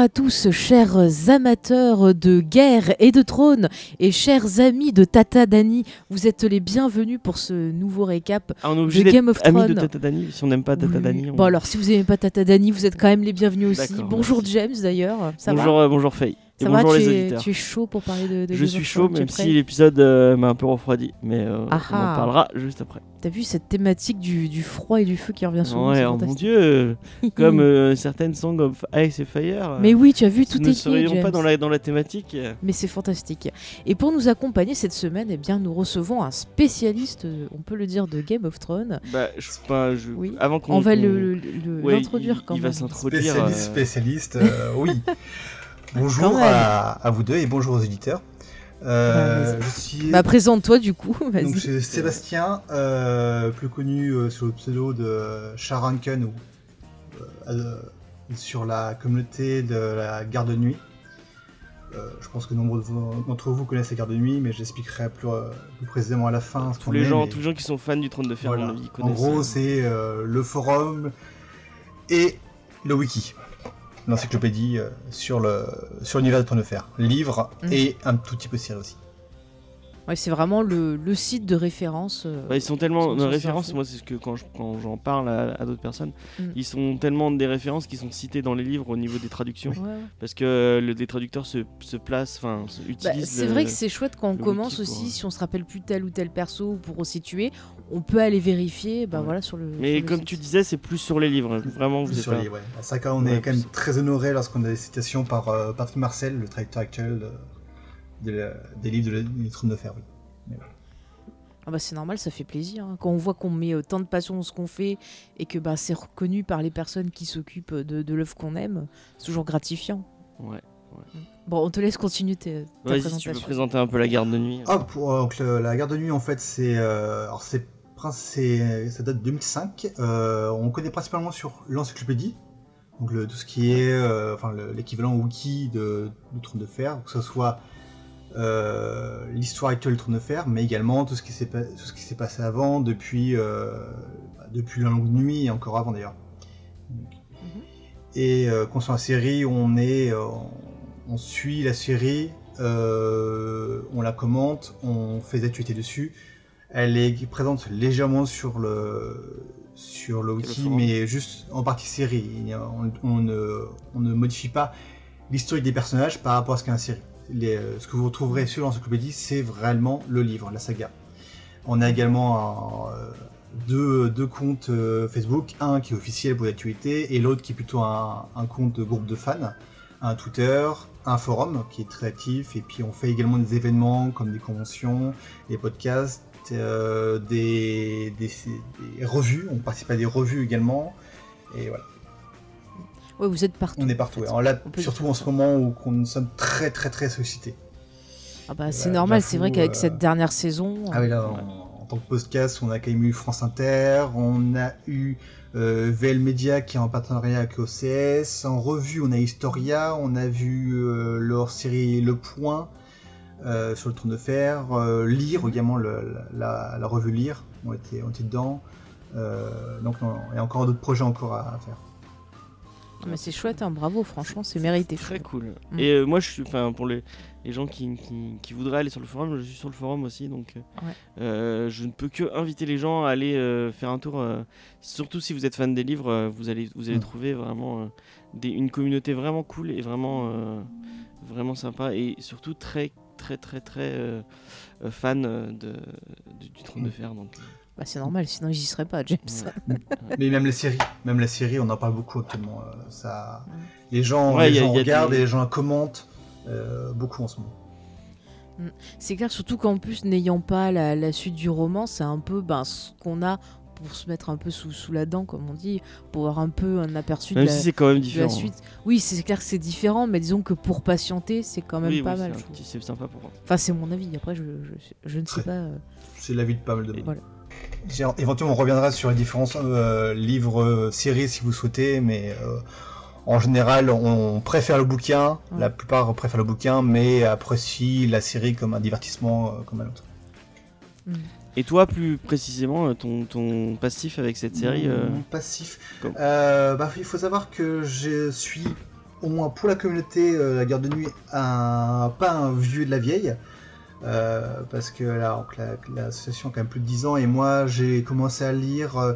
À tous, chers amateurs de guerre et de trône, et chers amis de Tata Dani. Vous êtes les bienvenus pour ce nouveau récap. Ah, on de Game of amis de Thrones. Tata Dani si on n'aime pas Tata Oui. Dani. on- Bon alors, si vous n'aimez pas Tata Dani, vous êtes quand même les bienvenus aussi. Bonjour merci. James d'ailleurs, bonjour, va euh, bonjour Faye. Et Ça bonjour va, les tu es, auditeurs. tu es chaud pour parler de, de Je Game suis of chaud, Thrones, même si l'épisode euh, m'a un peu refroidi, mais euh, Ah on en ah. parlera juste après. T'as vu cette thématique du, du froid et du feu qui revient souvent ouais, c'est oh mon dieu, comme euh, certaines Song of Ice et Fire. euh, Mais oui, tu as vu, nous tout ne est lié, serions pas dans la, dans la thématique. Mais c'est fantastique. Et pour nous accompagner cette semaine, eh bien, nous recevons un spécialiste, euh, on peut le dire, de Game of Thrones. Bah, je, je- Oui. avant qu'on On va ouais, l'introduire il- quand il même. va s'introduire. Spécialiste, euh, spécialiste, euh, oui. bonjour à, à vous deux et bonjour aux auditeurs. Euh, Bah, je suis Bah, présente-toi du coup, donc, c'est Sébastien, euh, plus connu euh, sous le pseudo de Sharanken ou euh, sur la communauté de la garde de nuit. Euh, je pense que nombre d'entre vous connaissent la garde de nuit, mais j'expliquerai plus, euh, plus précisément à la fin. ce tous qu'on les est, gens, mais- tous les gens qui sont fans du Trône de Fer, Voilà. En gros, c'est euh, le forum et le wiki, l'encyclopédie euh, sur le sur l'univers de Trône de Fer, livre Mhm. et un tout petit peu de série aussi. Ouais, c'est vraiment le, le site de référence. euh, Bah, ils sont tellement de références, moi c'est ce que quand je- quand j'en parle à, à d'autres personnes, Mm. ils sont tellement des références qui sont citées dans les livres au niveau des traductions, parce que le, les traducteurs se, se placent, enfin Bah, utilisent. c'est vrai que c'est chouette quand on commence wiki aussi, si on se rappelle plus tel ou tel perso pour resituer, on peut aller vérifier bah, Ouais. voilà, sur le. Mais sur le comme site. tu disais, c'est plus sur les livres. Vraiment, vous êtes Sur un- les- ouais. À ça, quand on Ouais, est quand même très honoré lorsqu'on a des citations par euh, Patrick Marcel, le traducteur actuel de- de la- des livres de Trône de Fer. oui. Ah bah, c'est normal, ça fait plaisir. hein. Quand on voit qu'on met euh, tant de passion dans ce qu'on fait et que bah, c'est reconnu par les personnes qui s'occupent de, de l'œuvre qu'on aime, c'est toujours gratifiant. Ouais. Bon, on te laisse continuer tes- ta Vas-y, si tu présentation. peux présenter un peu la garde de nuit. Ah, pour, euh, donc, le- la garde de nuit, en fait, c'est. euh, alors, c'est. Ça date de 2005. Euh, on connaît principalement sur l'encyclopédie, donc le- tout ce qui est euh, enfin, le- l'équivalent wiki de, du Trône de Fer, que ce soit euh, l'histoire actuelle du Trône de Fer, mais également tout ce qui s'est passé avant, depuis, euh, bah, depuis la longue nuit et encore avant d'ailleurs. Donc, Et concernant la série, on est, on suit la série, on la commente, on fait des actualités dessus. Elle est présente légèrement sur le sur le wiki, mais juste en partie série. On, on ne, on ne modifie pas l'historique des personnages par rapport à ce qu'est la série. Les- euh, ce que vous retrouverez sur l'encyclopédie, c'est vraiment le livre, la saga. On a également un, euh, deux, deux comptes euh, Facebook, un qui est officiel pour l'actualité et l'autre qui est plutôt un, un compte de groupe de fans, un Twitter, un forum qui est très actif et puis on fait également des événements comme des conventions, des podcasts, euh, des, des- des revues, on participe à des revues également et voilà, Ouais, vous êtes partout. on est partout. Alors là, surtout en ce moment où nous sommes très très très sollicités. Ah bah, c'est Euh, normal, c'est vrai qu'avec euh, cette dernière saison. Ah oui, là, Ouais. en, en tant que podcast, on a quand même eu France Inter, on a eu euh, VL Media qui est en partenariat avec OCS, en revue, on a Historia, on a vu euh, leur série Le Point euh, sur le Trône de Fer, euh, Lire également, le- la, la revue Lire, on était, on était dedans. Euh, donc non, il y a encore d'autres projets encore à, à faire. Ah, Mais c'est chouette, hein, bravo, franchement, c'est mérité. Très cool. Mm. Et euh, moi, je suis, enfin, pour les, les gens qui, qui, qui voudraient aller sur le forum, je suis sur le forum aussi, donc Ouais. euh, je ne peux que inviter les gens à aller euh, faire un tour. euh, surtout si vous êtes fan des livres, euh, vous allez, vous allez Mm. trouver vraiment euh, des, une communauté vraiment cool et vraiment, euh, vraiment sympa et surtout très, très, très, très euh, euh, fan euh, de, du, du Trône de Mm. Fer. Donc, Bah, c'est normal, sinon ils y seraient pas, James. ouais. Mais même les séries, même la série, on en parle beaucoup actuellement. euh, ça, Mm. les gens, Ouais, les y gens y regardent des- et les gens commentent euh, beaucoup en ce moment. C'est clair, surtout qu'en plus, n'ayant pas la, la suite du roman, c'est un peu ben, ce qu'on a pour se mettre un peu sous, sous la dent, comme on dit, pour avoir un peu un aperçu de Même la, si c'est quand même de la différent. suite. Oui, c'est clair que c'est différent, mais disons que pour patienter, c'est quand même Oui, pas oui, mal. c'est sympa pour moi. Enfin, c'est mon avis. Après, je, je, je ne sais pas. euh, C'est l'avis de pas mal de monde. Voilà. Éventuellement, on reviendra sur les différents euh, livres, euh, séries si vous souhaitez, mais euh, en général, on préfère le bouquin. Ouais. La plupart préfèrent le bouquin, mais apprécient la série comme un divertissement euh, comme un autre. Et toi, plus précisément, euh, ton, ton passif avec cette série euh, Mon passif. comme- Euh, bah, il faut savoir que je suis, au moins pour la communauté euh, La Garde de Nuit, un, pas un vieux de la vieille. euh, parce que là, la- l'association a quand même plus de 10 ans et moi j'ai commencé à lire euh,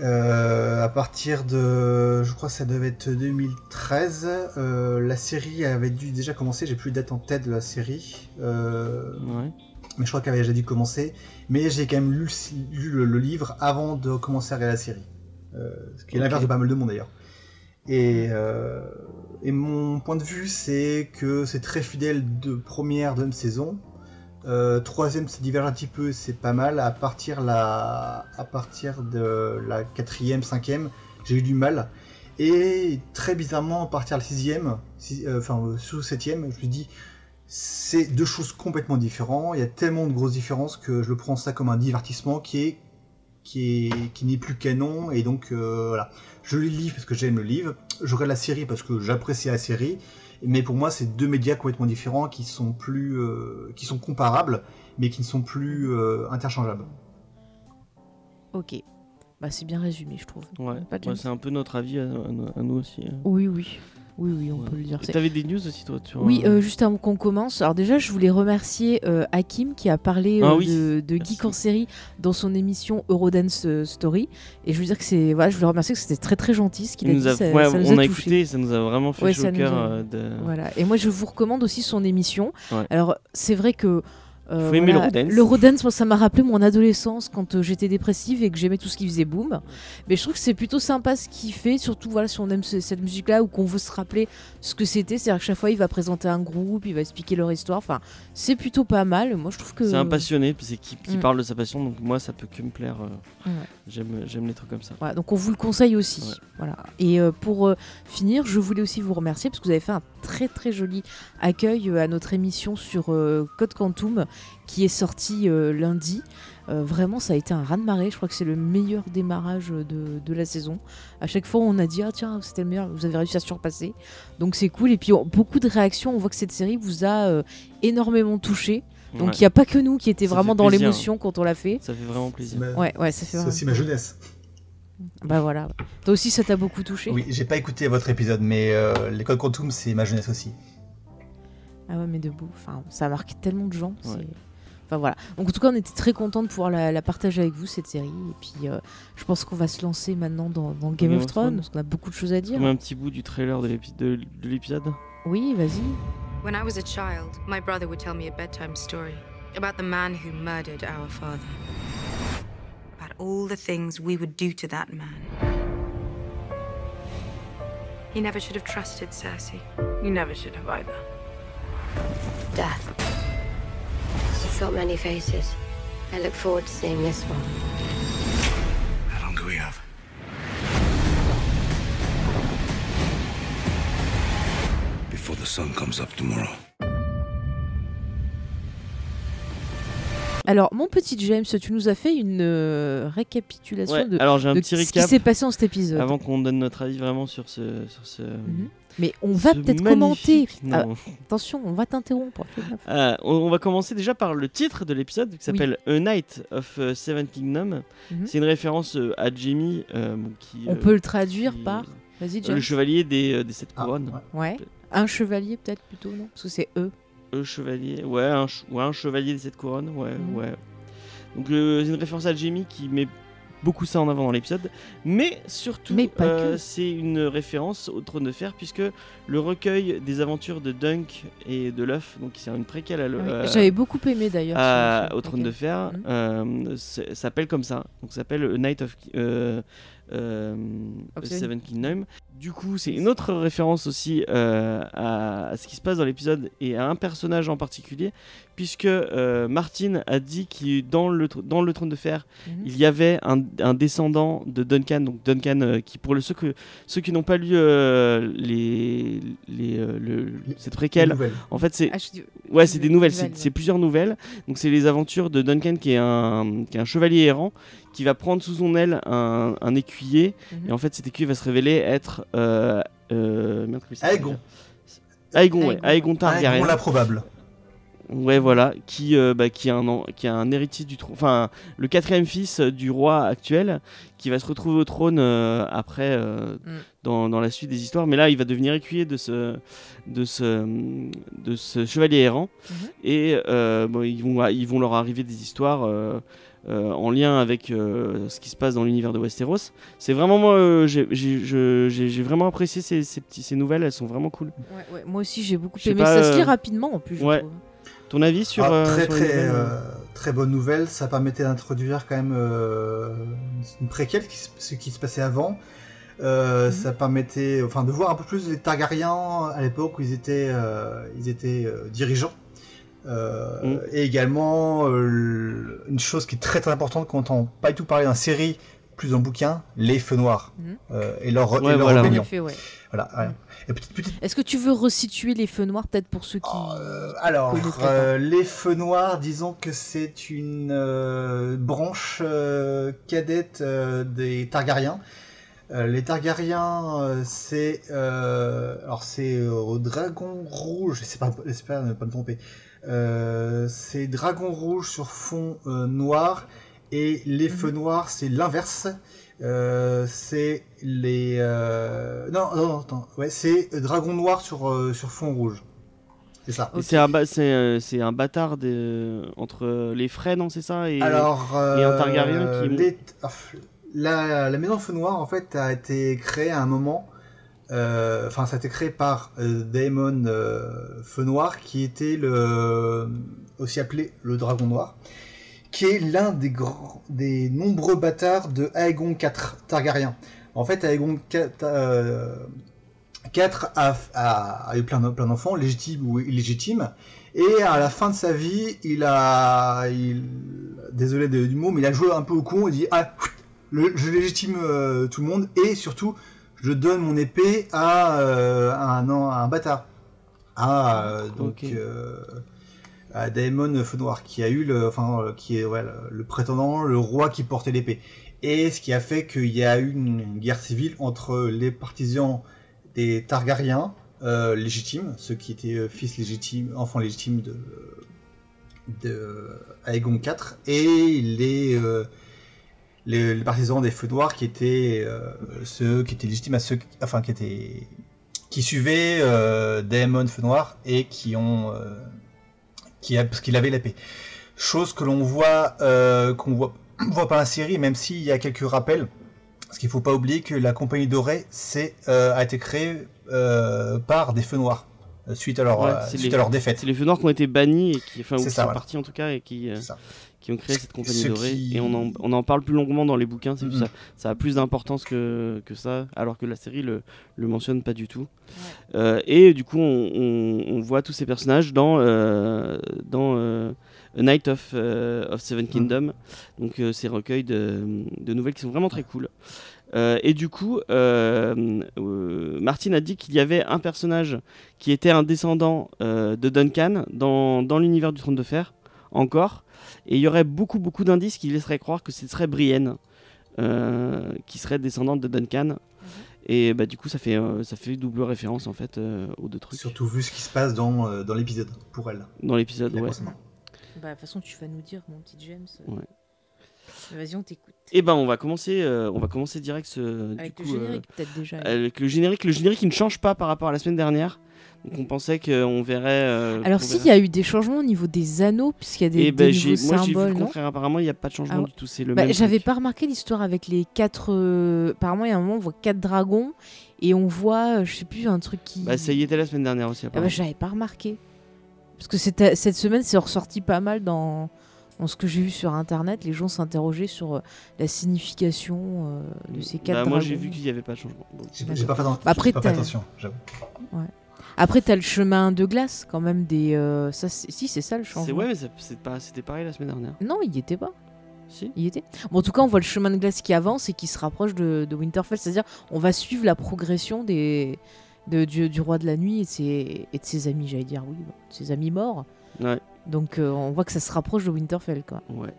euh, à partir de, je crois que ça devait être 2013. Euh, la série avait dû déjà commencer, j'ai plus de date en tête de la série. Euh, ouais. Mais je crois qu'elle avait déjà dû commencer. Mais j'ai quand même lu, lu le, le livre avant de commencer à regarder la série. Euh, ce qui est Ok. l'inverse de pas mal de monde d'ailleurs. Et, euh, et mon point de vue, c'est que c'est très fidèle de première, deuxième saison. Euh, troisième, ça diverge un petit peu, c'est pas mal. À partir, la, à partir de la quatrième, cinquième, j'ai eu du mal. Et très bizarrement, à partir de la sixième, si- euh, enfin sous septième, je me suis dit, c'est deux choses complètement différentes. Il y a tellement de grosses différences que je le prends ça comme un divertissement qui est qui est qui n'est plus canon et donc euh, voilà. Je lis le livre parce que j'aime le livre. Je regarde la série parce que j'apprécie la série. Mais pour moi, c'est deux médias complètement différents qui sont plus euh, qui sont comparables mais qui ne sont plus euh, interchangeables. Ok. Bah, c'est bien résumé, je trouve. Ouais. Pas de Ouais, James. c'est un peu notre avis à, à- à nous aussi. hein. Oui, oui. Oui, oui, on Ouais. peut le dire. T'avais des news aussi, toi sur, Oui, euh, euh, juste avant qu'on commence, alors déjà, je voulais remercier euh, Hakim qui a parlé Ah oui, de, de. Geek en série dans son émission Eurodance Story. Et je veux dire que c'est, voilà, je voulais remercier que c'était très très gentil ce qu'il il a dit. a- ça, ouais, ça nous on a, a écouté, ça nous a vraiment fait Ouais, chaud au cœur. a- de... Voilà. Et moi, je vous recommande aussi son émission. Alors, c'est vrai que. Euh, Faut aimer le Eurodance. L'Eurodance, moi, ça m'a rappelé mon adolescence quand euh, j'étais dépressive et que j'aimais tout ce qui faisait boom. Mais je trouve que c'est plutôt sympa ce qu'il fait, surtout voilà, si on aime ce- cette musique-là ou qu'on veut se rappeler ce que c'était. C'est-à-dire que chaque fois, il va présenter un groupe, il va expliquer leur histoire. Enfin, c'est plutôt pas mal. Moi, je trouve que. C'est un passionné, qui, qui Mm. parle de sa passion, donc moi ça peut que me plaire. euh, Ouais. J'aime, j'aime les trucs comme ça. Voilà, donc on vous le conseille aussi. Ouais. Voilà. Et euh, pour euh, finir, je voulais aussi vous remercier parce que vous avez fait un très très joli accueil euh, à notre émission sur Code Quantum qui est sortie euh, lundi. Euh, vraiment, ça a été un raz-de-marée. Je crois que c'est le meilleur démarrage de, de la saison. À chaque fois, on a dit ah tiens c'était le meilleur. Vous avez réussi à surpasser. Donc c'est cool. Et puis on- beaucoup de réactions. On voit que cette série vous a euh, énormément touché. Donc Ouais. il n'y a pas que nous qui étaient Ça vraiment dans l'émotion quand on l'a fait. Ça fait vraiment plaisir. Mais Ouais ouais ça fait. C'est aussi ma jeunesse. Bah voilà. Toi aussi ça t'a beaucoup touché? Oui, j'ai pas écouté votre épisode, mais euh, l'école Quantum, c'est ma jeunesse aussi. Ah ouais, mais debout. Enfin, ça a marqué tellement de gens. Ouais. Enfin voilà. Donc en tout cas, on était très content de pouvoir la, la partager avec vous cette série. Et puis, euh, je pense qu'on va se lancer maintenant dans, dans Game, of Thrones parce qu'on a beaucoup de choses à dire. On met un petit bout du trailer de l'épisode. Oui, vas-y. When I was a child, my brother would tell me a bedtime story about the man who murdered our father. About all the things we would do to that man. He never should have trusted Cersei. You never should have either. Death. It's got many faces. I look forward to seeing this one. How long do we have? Before the sun comes up tomorrow. Alors, mon petit James, tu nous as fait une euh, récapitulation Ouais, de, alors j'ai un de petit ce qui s'est passé dans cet épisode. avant qu'on donne notre avis vraiment sur ce. Sur ce Mhm. Mais on va peut-être commenter. Ah, attention, on va t'interrompre. Euh, on, on va commencer déjà par le titre de l'épisode qui s'appelle A Night of euh, Seven Kingdoms. Mhm. C'est une référence euh, à euh, bon, qui. On peut le traduire qui- par. Vas-y, James. le chevalier des, des sept Ah, couronnes. ouais. Ouais. Un chevalier, peut-être plutôt, non? Parce que c'est eux. Le chevalier, ouais, un, ouais, un chevalier des sept couronnes, ouais, Mhm. ouais. Donc euh, c'est une référence à Jamie qui met beaucoup ça en avant dans l'épisode, mais surtout euh, que. c'est une référence au Trône de Fer puisque le recueil des aventures de Dunk et de l'œuf, donc c'est une préquelle à le- euh, J'avais beaucoup aimé d'ailleurs. au Trône de. Fer, Mhm. euh, s'appelle comme ça, donc ça s'appelle Night of euh, Seven Kingdoms. Du coup, c'est une autre référence aussi euh, à, à ce qui se passe dans l'épisode et à un personnage en particulier, puisque euh, Martin a dit qu'il dans le dans le trône de fer, Mhm. il y avait un, un descendant de Duncan, donc Duncan euh, qui pour le, ceux que ceux qui n'ont pas lu euh, les les euh, le- cette préquelle, en fait c'est Ah, dis- Ouais, c'est des nouvelles, c'est Nouvelles, c'est plusieurs nouvelles. Donc c'est les aventures de Duncan qui est un, qui est un chevalier errant qui va prendre sous son aile un, un écuyer. Mhm. Et en fait cet écuyer va se révéler être... Euh, euh, merde, Aegon. Aegon, ouais. Aegon. Targaryen. Aegon l'improbable. Ouais, voilà, qui, euh, bah, qui, est un, an- qui est un héritier du trône, enfin le quatrième fils du roi actuel, qui va se retrouver au trône euh, après euh, Mm. dans, dans la suite des histoires. Mais là, il va devenir écuyer de ce, de ce, de ce chevalier errant. Mhm. Et euh, bon, ils, vont, ils vont leur arriver des histoires euh, en lien avec euh, ce qui se passe dans l'univers de Westeros. C'est vraiment, moi, euh, j'ai vraiment apprécié ces, ces, petits, ces nouvelles, elles sont vraiment cool. Ouais, ouais, moi aussi j'ai beaucoup aimé. pas, ça se lit rapidement en plus. je ouais. trouve. Ton avis sur, Ah, euh, très sur très euh, très bonne nouvelle. Ça permettait d'introduire quand même euh, une préquelle, qui se- ce qui se passait avant. Euh, Mhm. Ça permettait, enfin, de voir un peu plus les Targaryens à l'époque où ils étaient, euh, ils étaient euh, dirigeants. Euh, Mhm. Et également euh, une chose qui est très très importante qu'on entend pas du tout parler la série, plus le bouquin, les feux noirs Mhm. euh, et leur, Ouais, et leur voilà. En rébellion. effet, ouais. Voilà. ouais. Et petite, petite Est-ce que tu veux resituer les feux noirs peut-être pour ceux qui. Euh, alors, euh, les feux noirs, disons que c'est une euh, branche euh, cadette euh, des Targaryens. Euh, les Targaryens, euh, c'est euh, alors c'est euh, au dragon rouge. C'est pas, j'espère ne pas me tromper. Euh, c'est dragon rouge sur fond euh, noir et les Mhm. feux noirs, c'est l'inverse. Euh, c'est les euh, non non non, attends ouais c'est dragon noir sur euh, sur fond rouge c'est ça C'est un, ba- c'est, euh, c'est un bâtard de- entre les frais, non, c'est ça et... alors et un Targaryen qui- les- ah, la, la maison feu noir en fait a été créée à un moment euh, enfin ça a été créé par euh, Daemon euh, Feu Noir qui était aussi appelé le dragon noir qui est l'un des nombreux bâtards de Aegon IV Targaryen. En fait Aegon IV, euh, IV a, a- a eu plein, de- plein d'enfants légitimes ou illégitimes et à la fin de sa vie il a désolé du mot mais il a joué un peu au con il dit ah je légitime euh, tout le monde et surtout je donne mon épée à, euh, à un, à un bâtard. À, euh, donc, euh, à Daemon Feu Noir, qui a eu le, enfin, qui est ouais, le, le prétendant, le roi qui portait l'épée. Et ce qui a fait qu'il y a eu une guerre civile entre les partisans des Targaryens légitimes, ceux qui étaient fils légitimes, enfants légitimes de, de Aegon IV, et les, les, les partisans des feux noirs qui étaient euh, ceux qui étaient légitimes à ceux qui- enfin qui étaient qui suivaient euh, Daemon Feu Noir et qui ont euh, qui a, parce qu'il avait l'épée chose que l'on voit euh, qu'on voit voit pas la série même s'il y a quelques rappels parce qu'il faut pas oublier que la compagnie dorée c'est a été créée par des feux noirs suite à leur Ouais, suite les- à leur défaite C'est les feux noirs qui ont été bannis et qui, enfin, ou qui ça, sont voilà. partis en tout cas et qui, C'est ça. Qui ont créé cette compagnie Ce dorée. qui- Et on en, on en parle plus longuement dans les bouquins, c'est Mhm. ça, ça a plus d'importance que, que ça, alors que la série le, le mentionne pas du tout. Euh, et du coup, on, on- on voit tous ces personnages dans, euh, dans euh, A Night of, euh, of Seven Kingdoms, donc euh, ces recueils de, de nouvelles qui sont vraiment très cool. Euh, et du coup, euh, euh, Martin a dit qu'il y avait un personnage qui était un descendant euh, de Duncan dans, dans l'univers du Trône de Fer, encore. Et il y aurait beaucoup, beaucoup d'indices qui laisseraient croire que ce serait Brienne, euh, qui serait descendante de Duncan. Et bah, du coup, ça fait, euh, ça fait double référence en fait euh, aux deux trucs surtout vu ce qui se passe dans, euh, dans l'épisode pour elle dans l'épisode. Ouais. Bah, de toute façon, tu vas nous dire, mon petit James. euh. Ouais. Vas-y, on t'écoute. Et ben, on va commencer, euh, on va commencer direct ce, du Avec coup, le euh, générique, peut-être déjà. avec le générique, le générique qui ne change pas par rapport à la semaine dernière. Donc on pensait qu'on verrait. euh, Alors, s'il y a eu des changements au niveau des anneaux, puisqu'il y a des, Et des ben, j'ai, nouveaux moi j'ai vu symboles, le contraire. Apparemment, il n'y a pas de changement Ah ouais. du tout. C'est le Bah, même. J'avais pas remarqué l'histoire avec les quatre. euh, Apparemment, il y a un moment, on voit quatre dragons et on voit, euh, je sais plus, un truc qui. Bah, ça y était la semaine dernière aussi. Ah bah, j'avais pas remarqué. Parce que cette semaine, c'est ressorti pas mal dans, ce que j'ai vu sur internet, les gens s'interrogeaient sur euh, la signification euh, de ces quatre Bah, moi j'ai dragons. vu qu'il n'y avait pas de changement. J'ai pas fait, attention, j'avoue. Après, t'as le chemin de glace quand même des. euh, ça, si, c'est ça le C'est changement. ouais, c'est pas- c'était pareil la semaine dernière. Non, il y était pas. Si. Il y était. Bon, en tout cas, on voit le chemin de glace qui avance et qui se rapproche de, de Winterfell. C'est-à-dire, on va suivre la progression des, de- du, du roi de la nuit et de ses, et de ses amis, j'allais dire, oui, bon, de ses amis morts. Ouais. Donc, euh, on voit que ça se rapproche de Winterfell, quoi. Ouais.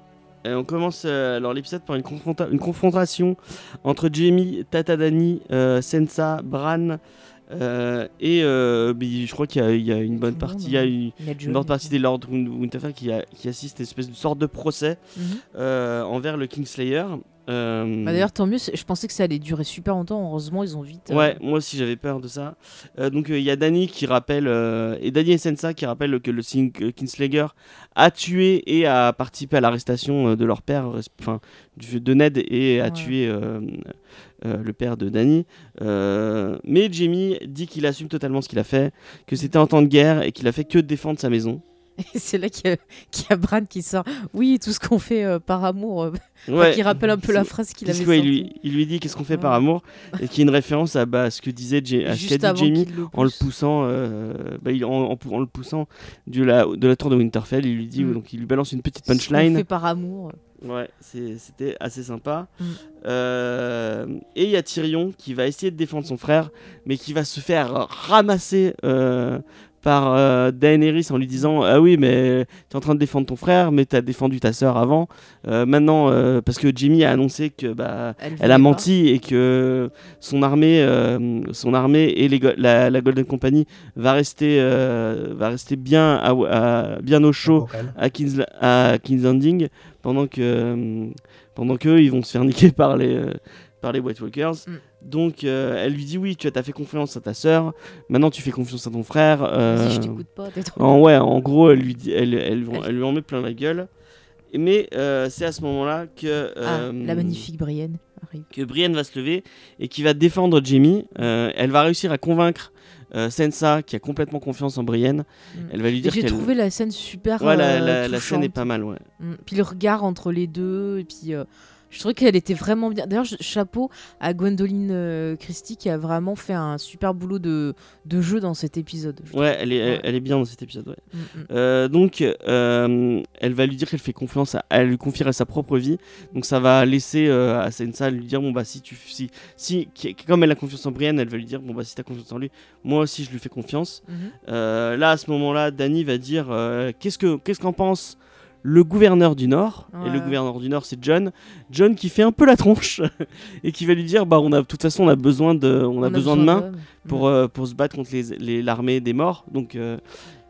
Et on commence euh, alors l'épisode par une, confronta- une confrontation entre Jamie, Tata Dani, euh, Sensa, Bran euh, et euh, je crois qu'il y, a- il y a une bonne partie, il y a une, bonne partie tout. des Lords Win- Winterfell qui, a- qui assistent à une espèce de sorte de procès Mhm. euh, envers le Kingslayer. Euh, Bah, D'ailleurs, tant mieux, je pensais que ça allait durer super longtemps. Heureusement, ils ont vite. euh, Ouais, moi aussi j'avais peur de ça. Euh, donc il y a Danny qui rappelle, et Danny et Sensa qui rappellent que le Kingslayer a tué et a participé à l'arrestation de leur père, enfin de Ned, et a Ouais. tué le père de Danny. Euh, mais Jamie dit qu'il assume totalement ce qu'il a fait, que c'était en temps de guerre et qu'il a fait que défendre sa maison. Et c'est là qu'il y, a- qu'il y a Bran qui sort. Oui, tout ce qu'on fait euh, par amour. euh, Ouais. qui rappelle un peu la phrase qu'il avait que- il, lui, il lui dit qu'est-ce qu'on fait Ouais. par amour et qui est une référence à bah, ce que disait à ce qu'a dit Jamie le en le poussant, euh, bah, il- en, en pou- en le poussant de la, de la tour de Winterfell, il lui dit Mm. donc il lui balance une petite Ce qu'on punchline. fait par amour. Ouais, c'était assez sympa. Mm. Euh, et il y a Tyrion qui va essayer de défendre son frère, mais qui va se faire ramasser euh, par euh, Daenerys en lui disant ah oui mais tu es en train de défendre ton frère, mais tu as défendu ta sœur avant. Euh, maintenant euh, parce que Jimmy a annoncé que bah elle a pas. menti et que son armée, euh, son armée et les go- la, la Golden Company va rester, euh, va rester bien, à- à- bien au chaud à King's, à King's Landing pendant que, euh, pendant qu'eux, ils vont se faire niquer par les, euh, par les White Walkers. Mm. Donc euh, elle lui dit oui, tu as fait confiance à ta sœur, maintenant tu fais confiance à ton frère. euh, Vas-y, je t'écoute pas. t'es trop- en, ouais, en gros, elle lui, dit, elle, elle, Elle- elle lui en met plein la gueule. Mais euh, c'est à ce moment-là que, Ah, la magnifique Brienne arrive. que Brienne va se lever et qui va défendre Jamie. Elle va réussir à convaincre euh, Sansa, qui a complètement confiance en Brienne. Mm. Elle va lui dire J'ai trouvé la scène super. Ouais, la, euh, la- la scène est pas mal, ouais. Mm. Puis le regard entre les deux, et puis euh, je trouvais qu'elle était vraiment bien. D'ailleurs, chapeau à Gwendoline euh, Christie qui a vraiment fait un super boulot de, de jeu dans cet épisode. Ouais, elle est, elle- Ouais. elle est bien dans cet épisode, ouais. Mm, mm. Euh, donc, euh, elle va lui dire qu'elle fait confiance, à, elle lui confierait sa propre vie. Donc, ça va laisser euh, à Sansa lui dire bon bah si tu, si, si, comme elle a confiance en Brienne, elle va lui dire bon bah si t'as confiance en lui, moi aussi je lui fais confiance. Mhm. Euh, là, à ce moment-là, Danny va dire qu'est-ce que qu'est-ce qu'en pense le gouverneur du Nord Et le gouverneur du Nord, c'est John. John qui fait un peu la tronche et qui va lui dire bah on a de toute façon on a besoin de on, a, besoin de mains pour euh, pour se battre contre les les- l'armée des morts. Donc euh,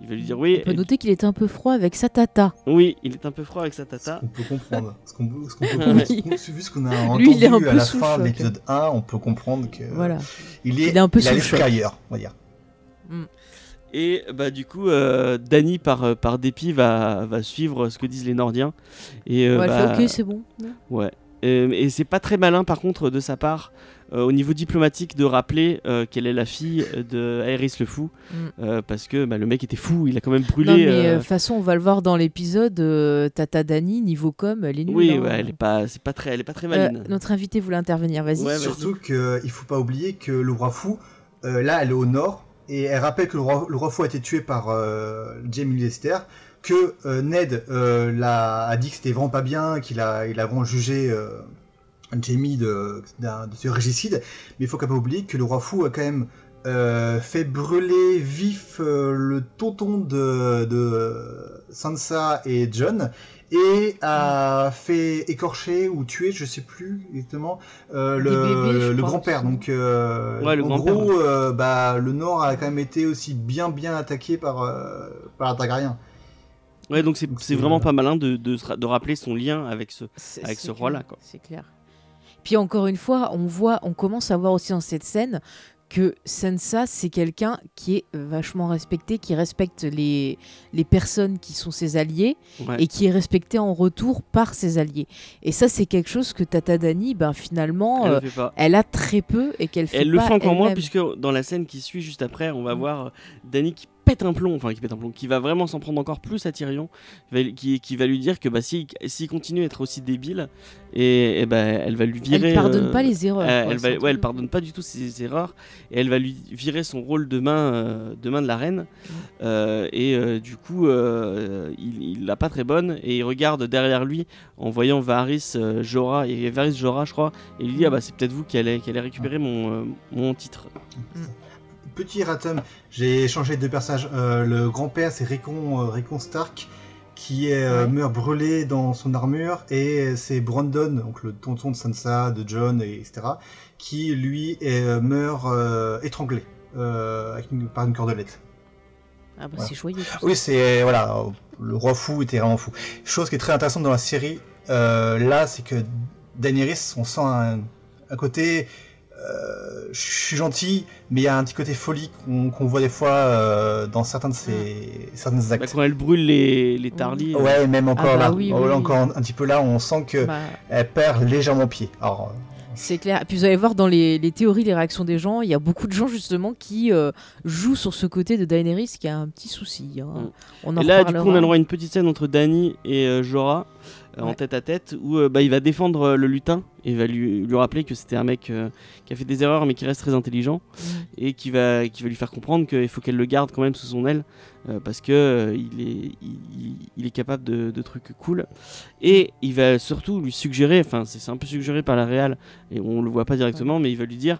il va lui dire oui. On peut noter qu'il était un peu froid avec sa tata. Oui, il est un peu froid avec sa tata. On peut comprendre. Ce qu'on peut- ce qu'on comprendre, vu ce qu'on a entendu Lui, il est un peu à la fin de l'épisode 1, on peut comprendre que Voilà. il est, Il est un peu il a sous l'esprit choc. ailleurs, on va dire. Et bah du coup, euh, Danny par, euh, par dépit va, va suivre ce que disent les Nordiens. Et, euh, Ouais, bah, fait ok, c'est bon. ouais. Euh, et c'est pas très malin par contre de sa part euh, au niveau diplomatique de rappeler euh, qu'elle est la fille de Aerys le fou Mm. euh, parce que bah, le mec était fou, il a quand même brûlé. Non, mais euh, de toute façon, on va le voir dans l'épisode. euh, Tata Dani, niveau com, elle est nulle. oui, hein. ouais, elle est pas, c'est pas très, elle est pas très Euh, maline. notre invité voulait intervenir, vas-y. Ouais, vas-y. Surtout qu'il faut pas oublier que le roi fou, euh, là, elle est au nord, et elle rappelle que le roi, le roi fou a été tué par euh, Jamie Lester, que euh, Ned euh, l'a- a dit que c'était vraiment pas bien, qu'il a, il a vraiment jugé Jamie de, de ce régicide, mais il faut quand même oublier que le roi fou a quand même fait brûler vif le tonton de, de Sansa et John, et a fait écorcher ou tuer, je sais plus exactement, euh, le, grand-père. Donc, euh, Ouais, le en gros, euh, bah, le Nord a quand même été aussi bien bien attaqué par, euh, par les Targaryens. Ouais, donc c'est, vraiment pas malin de, de, rappeler son lien avec ce. Avec ce roi-là, quoi. C'est clair. Puis encore une fois, on voit, on commence à voir aussi dans cette scène que Sansa, c'est quelqu'un qui est vachement respecté, qui respecte les, les personnes qui sont ses alliés Ouais. et qui est respecté en retour par ses alliés. Et ça, c'est quelque chose que Tata Dani, ben, finalement, Elle euh, le fait pas. elle a très peu et qu'elle fait Elle le fait encore moins puisque dans la scène qui suit juste après, on va Mm. voir euh, Danny qui pète un plomb, enfin qui pète un plomb, qui va vraiment s'en prendre encore plus à Tyrion, qui va- qui, va lui dire que bah, s'il s'il continue à être aussi débile, et, et bah, elle va lui virer. Elle pardonne euh, pas les erreurs. euh, quoi, elle, va, ouais, elle pardonne pas du tout ses erreurs et elle va lui virer son rôle de main, euh, de, main de la reine. Euh, et euh, du coup, euh, il, il l'a pas très bonne et il regarde derrière lui en voyant Varys euh, Jorah et Varys Jorah, je crois, et il dit ah bah c'est peut-être vous qui allez, qui allez récupérer mon, euh, mon titre. Petit ratum, j'ai changé de personnage. Euh, le grand-père, c'est Rickon, euh, Stark, qui est, euh, Ouais. meurt brûlé dans son armure, et c'est Brandon, donc le tonton de Sansa, de John, et etc., qui lui est, meurt étranglé avec une- par une cordelette. Ah bah c'est joyeux. Oui, c'est voilà, le roi fou était vraiment fou. Chose qui est très intéressante dans la série, euh, là, c'est que Daenerys, on sent un, un côté, euh, je suis gentil, mais il y a un petit côté folie qu'on voit des fois euh, dans certains de ses certains Bah, actes. quand elle brûle les, les Tarly, euh, Ouais, même encore bah là, oui, Oh, oui, là, oui. encore un, un petit peu là, on sent que Bah, elle perd légèrement pied. Alors, euh, C'est clair. Et puis vous allez voir dans les, les théories, les réactions des gens, il y a beaucoup de gens justement qui euh, jouent sur ce côté de Daenerys qui a un petit souci. hein. Mm. On en Et là, du coup, on a le droit à une petite scène entre Dany et euh, Jorah euh, en tête à tête où euh, bah, il va défendre euh, le lutin et va lui, lui rappeler que c'était un mec qui a fait des erreurs mais qui reste très intelligent et qui va, qui va lui faire comprendre qu'il faut qu'elle le garde quand même sous son aile parce que il, est, il, il est capable de, de trucs cool. Et il va surtout lui suggérer, enfin c'est un peu suggéré par la réal et on le voit pas directement mais il va lui dire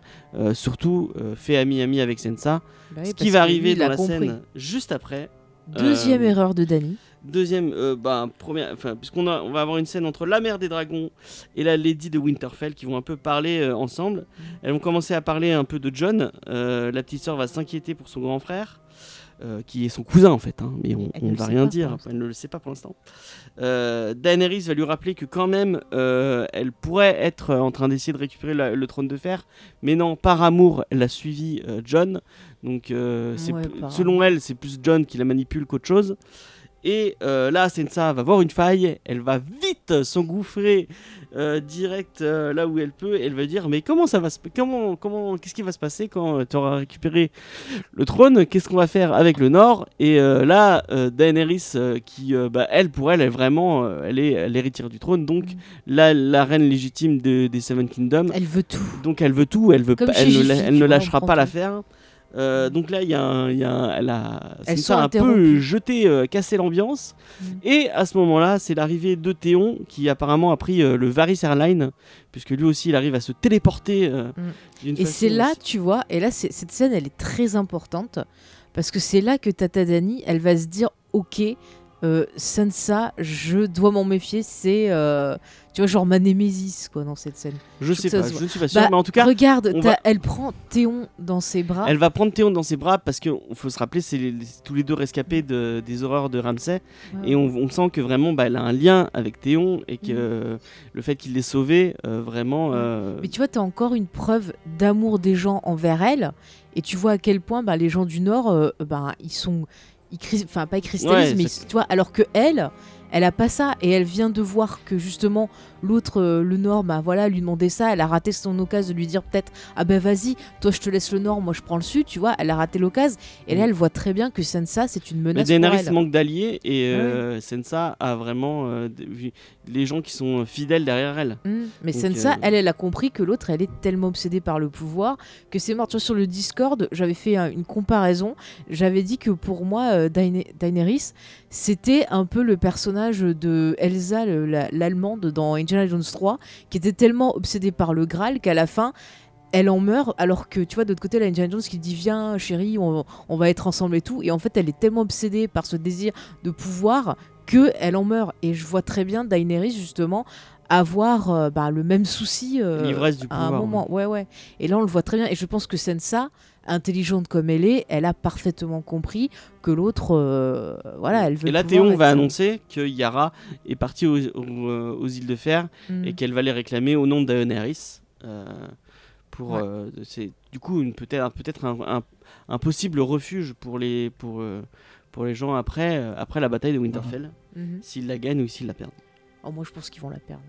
surtout fais ami-ami avec Sensa. Bah oui, ce qui va arriver dans la compris. scène juste après Deuxième Euh, erreur de Dany. Deuxième, euh, bah, première, enfin, puisqu'on a, on va avoir une scène entre la mère des dragons et la lady de Winterfell qui vont un peu parler euh, ensemble. Elles vont commencer à parler un peu de John. Euh, la petite sœur va s'inquiéter pour son grand frère, euh, qui est son cousin en fait, hein, mais on ne va rien dire. Elle ne le sait pas pour l'instant. Daenerys va lui rappeler que quand même, elle pourrait être en train d'essayer de récupérer la- le trône de fer, mais non, par amour, elle a suivi John. Donc, Ouais, selon elle, c'est plus John qui la manipule qu'autre chose. Et euh, là, Sensa va voir une faille, elle va vite s'engouffrer euh, direct euh, là où elle peut. Et elle va dire mais comment ça va se comment comment qu'est-ce qui va se passer quand tu auras récupéré le trône? Qu'est-ce qu'on va faire avec le Nord? Et là, Daenerys qui bah, elle pour elle est vraiment elle est l'héritière du trône, donc Mm. la, la reine légitime de- des Seven Kingdoms. Elle veut tout. Donc elle veut tout, elle veut Comme pas, chez elle, ne, elle lâchera pas l'affaire. Euh, donc là, il y a, un- il y a un- elle a, Elles Sansa sont a un peu jeté, euh, cassé l'ambiance. Mm. Et à ce moment-là, c'est l'arrivée de Théon qui apparemment a pris euh, le Varys Airline, puisque lui aussi, il arrive à se téléporter. euh, d'une Mm. Et c'est là, aussi- tu vois, et là, cette scène, elle est très importante parce que c'est là que Tata Dani, elle va se dire, ok, Sansa, je dois m'en méfier. C'est, tu vois, genre ma némésis, quoi, dans cette scène. Je sais pas, je ne suis pas sûr, Bah, mais en tout cas, regarde, va- elle prend Théon dans ses bras. elle va prendre Théon dans ses bras parce qu'il faut se rappeler, c'est les- les- tous les deux rescapés de- des horreurs de Ramsay. Ouais. Et on, on sent que vraiment, bah, elle a un lien avec Théon et que Mm. euh, le fait qu'il l'ait sauvé, euh, vraiment. euh, Mais tu vois, t'as encore une preuve d'amour des gens envers elle. Et tu vois à quel point bah, les gens du Nord, euh, bah, ils sont. Ils cris- Enfin, pas ils cristallisent, Ouais, mais ils- tu vois, alors que elle. Elle a pas ça et elle vient de voir que justement l'autre, euh, le Nord, bah voilà, lui demandait ça. Elle a raté son occasion de lui dire peut-être ah ben vas-y, toi je te laisse le Nord, moi je prends le Sud, tu vois. Elle a raté l'occasion et là Mm. elle voit très bien que Sansa c'est une Mais menace pour Daenerys elle. manque d'alliés et euh, Sansa a vraiment euh, les gens qui sont fidèles derrière elle. Mm. Mais Donc, Sansa, euh, elle, elle a compris que l'autre, elle est tellement obsédée par le pouvoir que c'est mort. Tu vois, sur le Discord, j'avais fait euh, une comparaison. J'avais dit que pour moi, euh, Daene- Daenerys, c'était un peu le personnage de Elsa, le- la- l'allemande dans Indiana Jones 3, qui était tellement obsédée par le Graal qu'à la fin, elle en meurt, alors que tu vois, de l'autre côté, la Indiana Jones qui dit Viens, chérie, on, on va être ensemble et tout. Et en fait, elle est tellement obsédée par ce désir de pouvoir que elle en meurt. Et je vois très bien Daenerys, justement, avoir euh, bah, le même souci euh, L'ivresse du à un pouvoir, moment. Ouais, ouais. Et là, on le voit très bien. Et je pense que Sansa, intelligente comme elle est, elle a parfaitement compris que l'autre, euh, voilà, elle veut. Et là, Théon va annoncer que Yara est partie aux, aux- euh, aux îles de Fer Mm. et qu'elle va les réclamer au nom de Daenerys. euh, pour, Ouais. euh, c'est du coup une- peut-être peut-être un, un- un possible refuge pour les pour pour les gens après après la bataille de Winterfell Mhm. s'ils la gagnent ou s'ils la perdent. Oh, moi, je pense qu'ils vont la perdre.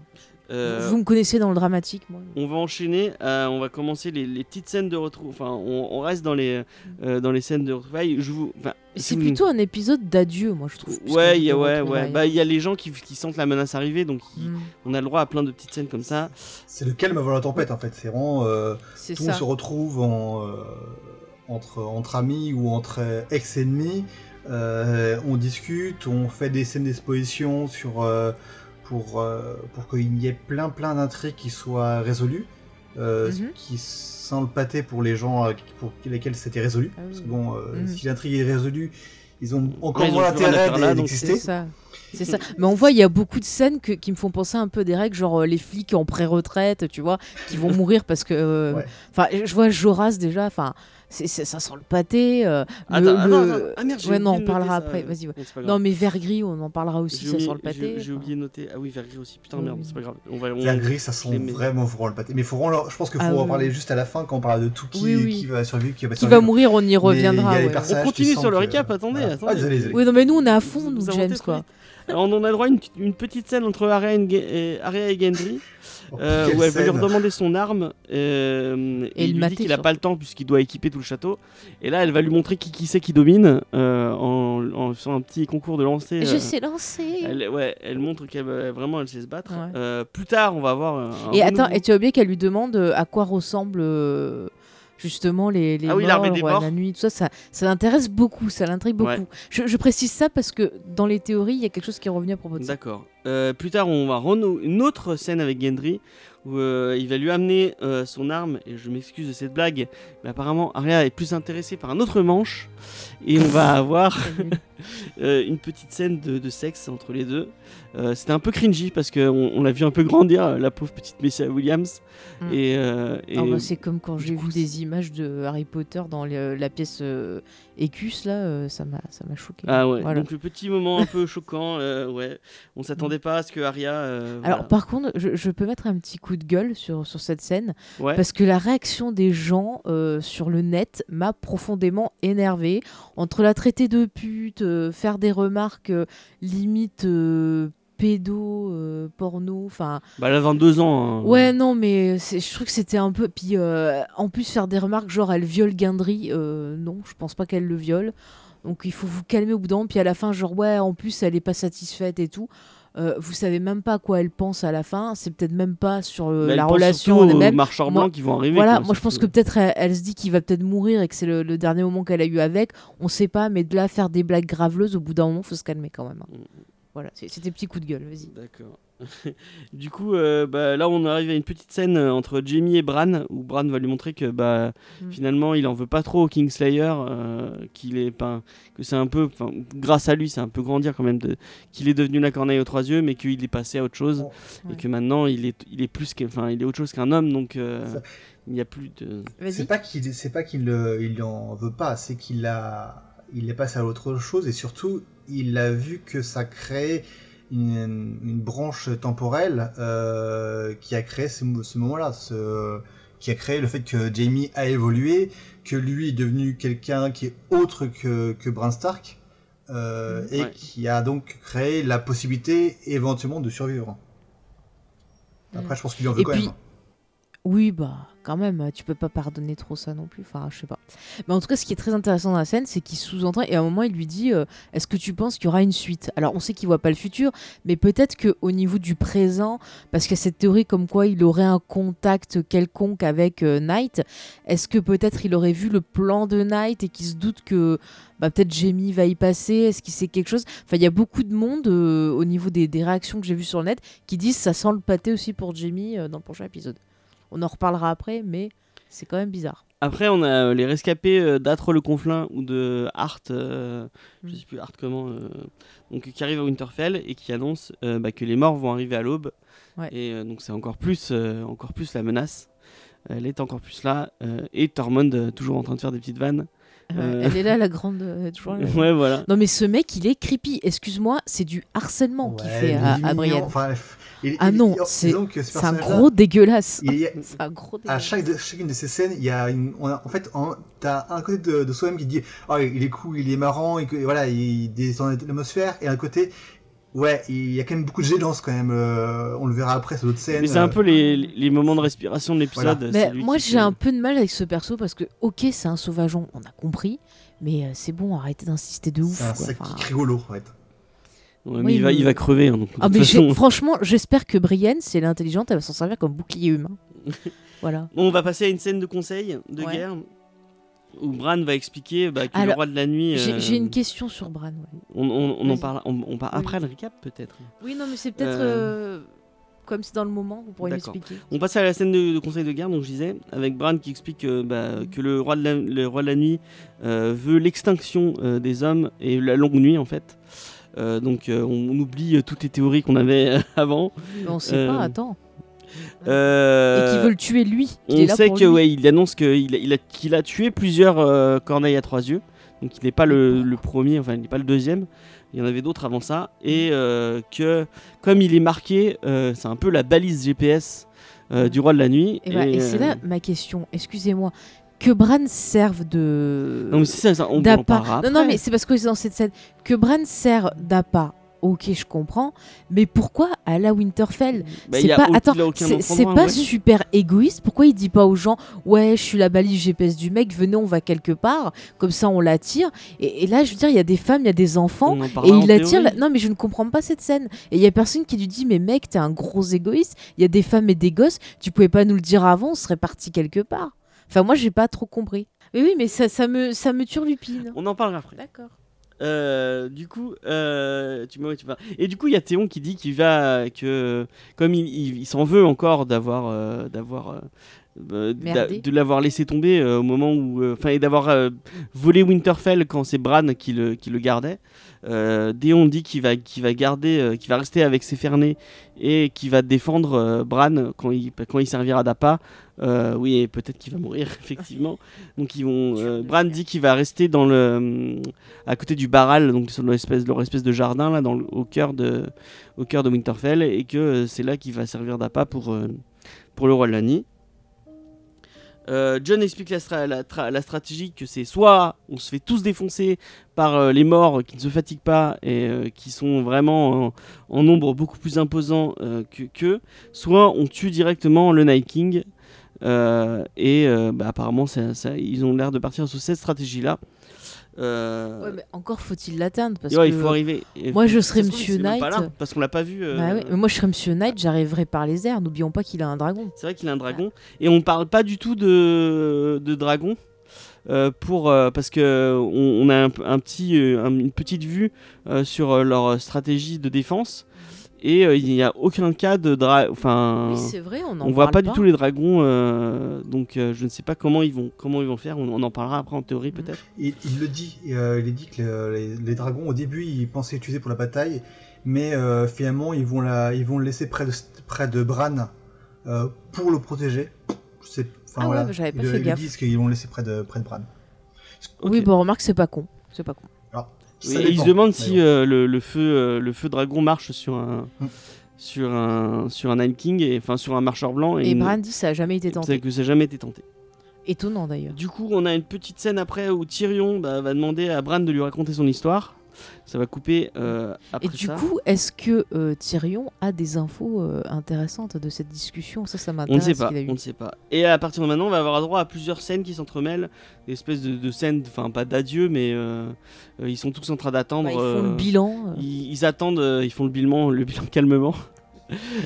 Euh, Vous me connaissez dans le dramatique, moi. on va enchaîner, euh, on va commencer les, les petites scènes de retrouvailles. Enfin, on, on reste dans les, euh, dans les scènes de retrouvailles. Je vous, enfin, si C'est vous- plutôt un épisode d'adieu, moi, je trouve. Ouais, qu'un il y a, de ouais, ouais. Bah, il y a les gens qui, qui sentent la menace arriver, donc il- Mm, on a le droit à plein de petites scènes comme ça. C'est le calme avant la tempête en fait? C'est vraiment. euh, tout ça. se retrouve en, euh, entre, entre amis ou entre ex-ennemis. Euh, on discute, on fait des scènes d'exposition sur, euh, pour, euh, pour qu'il y ait plein plein d'intrigues qui soient résolues. Euh, ce Mhm. qui sent le pâté pour les gens euh, pour lesquels c'était résolu. Ah oui. Parce que bon, euh, Mhm. si l'intrigue est résolue, ils ont encore moins l'intérêt d'exister. C'est ça. C'est ça. Mais on voit, il y a beaucoup de scènes que- qui me font penser un peu des règles, genre euh, les flics en pré-retraite, tu vois, qui vont mourir parce que. euh, Ouais. Enfin, je vois Joras déjà, enfin, ça sent le pâté. euh, le- Attends, attends, le- attends. Ah merde, j'ai Ouais, non, on parlera ça. après, vas-y, ouais. Pas grave. Non, mais vert gris, on en parlera aussi, J'ai ça oublié- sent le pâté. j'ai- oublié de noter. Ah oui, vert gris aussi. Putain, Oui, merde, c'est pas grave. On va, on- Vert gris, ça sent vraiment, vraiment le pâté. Mais faut je pense qu'il faut Ah en oui, parler oui. juste à la fin quand on parle de tout qui, Oui, oui. qui va survivre, qui va Qui mourir, on y reviendra. ouais. On continue sur le récap. Attendez, Voilà. attendez. Ah, désolé, désolé. Oui, non, mais nous, on est à fond, nous, James, quoi. on en a droit à une, petite scène entre Arya et, Gendry. Oh, Euh, où elle va lui redemander son arme euh, et, Et il le lui mater dit qu'il a sur- pas le temps puisqu'il doit équiper tout le château et là elle va lui montrer qui, qui c'est qui domine euh, en, en faisant un petit concours de lancer Je euh, sais lancer. elle, ouais, elle montre qu'elle vraiment elle sait se battre Ouais. Euh, plus tard on va avoir un, Et attends, et tu as oublié qu'elle lui demande à quoi ressemble justement les, les Ah oui, morts, des morts. de la nuit, tout ça, ça, ça l'intéresse beaucoup, ça l'intrigue beaucoup. Ouais. Je, je précise ça parce que dans les théories, il y a quelque chose qui est revenu à propos de ça. D'accord. Euh, plus tard, on va renou- une autre scène avec Gendry où euh, il va lui amener euh, son arme. Et je m'excuse de cette blague, mais apparemment Arya est plus intéressée par un autre manche. Et on va avoir euh, une petite scène de, de sexe entre les deux. Euh, C'était un peu cringy parce qu'on on l'a vu un peu grandir, la pauvre petite Messia Williams. Mm. Et, euh, et- Ah bah, c'est comme quand j'ai vu des images de Harry Potter dans la pièce euh, Écus, là, euh, ça m'a ça m'a choqué. Ah ouais, Voilà. donc le petit moment un peu choquant, euh, ouais. On s'attendait pas à ce que Arya. euh, Alors voilà. par contre, je, je peux mettre un petit coup de gueule sur, sur cette scène, ouais. parce que la réaction des gens euh, sur le net m'a profondément énervé. Entre la traiter de pute, euh, faire des remarques limite pédo, euh, porno, enfin... Bah, elle a 22 ans. hein. Ouais, non, mais je trouve que c'était un peu... Puis euh, en plus, faire des remarques genre elle viole Gendry, euh, non, je pense pas qu'elle le viole. Donc il faut vous calmer au bout d'un moment. Puis à la fin, genre ouais, en plus, elle est pas satisfaite et tout. Euh, vous savez même pas à quoi elle pense à la fin. C'est peut-être même pas sur euh, elle la relation aux elle-même. marcheurs blancs qui vont arriver. Voilà, quoi, moi je pense que peut-être elle, elle se dit qu'il va peut-être mourir et que c'est le, le dernier moment qu'elle a eu avec. On sait pas, mais de là faire des blagues graveleuses, au bout d'un moment, faut se calmer quand même. hein. Voilà, c'est- c'était petit coup de gueule, vas-y. D'accord. du coup, euh, bah, là, on arrive à une petite scène euh, entre Jamie et Bran, où Bran va lui montrer que bah, Mm. finalement, il en veut pas trop au Kingslayer, euh, qu'il est pas, que c'est un peu, enfin, grâce à lui, c'est un peu grandir quand même, de, qu'il est devenu la corneille aux trois yeux, mais qu'il est passé à autre chose, Ouais. et que maintenant, il est, il est plus, enfin, il est autre chose qu'un homme, donc euh, il n'y a plus de. C'est pas qu'il c'est pas qu'il il en veut pas, c'est qu'il a il est passé à autre chose et surtout il a vu que ça crée une, une branche temporelle euh, qui a créé ce, ce moment-là, ce, qui a créé le fait que Jamie a évolué, que lui est devenu quelqu'un qui est autre que, que Bran Stark euh, et Ouais. qui a donc créé la possibilité éventuellement de survivre. Après, je pense qu'il en veut Et quand puis, même. Oui, bah, quand même, tu peux pas pardonner trop ça non plus. Enfin, je sais pas. Mais en tout cas, ce qui est très intéressant dans la scène, c'est qu'il sous-entend, et à un moment, il lui dit euh, Est-ce que tu penses qu'il y aura une suite? Alors, on sait qu'il voit pas le futur, mais peut-être qu'au niveau du présent, parce qu'il y a cette théorie comme quoi il aurait un contact quelconque avec euh, Knight, est-ce que peut-être il aurait vu le plan de Knight et qu'il se doute que bah, peut-être Jamie va y passer Est-ce qu'il sait quelque chose? Enfin, il y a beaucoup de monde euh, au niveau des, des réactions que j'ai vues sur le net qui disent ça sent le pâté aussi pour Jamie euh, dans le prochain épisode. On en reparlera après, mais c'est quand même bizarre. Après, on a euh, les rescapés euh, d'Atre le Conflin ou de Hart, euh, je Mm. sais plus Hart comment, euh, donc qui arrivent à Winterfell et qui annoncent euh, bah, que les morts vont arriver à l'aube. Ouais. Et donc c'est encore plus, encore plus la menace. Elle est encore plus là. et Tormund toujours en train de faire des petites vannes. Euh. Elle est là, la grande. euh, ouais, voilà. Non, mais ce mec, il est creepy. Excuse-moi, c'est du harcèlement qu'il Ouais, fait mais à, il est à mignon, Brienne. enfin, il- Ah il- non, c'est- ce un gros dégueulasse. il y a- C'est un gros à dégueulasse. chaque de- chacune de ces scènes, il y a une, on a- en fait, t'as un côté de, de soi-même qui dit, ah, il est cool, il est marrant, et que, voilà, il descend l'atmosphère, et un côté, Ouais, il y a quand même beaucoup de gênance quand même. euh, on le verra après sur d'autres scènes. Mais c'est un euh, peu les, les moments de respiration de l'épisode. Voilà. moi, qui j'ai un peu de mal avec ce perso parce que, ok, c'est un sauvageon, on a compris, mais euh, c'est bon, arrêtez d'insister de ouf. C'est un quoi. sac Enfin, qui rigolo en fait. Ouais, mais Oui, il, va, mais- il va crever. hein, donc, Ah, mais façon. franchement, j'espère que Brienne, si elle est intelligente, elle va s'en servir comme bouclier humain. voilà. Bon, on va passer à une scène de conseil, de Ouais. guerre, où Bran va expliquer bah, que le Alors, roi de la nuit. J'ai euh, j'ai une question sur Bran. ouais. On, on- on en parle, on, on parle Oui. après le recap peut-être. Oui, non, mais c'est peut-être. Euh, euh, Comme c'est dans le moment, vous pourrez m'expliquer. On passe à la scène de, de conseil de guerre, donc je disais, avec Bran qui explique que, bah, que le, roi de la, le roi de la nuit veut l'extinction des hommes et la longue nuit en fait. Donc on, oublie toutes les théories qu'on avait avant. Mais on sait pas, attends. Euh, Et qui veut le tuer lui. qu'il On sait lui. ouais, il annonce qu'il a, il a, qu'il a tué plusieurs euh, corneilles à trois yeux. Donc il n'est pas le, le premier, enfin il n'est pas le deuxième. Il y en avait d'autres avant ça. Et euh, que comme il est marqué, euh, c'est un peu la balise GPS euh, du roi de la nuit. Et, bah, et c'est là ma question. Excusez-moi. Que Bran serve de. Non mais c'est ça, on, on Non, non, mais c'est parce que c'est dans cette scène que Bran sert d'appât. Ok, je comprends. Mais pourquoi à la Winterfell? Bah, C'est pas. Attends, c'est pas ouais. super égoïste? Pourquoi il dit pas aux gens Ouais, je suis la balise GPS du mec, venez, on va quelque part. Comme ça, on l'attire. Et, et là, je veux dire, il y a des femmes, il y a des enfants. Et en il attire. théorie. la- Non, mais je ne comprends pas cette scène. Et il y a personne qui lui dit Mais mec, t'es un gros égoïste. Il y a des femmes et des gosses. Tu pouvais pas nous le dire avant, on serait parti quelque part. Enfin, moi, j'ai pas trop compris. Mais oui, mais ça, ça me, ça me turlupine. On en parlera après. D'accord. Euh, du coup, euh, tu m'as- tu. Et du coup, il y a Théon qui dit qu'il va que comme il s'en veut encore d'avoir euh, d'avoir euh, Merdé. de l'avoir laissé tomber euh, au moment où euh, enfin et d'avoir euh, volé Winterfell quand c'est Bran qui le qui le gardait. Théon dit qu'il va qu'il va garder qu'il va rester avec ses fernés et qu'il va défendre Bran quand il quand il servira d'appât. Oui, et peut-être qu'il va mourir effectivement. Donc ils vont. Bran dit qu'il va rester dans le à côté du Barral, donc sur leur espèce, leur espèce de jardin là, dans le- au cœur de au cœur de Winterfell, et que c'est là qu'il va servir d'appât pour pour le roi de la nuit. Euh, John explique la, stra- la tra- la stratégie que c'est soit on se fait tous défoncer par euh, les morts qui ne se fatiguent pas et euh, qui sont vraiment en, nombre beaucoup plus imposant que qu'eux, soit on tue directement le Night King. Et bah, apparemment, ça- ils ont l'air de partir sur cette stratégie-là. Euh, Ouais, mais encore faut-il l'atteindre parce ouais, que il faut arriver. Et- moi, je serais Monsieur pas Knight. là, parce qu'on l'a pas vu. euh, Bah ouais, mais moi je serais Monsieur Knight, j'arriverai par les airs. N'oublions pas qu'il a un dragon. C'est vrai qu'il a un dragon. Et on parle pas du tout de, de dragon. euh, pour, euh, parce que on, on a un, un petit, euh, un- une petite vue euh, sur euh, leur stratégie de défense et euh, il n'y a aucun cas de dragon. Enfin, Oui, c'est vrai, on en on voit pas, du tout les dragons, euh, donc euh, je ne sais pas comment ils vont, comment ils vont faire. On, on en parlera après en théorie Mm. peut-être. Il, il le dit, euh, il est dit que le- les, les dragons au début ils pensaient l'utiliser pour la bataille, mais euh, finalement ils vont, la, ils vont le laisser près de, près de Bran euh, pour le protéger. Je sais- enfin, Ah ouais, voilà. bah, j'avais pas Ils- fait ils gaffe. disent qu'ils vont le laisser près de, près de Bran. Oui, bon, remarque, c'est pas con. C'est pas con. Oui, et dépend, se demandent mais si euh, le, le feu, euh, le feu dragon marche sur un, Mm. sur un, sur un Night King, et enfin sur un marcheur blanc. Et il- Bran dit ça a jamais été c'est tenté. que ça n'a jamais été tenté. Étonnant d'ailleurs. Du coup, on a une petite scène après où Tyrion bah, va demander à Bran de lui raconter son histoire. Ça va couper euh, après Et du ça. coup, est-ce que euh, Tyrion a des infos euh, intéressantes de cette discussion? Ça, ça on ne m'intéresse. sait pas, on ne sait pas. Et à partir de maintenant, on va avoir droit à plusieurs scènes qui s'entremêlent, des espèces de, de scènes, enfin pas d'adieu, mais euh, euh, ils sont tous en train d'attendre. Bah, ils font le bilan. Ils, ils attendent, ils font le bilan, le bilan calmement.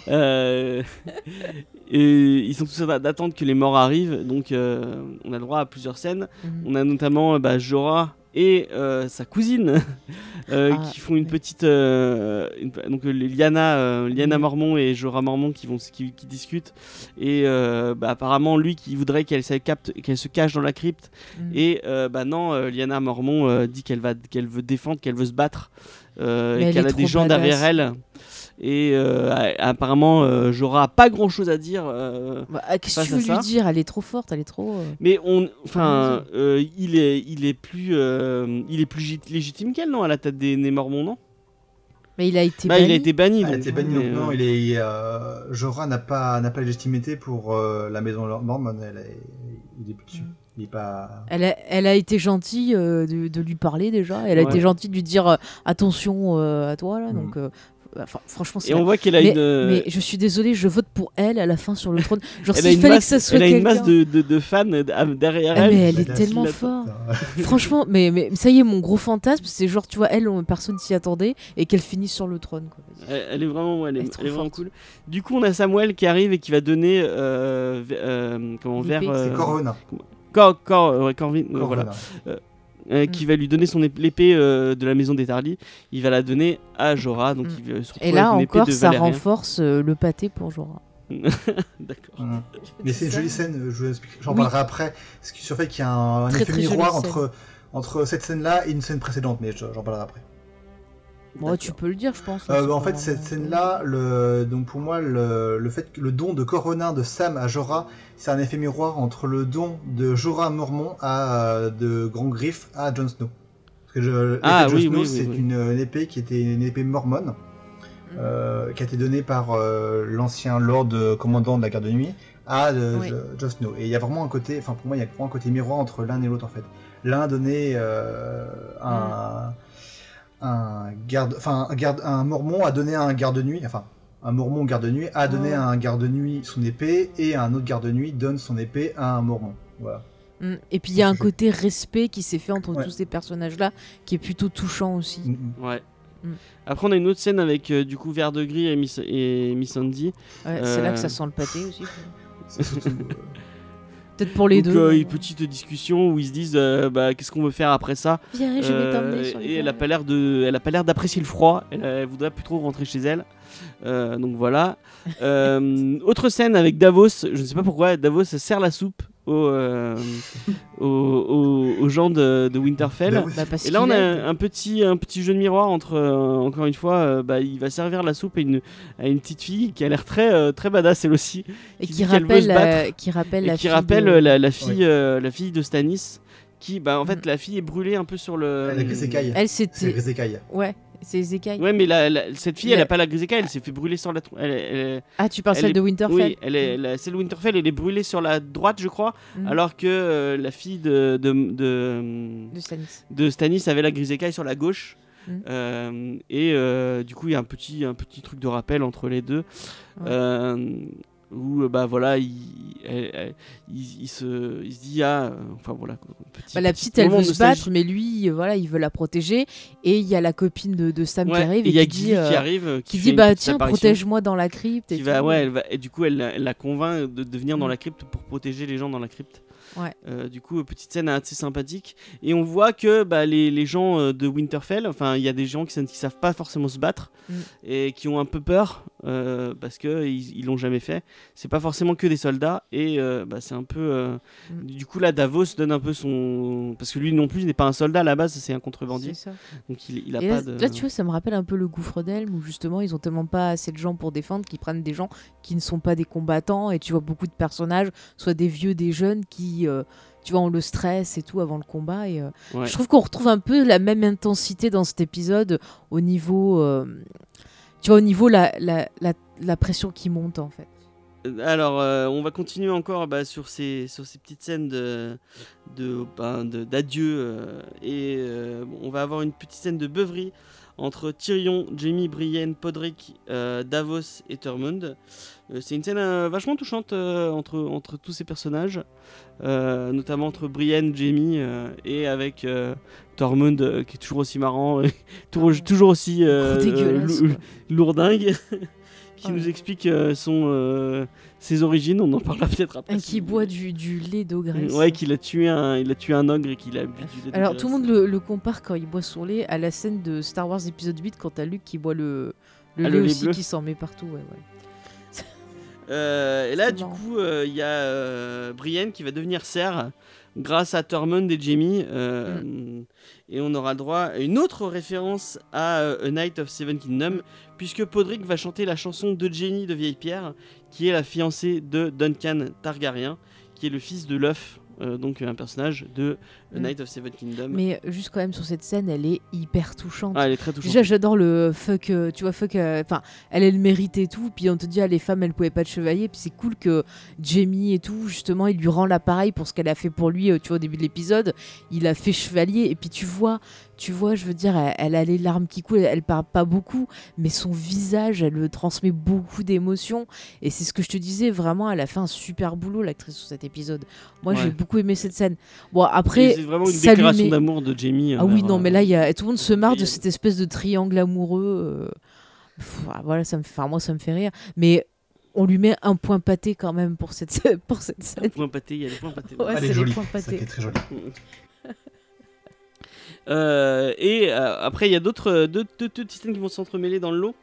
Euh, et ils sont tous en train d'attendre que les morts arrivent. Donc, euh, on a le droit à plusieurs scènes. Mhm. On a notamment bah, Jorah et euh, sa cousine euh, Ah, qui font une petite euh, une- donc Liana Liana. Mormont et Jorah Mormont qui vont qui, qui discutent et bah, apparemment lui qui voudrait qu'elle se capte qu'elle se cache dans la crypte Mhm. et bah non Liana Mormont euh, dit qu'elle va qu'elle veut défendre qu'elle veut se battre euh, et elle qu'elle a des gens badass. derrière elle et euh, apparemment euh, Jorah a pas grand chose à dire euh, Bah, ah, Qu'est-ce que tu à veux ça. lui dire? Elle est trop forte, elle est trop. euh, mais on, enfin, euh, il est, il est plus, euh, il est plus git- légitime qu'elle, non, à la tête des, des Mormons, non? Mais il a été. Bah, il a banni. été banni. Ah, il a été banni, donc non, il est, euh, Jorah n'a pas, n'a pas légitimité pour euh, la maison Mormon, elle est- il est plus dessus. Mm. Il est pas... Elle a, elle a été gentille euh, de, de lui parler déjà. Elle a Ouais. été gentille de lui dire euh, attention euh, à toi là. Donc, euh, enfin, franchement, c'est Et on voit qu'elle a mais, une. euh, mais je suis désolée, je vote pour elle à la fin sur le trône. Genre, s'il fallait masse, que ça soit elle a une masse de, de, de fans euh, derrière Ah, elle. mais elle est La tellement forte. Putain. Franchement, mais, mais ça y est, mon gros fantasme, c'est genre, tu vois, elle, on- personne s'y attendait et qu'elle finisse sur le trône. Quoi. Elle, elle est vraiment, elle est, Elle est elle est vraiment cool. Du coup, on a Samuel qui arrive et qui va donner euh, euh, comment vers euh, C'est Corona. Cor- Cor- Corvin, euh, Corona. voilà, Euh, qui va lui donner son ép- l'épée euh, de la maison des Tarly. Il va la donner à Jorah, donc Mm. il va se retrouver Et là avec une épée encore, de ça Valérien. renforce euh, le pâté pour Jorah. D'accord. Mais c'est une jolie scène, je vous explique- j'en Oui. parlerai après. Ce qui sur le fait qu'il y a un, un Très, effet très jolie miroir scène. entre, entre cette scène-là et une scène précédente, mais je- j'en parlerai après. Bon, tu peux le dire, je pense. Euh, c'est en fait, vraiment- cette scène-là, le, donc pour moi, le, le fait que le don de Corona de Sam à Jorah, c'est un effet miroir entre le don de Jorah Mormont à euh, de Grand Griff à Jon Snow. Parce que je, Ah, de Jon oui, Snow, oui, oui, c'est oui. Une, une épée qui était une épée mormone, euh, qui a été donnée par euh, l'ancien Lord euh, commandant de la garde de nuit à euh, Oui. Jo- Jon Snow. Et il y a vraiment un côté, enfin pour moi, il y a vraiment un côté miroir entre l'un et l'autre en fait. L'un donnait euh, un, un garde, enfin un garde, un mormon a donné à un garde de nuit, enfin un mormon garde de nuit a donné Oh. à un garde de nuit son épée et un autre garde de nuit donne son épée à un mormon. Voilà. Mm. Et puis il y a un côté respect qui s'est fait entre Ouais. tous ces personnages-là, qui est plutôt touchant aussi. Mm, mm. Ouais. Après, on a une autre scène avec euh, du coup Vert de Gris et Miss, et Miss Andy. Ouais, C'est là Euh, que ça sent le pâté aussi. Peut-être pour les Donc, deux. euh, une petite discussion où ils se disent euh, bah, qu'est-ce qu'on veut faire après ça. Viens, je vais Euh, t'emmener sur les et elle a pas l'air de, elle a pas l'air d'apprécier le froid. Elle, elle voudrait plus trop rentrer chez elle. Euh, donc voilà. Euh, autre scène avec Davos. Je ne sais pas pourquoi Davos sert la soupe aux, euh, aux, aux- aux gens de, de Winterfell. Bah. Bah, Et là, on a un petit, un petit jeu de miroir entre, euh, encore une fois, euh, bah, il va servir la soupe à une, à une petite fille qui a l'air très, euh, très badass elle aussi, et qui rappelle, battre. qui rappelle et la qui fille rappelle de- la, la fille, Ouais. euh, la fille de Stannis, qui, bah, en fait, Mm. la fille est brûlée un peu sur le. Elle a. Elle écaille. Ouais, c'est les écailles. Ouais, mais la- la- cette fille, elle a pas la grise écaille, elle s'est fait brûler sur la. tr- Elle, elle- Ah, tu parles Elle celle est- de Winterfell oui, elle est, la- celle de Winterfell, elle est brûlée sur la droite, je crois, Mhm. alors que euh, la fille de, de, de, De Stannis avait la grise écaille sur la gauche. Mhm. Euh, et euh, du coup, il y a un petit, un petit truc de rappel entre les deux. Ouais. Où euh, bah voilà il, elle- elle- il, il se il se dit ah euh, enfin voilà petit- Bah, la petit petite, elle veut se battre, mais lui, euh, voilà, il veut la protéger. Et il y a la copine de, de Sam Ouais, qui arrive et et, il y a qui dit, euh, qui arrive qui dit bah tiens, protège-moi dans la crypte. Et, va ouais elle va et du coup elle, la- elle la convainc de, de venir dans Mm. la crypte pour protéger les gens dans la crypte Ouais. Euh, du coup, petite scène assez sympathique. Et on voit que bah, les, les gens euh, de Winterfell, enfin, il y a des gens qui ne savent pas forcément se battre Mm. et qui ont un peu peur euh, parce qu'ils ils l'ont jamais fait. C'est pas forcément que des soldats. Et euh, bah, c'est un peu. Mm. Du coup, là, Davos donne un peu son. Parce que lui non plus n'est pas un soldat à la base, c'est un contrebandier. ça. Donc il, il a Et pas là, de. là, tu vois, ça me rappelle un peu le gouffre d'Elm où justement ils ont tellement pas assez de gens pour défendre qu'ils prennent des gens qui ne sont pas des combattants et tu vois beaucoup de personnages, soit des vieux, des jeunes qui, euh, tu vois, ont le stress et tout avant le combat. Et euh, Ouais. je trouve qu'on retrouve un peu la même intensité dans cet épisode au niveau, euh, tu vois, au niveau la, la, la, la pression qui monte en fait. Alors, euh, on va continuer encore bah, sur, ces, sur ces petites scènes de, de, ben, de- d'adieu. et on va avoir une petite scène de beuverie entre Tyrion, Jamie, Brienne, Podrick, euh, Davos et Tormund. Euh, c'est une scène euh, vachement touchante entre, entre tous ces personnages, notamment entre Brienne, Jamie et avec Tormund qui est toujours aussi marrant, et toujours, toujours aussi lourdingue. qui Ouais. nous explique euh, son, euh, ses origines, on en parlera peut-être après. Et qui boit du, du lait d'ogresse. Ouais, qu'il a tué un, il a tué un ogre et qu'il a bu du lait Alors tout le monde le, le compare quand il boit son lait à la scène de Star Wars épisode 8 quand t'as Luke qui boit le, le Ah, lait le aussi bleu. qui s'en met partout. Ouais, ouais. Euh, et là, du marrant. coup, il y a Brienne qui va devenir serre grâce à Tormund et Jamie. Mm. Et on aura droit à une autre référence à euh, A Night of Seven Kingdoms, puisque Podrick va chanter la chanson de Jenny de Vieille Pierre, qui est la fiancée de Duncan Targaryen, qui est le fils de l'œuf, euh, donc un personnage de The Mm. Night of Seven Kingdoms. Mais juste quand même sur cette scène, elle est hyper touchante. Ah, elle est très touchante. Déjà, j'adore le fuck, euh, tu vois, fuck. euh, Enfin, elle, elle mérite et tout. Puis on te dit, ah, les femmes, elles pouvaient pas de chevalier. Puis c'est cool que Jamie et tout, justement, il lui rend l'appareil pour ce qu'elle a fait pour lui, euh, tu vois, au début de l'épisode. Il a fait chevalier. Et puis tu vois, tu vois, je veux dire, elle, elle a les larmes qui coulent. Elle parle pas beaucoup, mais son visage, elle le transmet beaucoup d'émotions. Et c'est ce que je te disais, vraiment, elle a fait un super boulot, l'actrice, sur cet épisode. Moi, Ouais. j'ai beaucoup aimé cette scène. Bon, après. C'est vraiment une déclaration d'amour de Jamie. Ah oui, envers, non, mais euh, là, il y a... tout le monde se marre de et- cette espèce de triangle amoureux. euh, pff, ah, voilà, ça me fait... enfin, moi, ça me fait rire. Mais on lui met un point pâté quand même pour cette, pour cette scène. points pâtés, il y a les points pâtés. Ouais, c'est est les points ça pâtés. très joli. Euh, et euh, après, il y a d'autres euh, deux, deux- deux petites scènes qui vont s'entremêler dans le lot.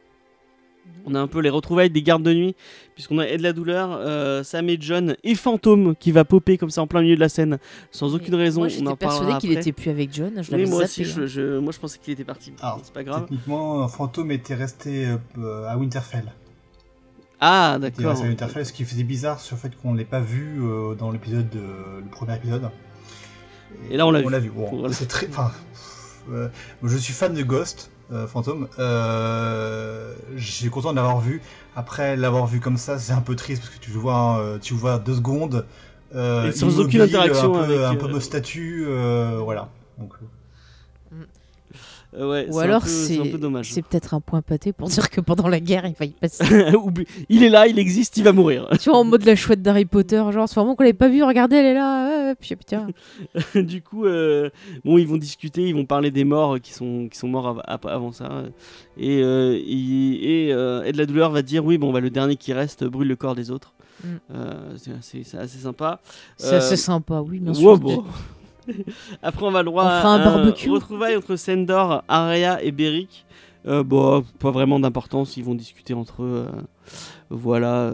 On a un peu les retrouvailles des gardes de nuit, puisqu'on a Ed la douleur, euh, Sam et John et Fantôme qui va popper comme ça en plein milieu de la scène, sans aucune raison. Moi, on j'étais parlera qu'il était plus avec John. Je Oui, moi zappé, aussi, hein. je, je- moi je pensais qu'il était parti. C'est pas grave. Techniquement, Fantôme était resté euh, à Winterfell. Ah, Il était d'accord. resté à Winterfell, ce qui faisait bizarre sur le fait qu'on ne l'ait pas vu euh, dans l'épisode, de- le premier épisode. Et là, on l'a vu. On l'a vu. Bon, Voilà. c'est très. Enfin, euh, je suis fan de Ghost, euh, Fantôme. Euh, J'ai content de l'avoir vu. Après l'avoir vu comme ça, c'est un peu triste parce que tu le vois, euh, tu le vois deux secondes. euh, Et sans aucune interaction un peu, avec, un peu me statue, voilà. Donc, ouais, Ou alors, c'est peut-être un point pâté pour dire que pendant la guerre, il va y passer. Il est là, il existe, il va mourir. tu vois, en mode la chouette d'Harry Potter. Genre, c'est vraiment qu'on l'avait pas vu. Regardez, elle est là. putain. du coup, euh, bon, ils vont discuter, ils vont parler des morts qui sont, qui sont morts av- av- avant ça. Et, euh, et euh, Ed la douleur va dire oui, bon, bah, le dernier qui reste brûle le corps des autres. Mm. Euh, c'est assez, sympa. C'est Euh, assez sympa, oui, bien sûr. bon. Après, on va le droit On à un barbecue. retrouvaille entre Sendor, Arya et Beric. Euh, bon, pas vraiment d'importance, ils vont discuter entre eux. euh, voilà.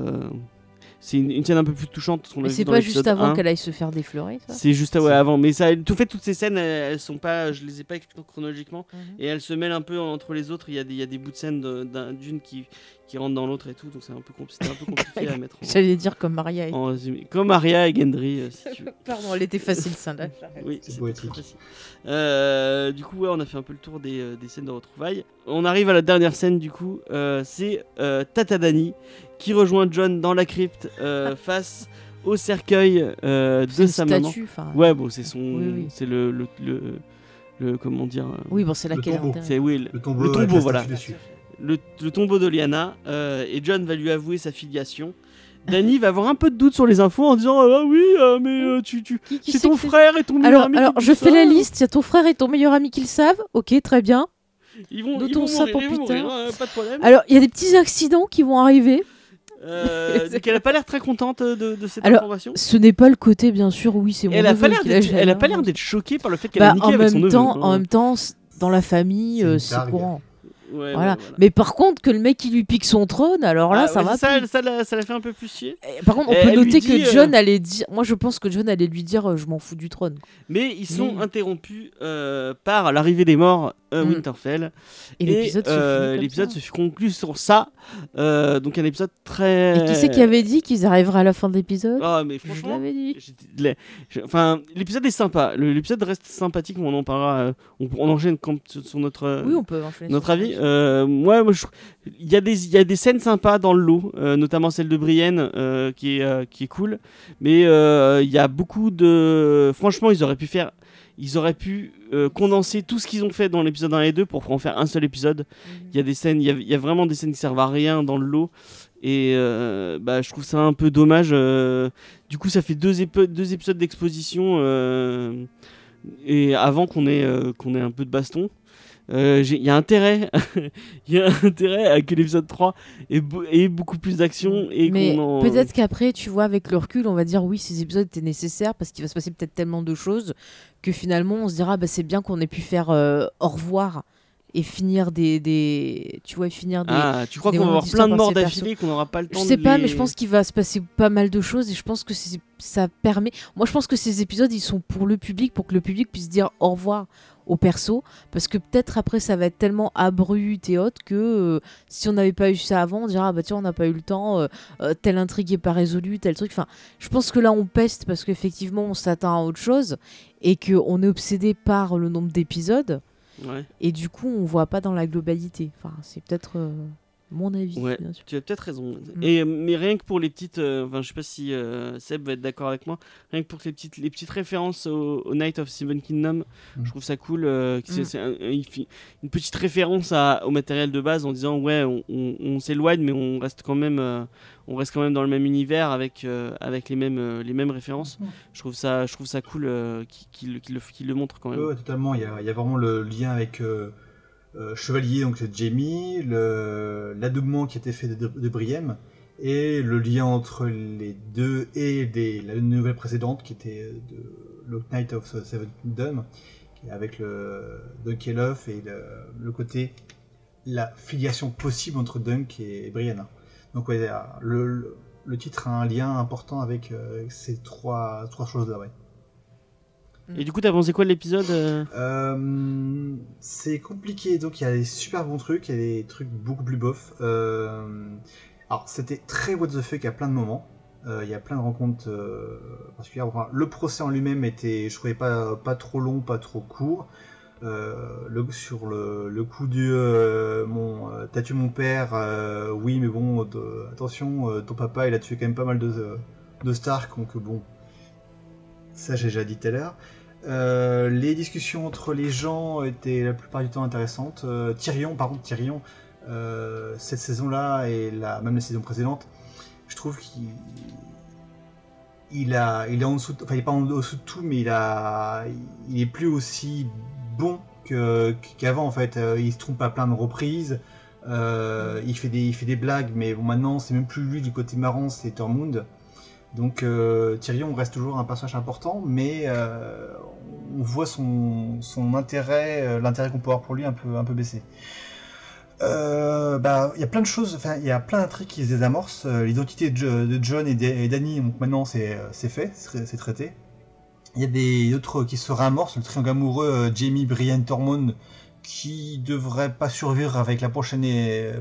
C'est une, une scène un peu plus touchante. parce qu'on l'a Mais c'est pas juste avant 1. qu'elle aille se faire déflorer, ça C'est juste ouais, avant. Mais ça, tout fait, toutes ces scènes, elles, elles sont pas, je les ai pas écrites chronologiquement. Mhm. Et elles se mêlent un peu entre les autres. Il y a des, il y a des bouts de scène d'une qui, qui rentre dans l'autre et tout. Donc c'est un peu, compl- c'était un peu compliqué à mettre en, J'allais dire comme Maria. et- en résumé. Comme Arya et Gendry, euh, si tu veux. Pardon, elle était facile, celle-là. Oui, C'est c'était poétique. très facile. Euh, du coup, ouais, on a fait un peu le tour des, euh, des scènes de retrouvailles. On arrive à la dernière scène, du coup. euh, c'est euh, Tata Dani qui rejoint John dans la crypte euh, face au cercueil euh, de une sa maman. statue, enfin. Ouais, bon, c'est son. Oui, oui. C'est le, le, le, le- Comment dire euh, Oui, bon, c'est Le laquelle. C'est oui, le, tombeau, le voilà. le, le tombeau de Liana. euh, et John va lui avouer sa filiation. Dani va avoir un peu de doute sur les infos en disant Ah oui, euh, mais euh, tu, tu, c'est ton frère et ton meilleur Alors, ami. alors je fais la liste. Il y a ton frère et ton meilleur ami qui le savent. Ok, très bien. Ils vont, ils vont ça mourir, pour ils vont mourir, euh, pas de problème. Alors, il y a des petits accidents qui vont arriver. Euh, donc elle a pas l'air très contente de, de cette Alors, information? Ce n'est pas le côté, bien sûr. Oui, c'est mon Elle a neveu pas l'air qui d'être, l'a elle a gêné. pas l'air d'être choquée par le fait qu'elle Bah, a niqué en avec son même neveu. temps, hein. en même temps, dans la famille, C'est euh, courant. Ouais, Voilà. ouais, voilà. Mais par contre, que le mec il lui pique son trône, alors là, Ah, ça ouais, va. ça, ça, l'a, ça l'a fait un peu plus chier. Et Par contre, on Elle- peut noter dit, que John euh, allait dire. Moi, je pense que John allait lui dire, euh, je m'en fous du trône. Mais ils sont interrompus euh, par l'arrivée des morts euh, Mm. Winterfell. Et, l'épisode se euh, comme l'épisode se conclut sur ça. Donc un épisode très. Et qui c'est qui avait dit qu'ils arriveraient à la fin de l'épisode? Ah mais Je l'avais dit. je- Enfin, l'épisode est sympa. L'épisode reste sympathique, mais on en parlera. on, on enchaîne sur notre. Oui, on peut enchaîner. notre avis. Euh, moi, moi, je- il y a des il y a des scènes sympas dans le lot, euh, notamment celle de Brienne euh, qui est euh, qui est cool. Mais il y a beaucoup de. Franchement, ils auraient pu faire. Ils auraient pu condenser tout ce qu'ils ont fait dans l'épisode 1 et 2 pour en faire un seul épisode. Il y a des scènes, il y a, il y a vraiment des scènes qui servent à rien dans le lot. Et bah, je trouve ça un peu dommage. du coup, ça fait deux, épo- deux épisodes d'exposition. et avant qu'on ait, qu'on ait un peu de baston. Euh, Il y a intérêt, il y a intérêt à que l'épisode 3 ait, beau- ait beaucoup plus d'action et Mais en- peut-être qu'après, tu vois, avec le recul, on va dire oui, ces épisodes étaient nécessaires parce qu'il va se passer peut-être tellement de choses que finalement, on se dira, bah, c'est bien qu'on ait pu faire euh, au revoir et finir des, des, tu vois, finir des. Ah, tu crois qu'on va avoir plein de morts d'affilée qu'on n'aura pas le temps Je sais de pas, les- mais je pense qu'il va se passer pas mal de choses et je pense que ça permet. Moi, je pense que ces épisodes, ils sont pour le public, pour que le public puisse dire au revoir au perso, parce que peut-être après ça va être tellement abrupt et autres que euh, si on n'avait pas eu ça avant, on dira ah bah tiens on n'a pas eu le temps, euh, euh, telle intrigue est pas résolue, tel truc. Enfin, je pense que là on peste parce qu'effectivement on s'attend à autre chose et qu'on est obsédé par le nombre d'épisodes Ouais. et du coup on voit pas dans la globalité. Enfin, c'est peut-être mon avis. Ouais, bien sûr. tu as peut-être raison. Mm. Et, mais rien que pour les petites. euh, Enfin, je sais pas si euh, Seb va être d'accord avec moi. Rien que pour les petites, les petites références au, au Night of Seven Kingdom, Mm. je trouve ça cool. euh, c'est Mm. un- une petite référence à, au matériel de base en disant Ouais, on, on- on s'éloigne, mais on reste quand même. euh, on reste quand même dans le même univers avec, euh, avec les, mêmes, euh, les mêmes références. Je trouve ça, je trouve ça cool euh, qu'il le, montre quand même. Ouais, ouais, totalement. Il y, a, il y a vraiment le lien avec euh, Chevalier, donc Jamie, l'adoubement qui été fait de, de Briem, et le lien entre les deux et des- la nouvelle précédente qui était euh, de Lock Knight of Seven Kingdom, qui est avec le Dunk et et le, côté la filiation possible entre Dunk et Brienne. Donc ouais, le, le, le titre a un lien important avec euh, ces trois, trois choses-là. Ouais. Et du coup, t'as pensé quoi de l'épisode euh Euh, c'est compliqué, donc il y a des super bons trucs, il y a des trucs beaucoup plus bof. Euh, alors c'était très what the fuck à plein de moments. Il y a plein de rencontres particulières. Enfin, le procès en lui-même était, je trouvais pas, pas trop long, pas trop court. Sur le, le coup du mon t'as tué mon père, oui mais bon attention, ton papa il a tué quand même pas mal de, de Stark, donc bon ça j'ai déjà dit tout à l'heure. Euh, les discussions entre les gens étaient la plupart du temps intéressantes. Euh, Tyrion, par contre, Tyrion, euh, cette saison-là et la, même la saison précédente, je trouve qu'il il est en dessous, de- enfin il est pas en dessous de tout, mais il est plus aussi bon qu'avant en fait. Il se trompe à plein de reprises. Il fait des, il fait des blagues, mais bon maintenant c'est même plus lui du côté marrant, c'est Tormund. Donc euh, Tyrion reste toujours un personnage important, mais euh, on voit son, son intérêt, euh, l'intérêt qu'on peut avoir pour lui un peu, un peu baisser. Euh, bah, il y a plein de choses, enfin, il y a plein d'intrigues qui se désamorcent. L'identité de, Jo- de John et, de- et Danny, donc maintenant c'est c'est fait, c'est c'est traité. Il y a des autres qui se réamorcent, le triangle amoureux Jamie, Brienne, Tormund, qui devrait pas survivre avec la prochaine,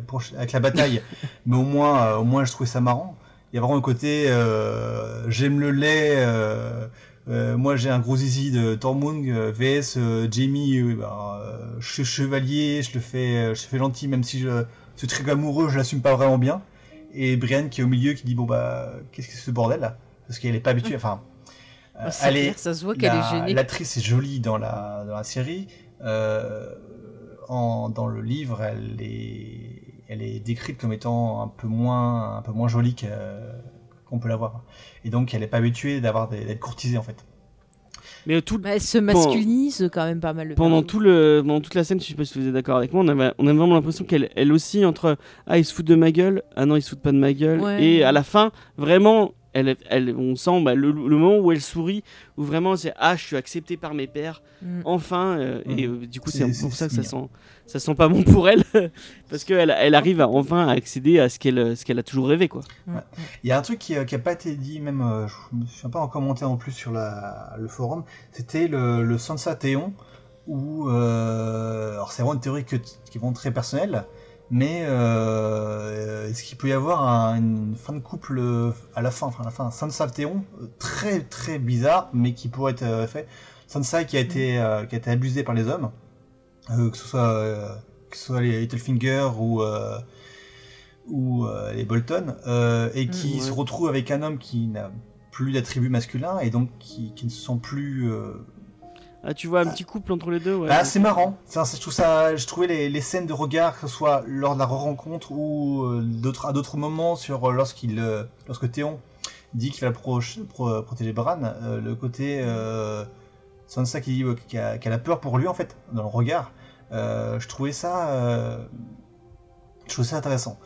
proche- avec la bataille, mais au moins, au moins je trouvais ça marrant. Il y a vraiment le côté euh, j'aime le lait, euh, euh, moi j'ai un gros zizi de Tormund, VS Jamie, euh, bah, je suis chevalier, je le fais, je fais gentil, même si je, ce triangle amoureux je l'assume pas vraiment bien. Et Brienne qui est au milieu qui dit bon bah qu'est-ce que c'est ce bordel là? Parce qu'elle est pas habituée, enfin. euh, c'est elle est- clair, ça se voit qu'elle la- est gênée. L'actrice est jolie dans la, dans la série. Euh, en, dans le livre, elle est, elle est décrite comme étant un peu moins, un peu moins jolie qu'on peut la voir. Et donc, elle n'est pas habituée d'avoir des- d'être courtisée en fait. Mais tout, Bah, elle se masculinise quand même pas mal. le pendant, perso. tout le, pendant toute la scène, je sais pas si vous êtes d'accord avec moi, on avait, on avait vraiment l'impression qu'elle elle aussi, entre Ah, il se fout de ma gueule, ah non, il se fout pas de ma gueule. Ouais. Et à la fin, vraiment, elle, elle, on sent bah, le, le moment où elle sourit, où vraiment c'est Ah, je suis accepté par mes pères, Mm. enfin. euh, Et Mm. euh, du coup, C'est- pour ça que ça sent, ça sent pas bon pour elle, parce qu'elle elle arrive à, enfin à accéder à ce qu'elle ce qu'elle a toujours rêvé, quoi. Il y a un truc qui n'a pas été dit, même euh, je me souviens pas en commentaire en plus sur la, le forum, c'était le, le Sansa Théon, où, euh, alors c'est vraiment une théorie que, qui est vraiment très personnelle, mais euh, est-ce qu'il peut y avoir un- une fin de couple euh, à la fin, enfin à la fin, Sansa Théon, euh, très très bizarre, mais qui pourrait être euh, fait. Sansa qui a été, euh, qui a été abusée par les hommes, euh, que ce soit, euh, que ce soit les Littlefinger ou ou les Bolton, et qui ouais. se retrouve avec un homme qui n'a plus d'attribut masculin et donc qui, qui ne se sent plus. Ah, tu vois un petit couple entre les deux, ouais. Ah, c'est marrant. Enfin, je trouve ça. Je trouvais les, les scènes de regard, que ce soit lors de la rencontre ou euh, d'autres à d'autres moments sur euh, lorsqu'il euh, lorsque Théon dit qu'il va pro- protéger Bran, euh, le côté euh, Sansa qui dit euh, qu'elle a, qu'elle a peur pour lui en fait dans le regard. euh, je trouvais ça. euh, je trouvais ça intéressant.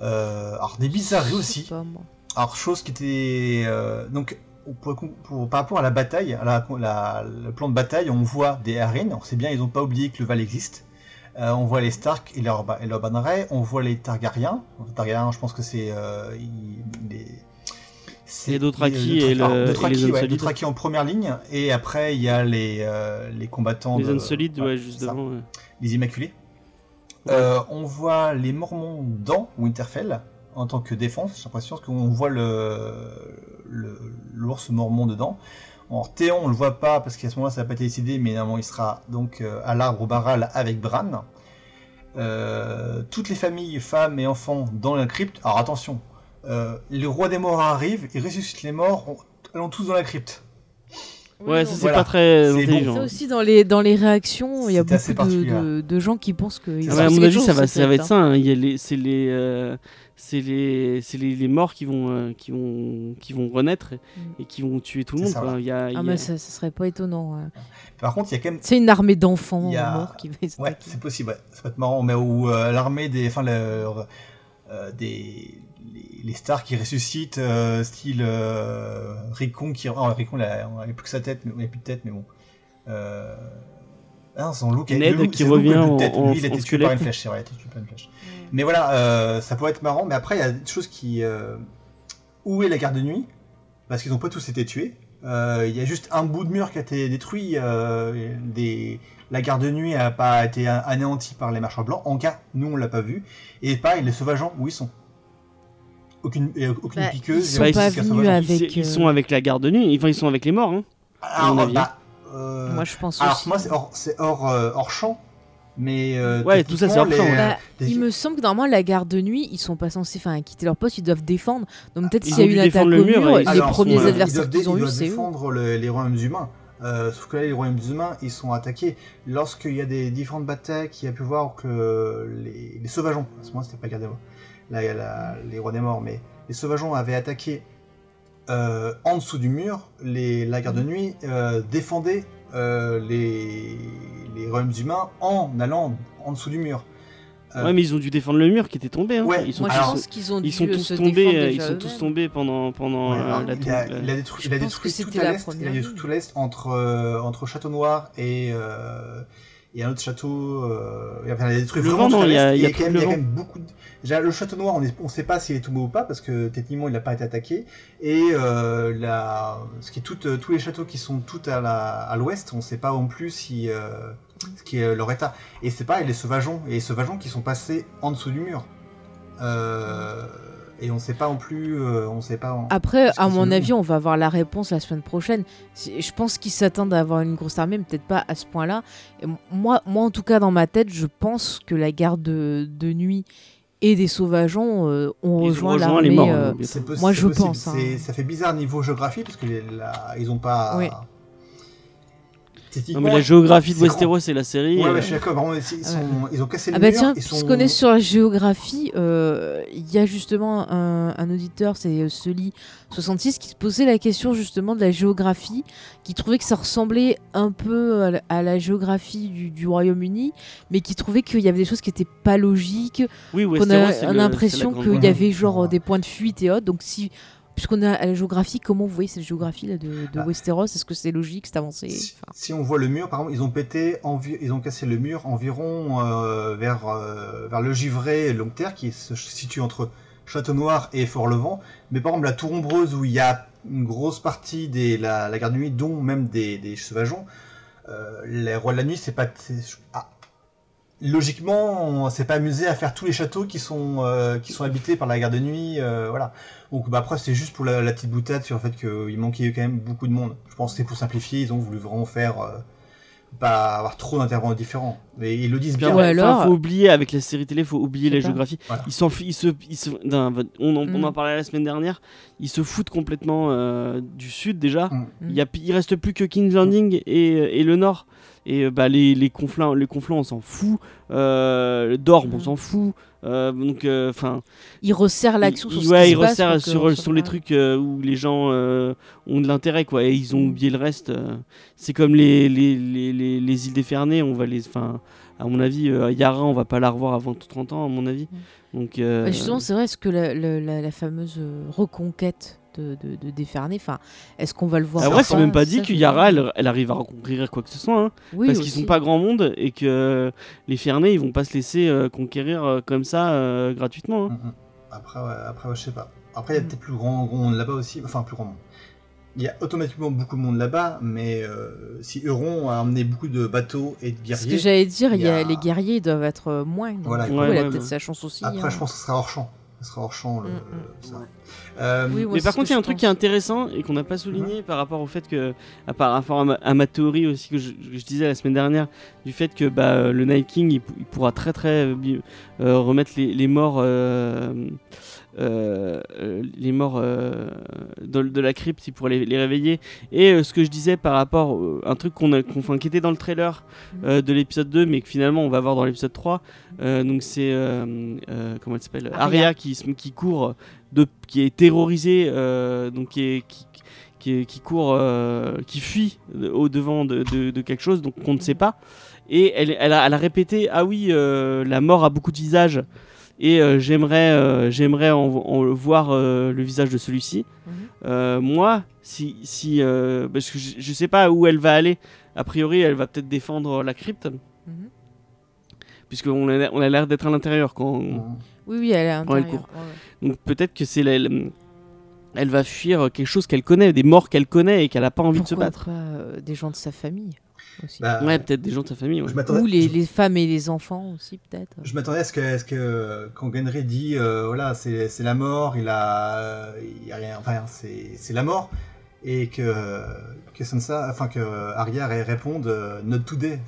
Euh, alors des bizarreries aussi. pas. Alors, chose qui était. euh, donc, pour, pour- par rapport à la bataille, à la- la- le plan de bataille, on voit des Arryn. On sait bien, ils n'ont pas oublié que le Val existe. Euh, on voit les Stark et leurs ba- et leurs bannerets. On voit les Targaryens. Targaryens, je pense que c'est. Euh, c'est- Dothraki et le- Dothraki, ouais. Dothraki en première ligne. Et après, il y a les, euh, les combattants. Les de- Unsolides, ouais, ouais, juste devant. ouais. les Immaculés. Euh, on voit les Mormons dans Winterfell en tant que défense, j'ai l'impression, qu'on voit le le- l'ours mormon dedans. En Théon, on le voit pas parce qu'à ce moment-là, ça n'a pas été décidé, mais normalement, il sera donc euh, à l'arbre au Baral avec Bran. Euh, toutes les familles, femmes et enfants dans la crypte. Alors attention, euh, le roi des morts arrive, il ressuscite les morts, on- allons tous dans la crypte. Ouais, ça c'est Voilà. pas très C'est intelligent. Ça aussi, dans les, dans les réactions, il y a beaucoup de, de- de gens qui pensent que. Ah ouais, à mon avis, ça va, ça va être ça. hein. Il y a les, c'est les, euh, c'est les, c'est les, les morts qui vont, euh, qui vont, qui vont renaître et, Mm. et qui vont tuer tout le monde. ça, quoi. Il y a, il y Ah, a- mais ça, ça serait pas étonnant. ouais. Par contre, il y a quand même C'est une armée d'enfants a- morts qui va Ouais, c'est possible, ouais. ça peut être marrant, mais où euh, l'armée des, enfin, le- euh, des, les, les stars qui ressuscitent, euh, style euh, Rickon qui, oh, Rickon, il a, on avait plus que sa tête, mais il a plus de tête, mais bon. Euh... Ah son look, Ned le look- qui revient tête. en- Lui, il a été tué par une flèche, c'est vrai, il a été tué par une flèche. Mais voilà, euh, ça pourrait être marrant, mais après, il y a des choses qui. euh, Où est la garde de nuit? Parce qu'ils n'ont pas tous été tués. Euh, Il y a juste un bout de mur qui a été détruit. euh, des... La garde de nuit n'a pas été anéantie par les marchands blancs. En cas, nous, on l'a pas vu. Et pareil, les sauvageants, où ils sont? Aucune, aucune Bah, piqueuse. ils sont pas venus avec- ils, ils euh, sont avec la garde de nuit. Enfin, ils sont avec les morts. Hein. Alors, mon avis. bah, euh, Moi, je pense alors aussi. moi, c'est hors, euh, hors champ. Mais euh, Ouais, tout ça, c'est hors champ, Bah, les- Il me semble que normalement la garde de nuit, ils sont pas censés enfin, quitter leur poste, ils doivent défendre. Donc peut-être Ils s'il y a ont une attaque au le mur, mur, et les Alors, premiers sont, adversaires qu'ils ont eu, c'est eux. défendre le- les royaumes humains. Euh, sauf que là, les royaumes humains, ils sont attaqués. Lorsqu'il y a des différentes batailles, qu'il y a pu voir que les, les sauvageons, à ce moment c'était pas garde la- les rois des morts, mais les sauvageons avaient attaqué euh, en dessous du mur, les, la garde de nuit euh, défendait euh, les, les royaumes humains en allant en dessous du mur. Euh, Ouais, mais ils ont dû défendre le mur qui était tombé. Hein. Ouais, ils sont, Moi, tous- je pense qu'ils ont dû ils sont tous se tombés. défendre Ils sont tous tombés pendant pendant Ouais, euh, alors, la il, a, il a détruit, il a détruit tout l'est, il a première détruit ligne. tout l'est entre euh, entre Château Noir et euh, et un autre château. Euh, enfin, il a détruit Le vraiment vent, non, il y a- il y a quand même, il y a quand beaucoup. De... Déjà, le château Noir, on ne sait pas s'il est tombé ou pas parce que techniquement il n'a pas été attaqué. Et euh, la, ce qui est tout, euh, tous les châteaux qui sont tout à la à l'ouest, on ne sait pas non plus si euh, ce qui est leur état. Et c'est pareil, les sauvageons et les sauvageons qui sont passés en dessous du mur. Euh, et on sait pas non plus, euh, on sait pas. Après, à mon avis, nom. on va avoir la réponse la semaine prochaine. Je pense qu'ils s'attendent à avoir une grosse armée, mais peut-être pas à ce point-là. Moi, moi, en tout cas, dans ma tête, je pense que la garde de, de nuit et des sauvageons euh, ont Ils rejoint rejoint l'armée. les morts, euh, hein, Moi, je possible. pense, hein. Ça fait bizarre niveau géographie parce que les- la- ils ont pas. Oui. Non, mais la géographie de c'est Westeros et la série. Ouais, euh, ouais, je suis d'accord. Vraiment, ils, Ah sont- ouais. ils ont cassé le Ah bah mur. tiens, sont... puisqu'on est sur la géographie, euh, il y a justement un, un auditeur, c'est euh, Sully66, qui se posait la question justement de la géographie, qui trouvait que ça ressemblait un peu à la, à la géographie du, du Royaume-Uni, mais qui trouvait qu'il y avait des choses qui n'étaient pas logiques, Oui, qu'on Westeros, a c'est a l'impression c'est qu'il y avait genre Ouais. des points de fuite et autres. Donc si, puisqu'on a la géographie, comment vous voyez cette géographie là de, de Bah. Westeros? Est-ce que c'est logique, c'est avancé? Si, Enfin, si on voit le mur, par exemple, ils ont pété, ils ont cassé le mur environ euh, vers, euh, vers le Givray et Longterre, qui se situe entre Château Noir et Fort-Levant. Mais par exemple, la Tour Ombreuse, où il y a une grosse partie de la, la garde de nuit, dont même des, des sauvageons, euh, les rois de la nuit, c'est pas. ah. Logiquement, on s'est pas amusé à faire tous les châteaux qui sont, euh, qui sont habités par la garde de nuit. euh, voilà. Donc bah, après, c'est juste pour la, la petite boutade sur le fait qu'il manquait quand même beaucoup de monde. Je pense que c'est pour simplifier, ils ont voulu vraiment faire. euh, pas avoir trop d'intervenants différents. Mais ils le disent Bien. Ouais, enfin, alors- faut oublier avec la série télé, faut oublier la géographie. Voilà. Ils s'en f- ils se, ils se- on, en, on Mm. en parlait la semaine dernière. Ils se foutent complètement euh, du sud déjà. Mm. Il y a, il reste plus que King's Landing et, et le nord. Et euh, bah, les, les conflans, les conflans, on s'en fout. Euh, Dorme, on Mm. s'en fout. Euh, donc, enfin, il resserre l'action sur ce ouais, qui il se resserre que sur, les trucs euh, où les gens euh, ont de l'intérêt, quoi. Et ils ont Mm. oublié le reste. euh. c'est comme les, les, les, les, les îles défernées. On va les, enfin, à mon avis, euh, Yara, on va pas la revoir avant 30 ans, à mon avis. Donc, euh, Bah, justement, c'est vrai, est-ce que la, la- la- la fameuse euh, reconquête de, de, de Déferné, enfin, est-ce qu'on va le voir ah ou ouais, c'est même pas dit que Yara, elle, elle arrive à reconquérir quoi que ce soit. hein. Oui, parce qu'ils sont pas grand monde et que euh, les Fernés, ils vont pas se laisser euh, conquérir euh, comme ça euh, gratuitement. hein. Mm. Après, ouais, après, ouais, je sais pas. Après, il y a peut-être plus grand, grand monde là-bas aussi. Enfin, plus grand monde. Il y a automatiquement beaucoup de monde là-bas, mais euh, si Euron a emmené beaucoup de bateaux et de Ce que guerriers, j'allais dire, il y a... il y a- les guerriers ils doivent être moins. Donc, Voilà, du coup, ouais, elle a ouais, peut-être sa chance aussi. après, hein. je pense que ce sera hors champ. Sera hors champ. Le, Mm, ça. Euh, Oui, moi, Mais par contre, il y a un truc qui est intéressant et qu'on n'a pas souligné par rapport au fait que, à par rapport à ma, à ma théorie aussi que je, disais la semaine dernière, du fait que bah, euh, le Night King il, pou- il pourra très très euh, euh, remettre les, les morts, euh, euh, euh, les morts euh, de, de la crypte, il pourra les, les réveiller. Et euh, ce que je disais par rapport à un truc qu'on a, qu'on, enfin, qui était dans le trailer de l'épisode 2, mais que finalement on va voir dans l'épisode 3, euh, donc c'est comment elle s'appelle? Arya. Arya qui, qui court de, qui est terrorisé, euh, donc qui, est, qui, qui, court, qui fuit au devant de, de- de quelque chose, donc qu'on ne sait pas. Et elle, elle, a, elle a répété ah oui, la mort a beaucoup de visages. Et euh, j'aimerais, euh, j'aimerais en, en voir euh, le visage de celui-ci. Mhm. Moi, si, si parce que je, je sais pas où elle va aller. A priori, elle va peut-être défendre la crypte, Mhm. puisqu'on a, on a l'air d'être à l'intérieur quand. Oui, oui, elle est à l'intérieur. court. ouais, ouais. Donc peut-être que c'est la- la- elle va fuir quelque chose qu'elle connaît, des morts qu'elle connaît et qu'elle a pas envie de se battre. pas des gens de sa famille? Aussi. Bah, Ouais, peut-être des gens de sa famille. ouais. Ou les, je- les femmes et les enfants aussi, peut-être. Je m'attendais à ce que, à ce que quand Gunray dit euh, voilà c'est c'est la mort, il a, il y a rien, enfin c'est c'est la mort et que que Sansa, enfin que Arya ré- réponde euh, not today.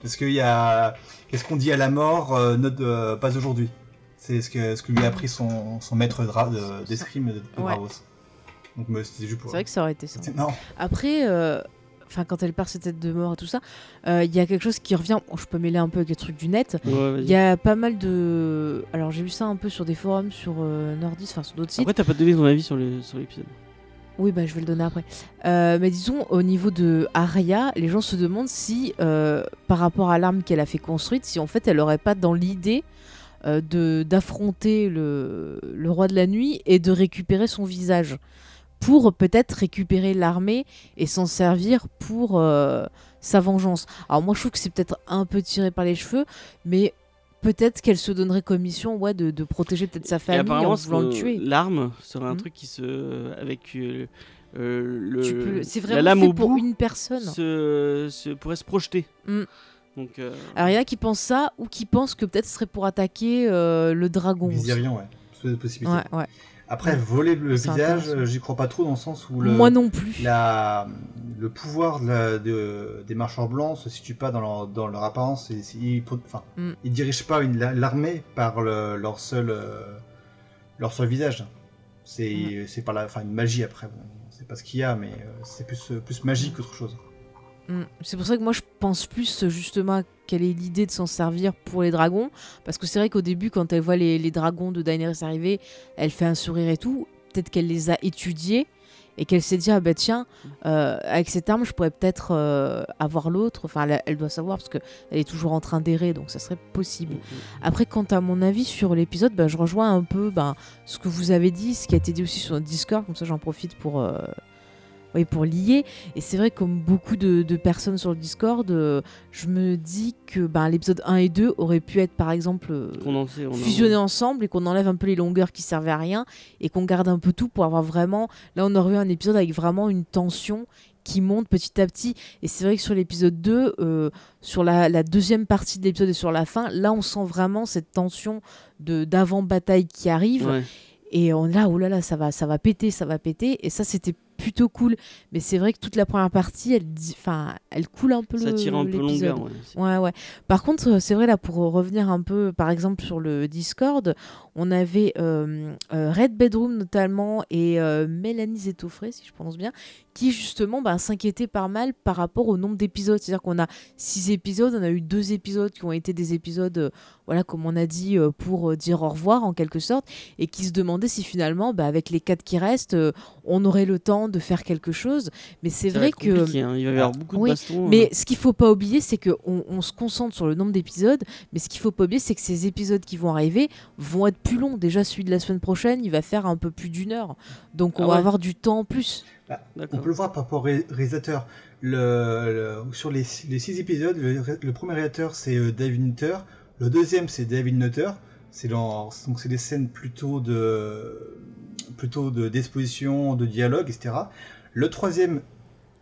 Parce qu'il y a qu'est-ce qu'on dit à la mort, euh, not, euh, pas aujourd'hui. C'est ce que ce que lui a appris son, son maître de- d'escrime de, de Ouais. Bravos. Donc c'était juste pour. C'est vrai que ça aurait été ça. Non. Après, euh, enfin, quand elle perd ses têtes de mort et tout ça, euh, il y a quelque chose qui revient. Bon, je peux mêler un peu avec les trucs du net. Ouais. Il y a pas mal de. Alors, j'ai vu ça un peu sur des forums sur euh, Nordis, enfin sur d'autres sites. Après, t'as pas donné ton avis sur l'épisode. Oui, bah, je vais le donner après. Euh, mais disons, au niveau de Arya, les gens se demandent si, par rapport à l'arme qu'elle a fait construite, si en fait elle aurait pas dans l'idée de d'affronter le, le roi de la nuit et de récupérer son visage pour peut-être récupérer l'armée et s'en servir pour euh, sa vengeance. Alors moi je trouve que c'est peut-être un peu tiré par les cheveux, mais peut-être qu'elle se donnerait comme mission ouais, de, de protéger peut-être sa Et famille en apparemment, voulant le tuer. l'arme serait un Mhm. truc qui se. avec euh, euh, le. Peux- C'est la vraiment lame fait pour bout une personne. se, se- pourrait se projeter. Mm. Donc. euh, Alors il y en a qui pensent ça ou qui pensent que peut-être ce serait pour attaquer euh, le dragon. aussi. Viserion, ouais. C'est possibilité. Ouais, ouais. Après voler le visage, euh, j'y crois pas trop dans le sens où le. Moi non plus. la, le pouvoir de la- de- des marchands blancs se situe pas dans leur, dans leur apparence. Et, ils, enfin, Mm. ils dirigent pas l'armée par le- leur seul euh, leur seul visage. C'est c'est par la, enfin une magie après. Bon, c'est pas ce qu'il y a, mais euh, c'est plus plus magique qu'autre chose. Mm. C'est pour ça que moi je pense plus justement à quelle est l'idée de s'en servir pour les dragons. Parce que c'est vrai qu'au début, quand elle voit les, dragons de Daenerys arriver, elle fait un sourire et tout. Peut-être qu'elle les a étudiés et qu'elle s'est dit ah bah tiens, euh, avec cette arme, je pourrais peut-être euh, avoir l'autre. Enfin, elle, doit savoir parce qu'elle est toujours en train d'errer, donc ça serait possible. Après, quant à mon avis sur l'épisode, bah, je rejoins un peu bah, ce que vous avez dit, ce qui a été dit aussi sur Discord, comme ça j'en profite pour, euh, oui, pour lier. Et c'est vrai, comme beaucoup de, de personnes sur le Discord, euh, je me dis que bah, l'épisode 1 et 2 auraient pu être par exemple euh, fusionnés ensemble et qu'on enlève un peu les longueurs qui servaient à rien et qu'on garde un peu tout pour avoir vraiment. Là, on aurait eu un épisode avec vraiment une tension qui monte petit à petit. Et c'est vrai que sur l'épisode 2, euh, sur la, la deuxième partie de l'épisode et sur la fin, là, on sent vraiment cette tension d'avant-bataille qui arrive. Ouais. Et on là, oh là là, ça va, ça va péter, ça va péter. Et ça, c'était plutôt cool. Mais c'est vrai que toute la première partie, elle, dit- enfin, elle coule un peu Ça le tire un peu longueur. ouais. Ouais, ouais. Par contre, euh, c'est vrai, là, pour revenir un peu, par exemple, sur le Discord, on avait euh, euh, Red Bedroom notamment et euh, Mélanie Zetoffré, si je prononce bien, qui justement bah, s'inquiétaient pas mal par rapport au nombre d'épisodes. C'est-à-dire qu'on a six épisodes, on a eu deux épisodes qui ont été des épisodes, voilà, comme on a dit, euh, pour euh, dire au revoir en quelque sorte, et qui se demandaient si finalement, bah, avec les quatre qui restent, euh, on aurait le temps de faire quelque chose. Mais c'est vrai que. hein. Il va y avoir beaucoup Oui, de bastons. Mais euh. ce qu'il faut pas oublier, c'est qu'on on se concentre sur le nombre d'épisodes, mais ce qu'il faut pas oublier, c'est que ces épisodes qui vont arriver vont être plus longs. Déjà, celui de la semaine prochaine, il va faire un peu plus d'une heure. Donc, on Ah va avoir du temps en plus. On D'accord. peut le voir par rapport au ré- réalisateur. Le, le- sur les, les six épisodes, le, premier réalisateur c'est euh, David Nutter, le deuxième c'est David Nutter. C'est dans donc c'est des scènes plutôt de plutôt de d'exposition, de dialogue, etc. Le troisième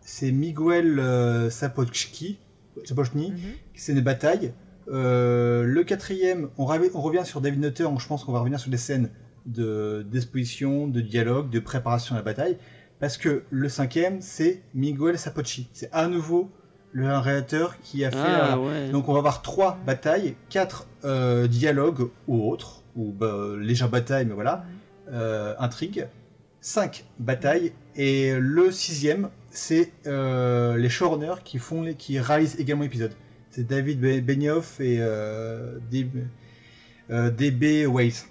c'est Miguel euh, Sapochki, Sapochny, Mhm. scène de bataille. Euh, le quatrième, on, ravi- on revient sur David Nutter, donc je pense qu'on va revenir sur des scènes de d'exposition, de dialogue, de préparation à la bataille, parce que le cinquième, c'est Miguel Sapocci. C'est à nouveau le réalisateur qui a fait. Ah ouais. donc on va avoir trois batailles, quatre euh, dialogues ou autres, ou bah, légère bataille, mais voilà, euh, intrigue, cinq batailles, et le sixième, c'est euh, les showrunners qui font les, qui réalisent également l'épisode. C'est David Be- Benioff et DB, DB Weiss.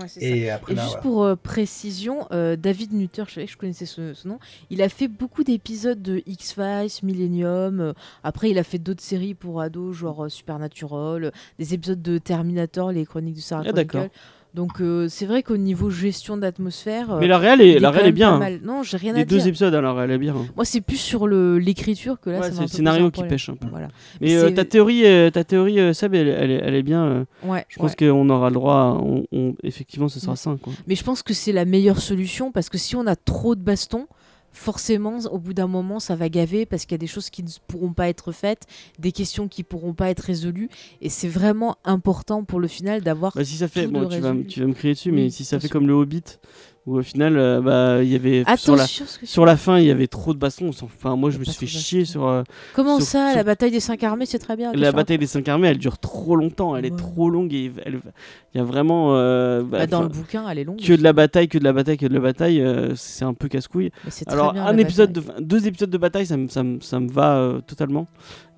Ouais, c'est ça. Et après Et là, juste pour euh, précision, euh, David Nutter, je savais que je connaissais ce, ce nom, il a fait beaucoup d'épisodes de X-Files, Millennium, euh, après il a fait d'autres séries pour ados, genre euh, Supernatural, euh, des épisodes de Terminator, les chroniques du Sarah Ah. Chronicle. Donc euh, c'est vrai qu'au niveau gestion d'atmosphère, euh, Mais la réelle il est, la réelle est bien. hein. Non, j'ai rien Les à deux dire. épisodes, alors elle est bien. hein. Moi c'est plus sur l'écriture que là, Ouais, c'est le scénario qui pêche un peu. Voilà. Mais Mais euh, ta théorie, euh, ta théorie euh, Seb, elle, elle est- elle est bien. euh, Ouais, je pense ouais. qu'on aura le droit. à- on- on- effectivement, ce sera Mm. sain. Quoi. Mais je pense que c'est la meilleure solution parce que si on a trop de bastons, forcément, au bout d'un moment, ça va gaver parce qu'il y a des choses qui ne pourront pas être faites, des questions qui pourront pas être résolues. Et c'est vraiment important pour le final d'avoir. Bah, si ça fait, bon, tu vas, me- résolu. tu vas me crier dessus, Oui, mais si ça fait sûr. comme le Hobbit, où au final, euh, bah, il y avait sur la, sur fin, il y avait trop de bastons. Enfin, moi, je me suis fait chier sur. euh, Comment sur- ça, sur- la bataille des cinq armées, c'est très bien. La bataille des cinq armées, elle dure trop longtemps, elle est trop longue et elle- il y a vraiment euh, bah, Bah, dans le bouquin, elle est longue. que de la bataille, que de la bataille, que de la bataille, euh, c'est un peu casse-couille. Alors bien, un épisode, de, deux épisodes de bataille, ça me, ça va totalement.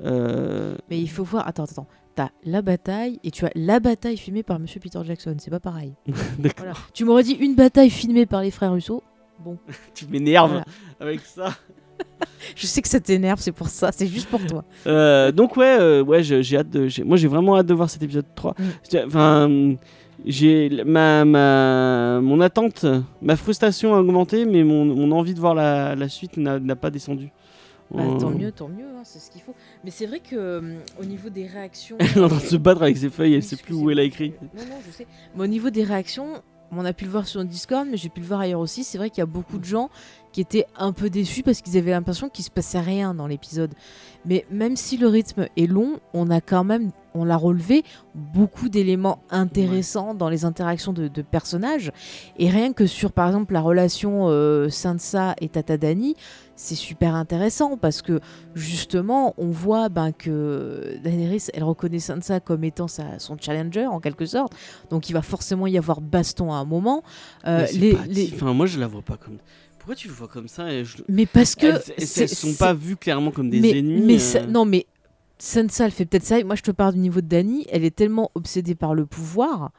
Mais il faut voir. Attends, attends. T'as la bataille et tu as la bataille filmée par Monsieur Peter Jackson. C'est pas pareil. Voilà. Tu m'aurais dit une bataille filmée par les frères Russo. Bon, Tu m'énerves Voilà. avec ça. je sais que ça t'énerve, c'est pour ça. C'est juste pour toi. Euh, donc ouais, euh, ouais, j'ai hâte de, moi j'ai vraiment hâte de voir cet épisode 3. Mm. Enfin, j'ai ma, ma, mon attente, ma frustration a augmenté, mais mon, mon envie de voir la, la suite n'a pas descendu. Bah, Euh, Tant mieux, tant mieux, hein, c'est ce qu'il faut. Mais c'est vrai que euh, au niveau des réactions. Elle est en train de se battre avec ses feuilles, elle sait plus où elle a écrit. Non, non, je sais. Mais au niveau des réactions, on a pu le voir sur Discord, mais j'ai pu le voir ailleurs aussi. C'est vrai qu'il y a beaucoup de gens qui étaient un peu déçus parce qu'ils avaient l'impression qu'il se passait rien dans l'épisode. Mais même si le rythme est long, on a quand même, on l'a relevé, beaucoup d'éléments intéressants dans les interactions de, de personnages. Et rien que sur, par exemple, la relation euh, Sansa et Tata Dani, c'est super intéressant parce que justement, on voit ben, que Daenerys, elle reconnaît Sansa comme étant sa, son challenger en quelque sorte. Donc il va forcément y avoir baston à un moment. Euh, les, pas les-. Enfin, moi je la vois pas comme. Pourquoi tu le vois comme ça et je- Mais parce que Elles, elles- sont pas vues clairement comme des mais, ennemis. mais euh. ça- non, mais Sansa, elle fait peut-être ça. Moi, je te parle du niveau de Dany. Elle est tellement obsédée par le pouvoir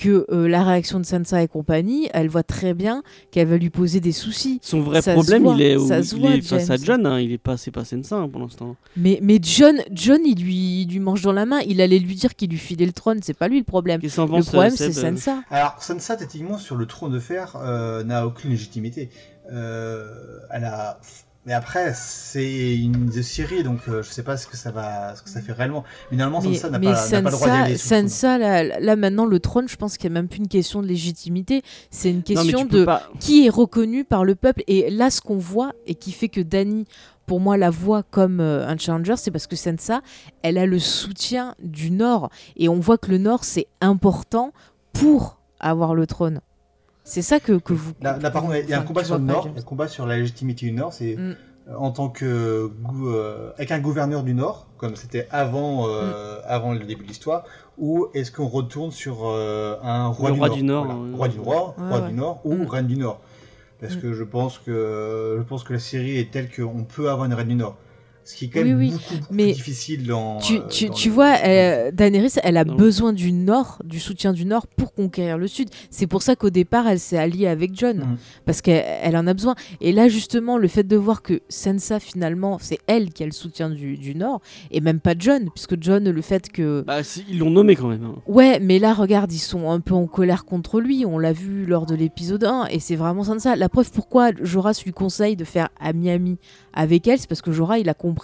que euh, la réaction de Sansa et compagnie, elle voit très bien qu'elle va lui poser des soucis. Son vrai ça problème, voit, il est, ça où- se il voit, est face à. John. hein, il est pas, c'est pas Sansa hein, pour l'instant. Mais, mais John, John il, lui, il lui mange dans la main. Il allait lui dire qu'il lui filait le trône. C'est pas lui le problème. Le problème, c'est euh Sansa. Alors, Sansa, techniquement, sur le trône de fer, euh, n'a aucune légitimité. Euh, elle a... Mais après, c'est une série, donc euh, je sais pas ce que ça va, ce que ça fait réellement. Mais normalement, Sansa n'a pas, le droit d'y Sansa, aller. Sansa là, là, maintenant, le trône, je pense qu'il n'y a même plus une question de légitimité. C'est une question de pas- qui est reconnu par le peuple. Et là, ce qu'on voit et qui fait que Dany, pour moi, la voit comme euh, un challenger, c'est parce que Sansa, elle a le soutien du Nord. Et on voit que le Nord, c'est important pour avoir le trône. C'est ça que, que vous. Là, là, par contre, il y a un combat sur le Nord, un combat sur la légitimité du Nord, c'est Mm. euh, en tant que gou- euh, avec un gouverneur du Nord, comme c'était avant, euh, Mm. avant le début de l'histoire, ou est-ce qu'on retourne sur euh, un roi, Le du, roi Nord, du Nord, voilà. roi du roi, Ouais, roi ouais. du Nord ou Mm. reine du Nord, parce Mm. que je pense que je pense que la série est telle qu'on peut avoir une reine du Nord, ce qui est quand Oui, même oui, beaucoup, beaucoup mais plus difficile dans. Tu, euh, tu, dans tu le- vois, euh, Daenerys, elle a Non. besoin du Nord, du soutien du Nord pour conquérir le Sud. C'est pour ça qu'au départ, elle s'est alliée avec John, Mhm. parce qu'elle elle en a besoin. Et là, justement, le fait de voir que Sansa, finalement, c'est elle qui a le soutien du, du Nord, et même pas John, puisque John, le fait que... Bah, si, ils l'ont nommé quand même. hein. Ouais, mais là, regarde, ils sont un peu en colère contre lui. On l'a vu lors de l'épisode 1, et c'est vraiment Sansa. La preuve pourquoi Jorah lui conseille de faire à Miami avec elle, c'est parce que Jorah, il a compris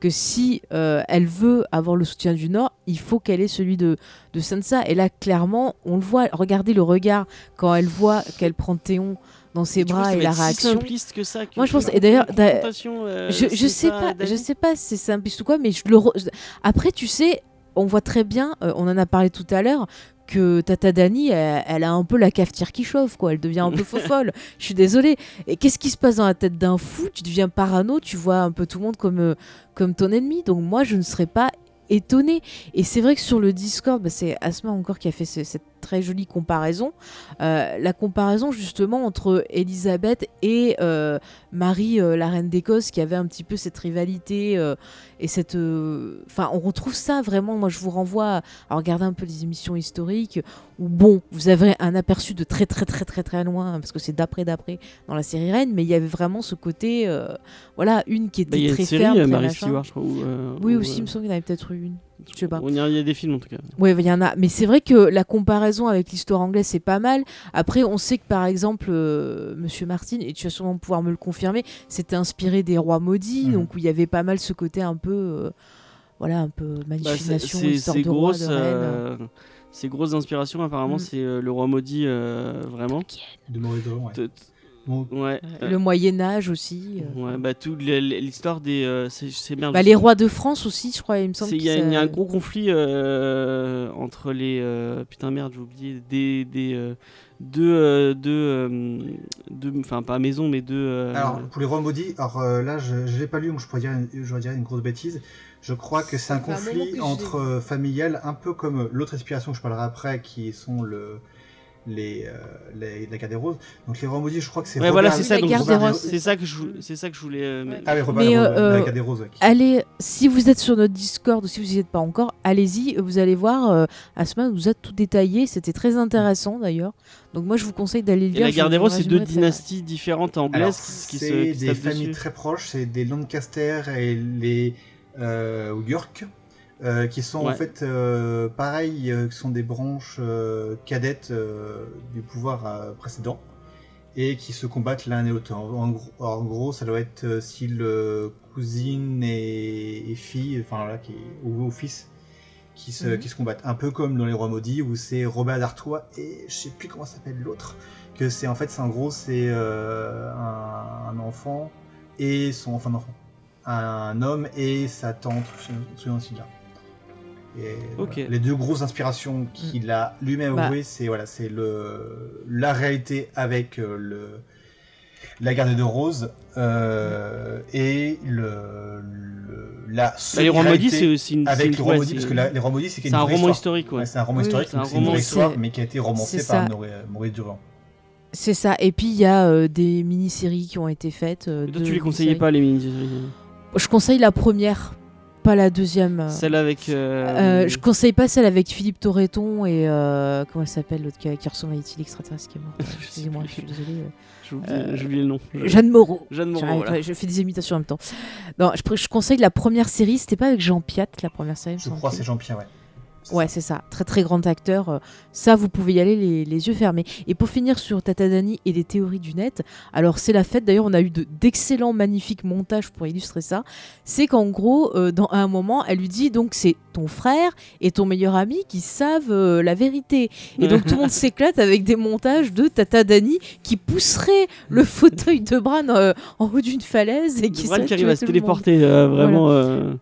que si euh, elle veut avoir le soutien du Nord, il faut qu'elle ait celui de, de Sansa. Et là, clairement, on le voit. Regardez le regard quand elle voit qu'elle prend Théon dans ses bras ça et la être si réaction. simpliste que ça. que Moi, je pense- et d'ailleurs, euh, Je, je sais pas, je sais pas si c'est simpliste ou quoi, mais je le re- je- après tu sais, on voit très bien, euh, on en a parlé tout à l'heure, que Tata Dani, elle, elle a un peu la cafetière qui chauffe, quoi. Elle devient un peu folle. Je suis désolée. Et qu'est-ce qui se passe dans la tête d'un fou? Tu deviens parano, tu vois un peu tout le monde comme, euh, comme ton ennemi. Donc moi, je ne serais pas étonnée. Et c'est vrai que sur le Discord, bah, c'est Asma encore qui a fait ce- cette très jolie comparaison. Euh, la comparaison justement entre Elisabeth et euh, Marie, euh, la reine d'Écosse, qui avait un petit peu cette rivalité et cette. Enfin, on retrouve ça vraiment. Moi, je vous renvoie à, regarder un peu les émissions historiques où, bon, vous avez un aperçu de très, très, très, très, très loin, parce que c'est d'après, d'après dans la série Reine, mais il y avait vraiment ce côté. voilà, une qui Bah, était Il y a très une série, ferme. Marie. Stewart, je crois. ou, Oui, ou, aussi, il me semble qu'il y en avait peut-être eu une. Je sais pas. Il y a il y a des films en tout cas. Oui, il y en a. Mais c'est vrai que la comparaison avec l'histoire anglaise, c'est pas mal. Après, on sait que par exemple, euh, Monsieur Martin, et tu vas sûrement pouvoir me le confirmer, c'était inspiré des rois maudits, Mhm. donc où il y avait pas mal ce côté un peu. euh, voilà, un peu Bah, c'est- manipulation, c'est histoire de roi, grosses, de reine. euh, ces grosses inspirations, apparemment, Mm. c'est euh, le roi maudit, euh, vraiment. De ouais. Euh, Le Moyen-Âge aussi. euh. Ouais, bah, l'histoire des. euh, c'est bien. Bah, les rois de France aussi, je crois, il me semble. Il y, a- ça- il y a un gros conflit euh, entre les. euh, putain, merde, j'ai oublié. Des. des euh, deux. euh, deux, euh, deux- Enfin, pas maison, mais deux. euh, Alors, pour les rois maudits, alors euh, là, je ne l'ai pas lu, donc je pourrais dire, une- je dire une grosse bêtise. Je crois que c'est un conflit je entre euh, familial, un peu comme l'autre inspiration que je parlerai après, qui sont le, les, euh, les- la Guerre des Roses. Donc les rois maudits, je crois que c'est Ouais, voilà, c'est ça. la donc, Guerre des Robert- Roses, C'est ça que je, c'est ça que je voulais. euh, Ouais. Ah oui, Robert, Mais, la, euh, la Guerre des Roses. ouais. Allez, si vous êtes sur notre Discord ou si vous n'y êtes pas encore, allez-y, vous allez voir, euh, Asma nous a tout détaillé, c'était très intéressant d'ailleurs. Donc moi je vous conseille d'aller le Et lire. la guerre des Roses, c'est deux dynasties différentes Alors, anglaises qui, qui se c'est des familles dessus. très proches, c'est des Lancaster et les euh, York, euh, qui sont en fait euh, pareil, euh, qui sont des branches euh, cadettes euh, du pouvoir précédent et qui se combattent l'un et l'autre. En, gros, en gros, ça doit être euh, cousine et, et fille, enfin là, qui, ou, ou fils. Qui se, Mhm. qui se combattent un peu comme dans les rois maudits où c'est Robert d'Artois et je sais plus comment s'appelle l'autre que c'est en fait c'est en gros c'est un, un enfant et son enfant un homme et sa tante je me souviens aussi là et Ok. voilà. les deux grosses inspirations qu'il a lui-même Bah. avoué c'est voilà c'est le la réalité avec euh, le la garde de rose euh, et le, le- la Bah, les rois maudits, c'est aussi une. avec une- les ouais, maudits parce que la- les maudits c'est C'est a un roman historique, ouais. Ouais, c'est un roman Oui, historique, c'est un c'est une vraie roman. histoire, C'est- mais qui a été romancée c'est par. Maurice, Maurice Durand. C'est ça. Et puis il y a euh, des mini-séries qui ont été faites. euh, toi, tu les conseillais mini-séries. pas, les mini Je conseille la première, pas la deuxième. euh. Celle avec. euh, Euh, je conseille pas celle avec Philippe Torreton et euh, comment elle s'appelle l'autre qui, qui ressemble à E.T. l'extraterrestre qui est mort. Excusez-moi, je suis désolée. euh. J'ai oublié, euh, le nom. Je- Jeanne Moreau. Jeanne Moreau, voilà. Je fais des imitations en même temps. Non, je, pr- je conseille la première série. C'était pas avec Jean Piat la première série. Je crois plus. c'est Jean-Pierre, ouais. Ouais, c'est ça. Très très grand acteur. Euh, Ça, vous pouvez y aller les, les yeux fermés. Et pour finir sur Tata Dani et les théories du net, alors c'est la fête. D'ailleurs, on a eu de- d'excellents, magnifiques montages pour illustrer ça. C'est qu'en gros, euh, dans à un moment, elle lui dit donc c'est ton frère et ton meilleur ami qui savent euh, la vérité. Et donc tout le monde s'éclate avec des montages de Tata Dani qui pousserait le fauteuil de Bran euh, en haut d'une falaise et qui Bran qui arrive à se téléporter, vraiment.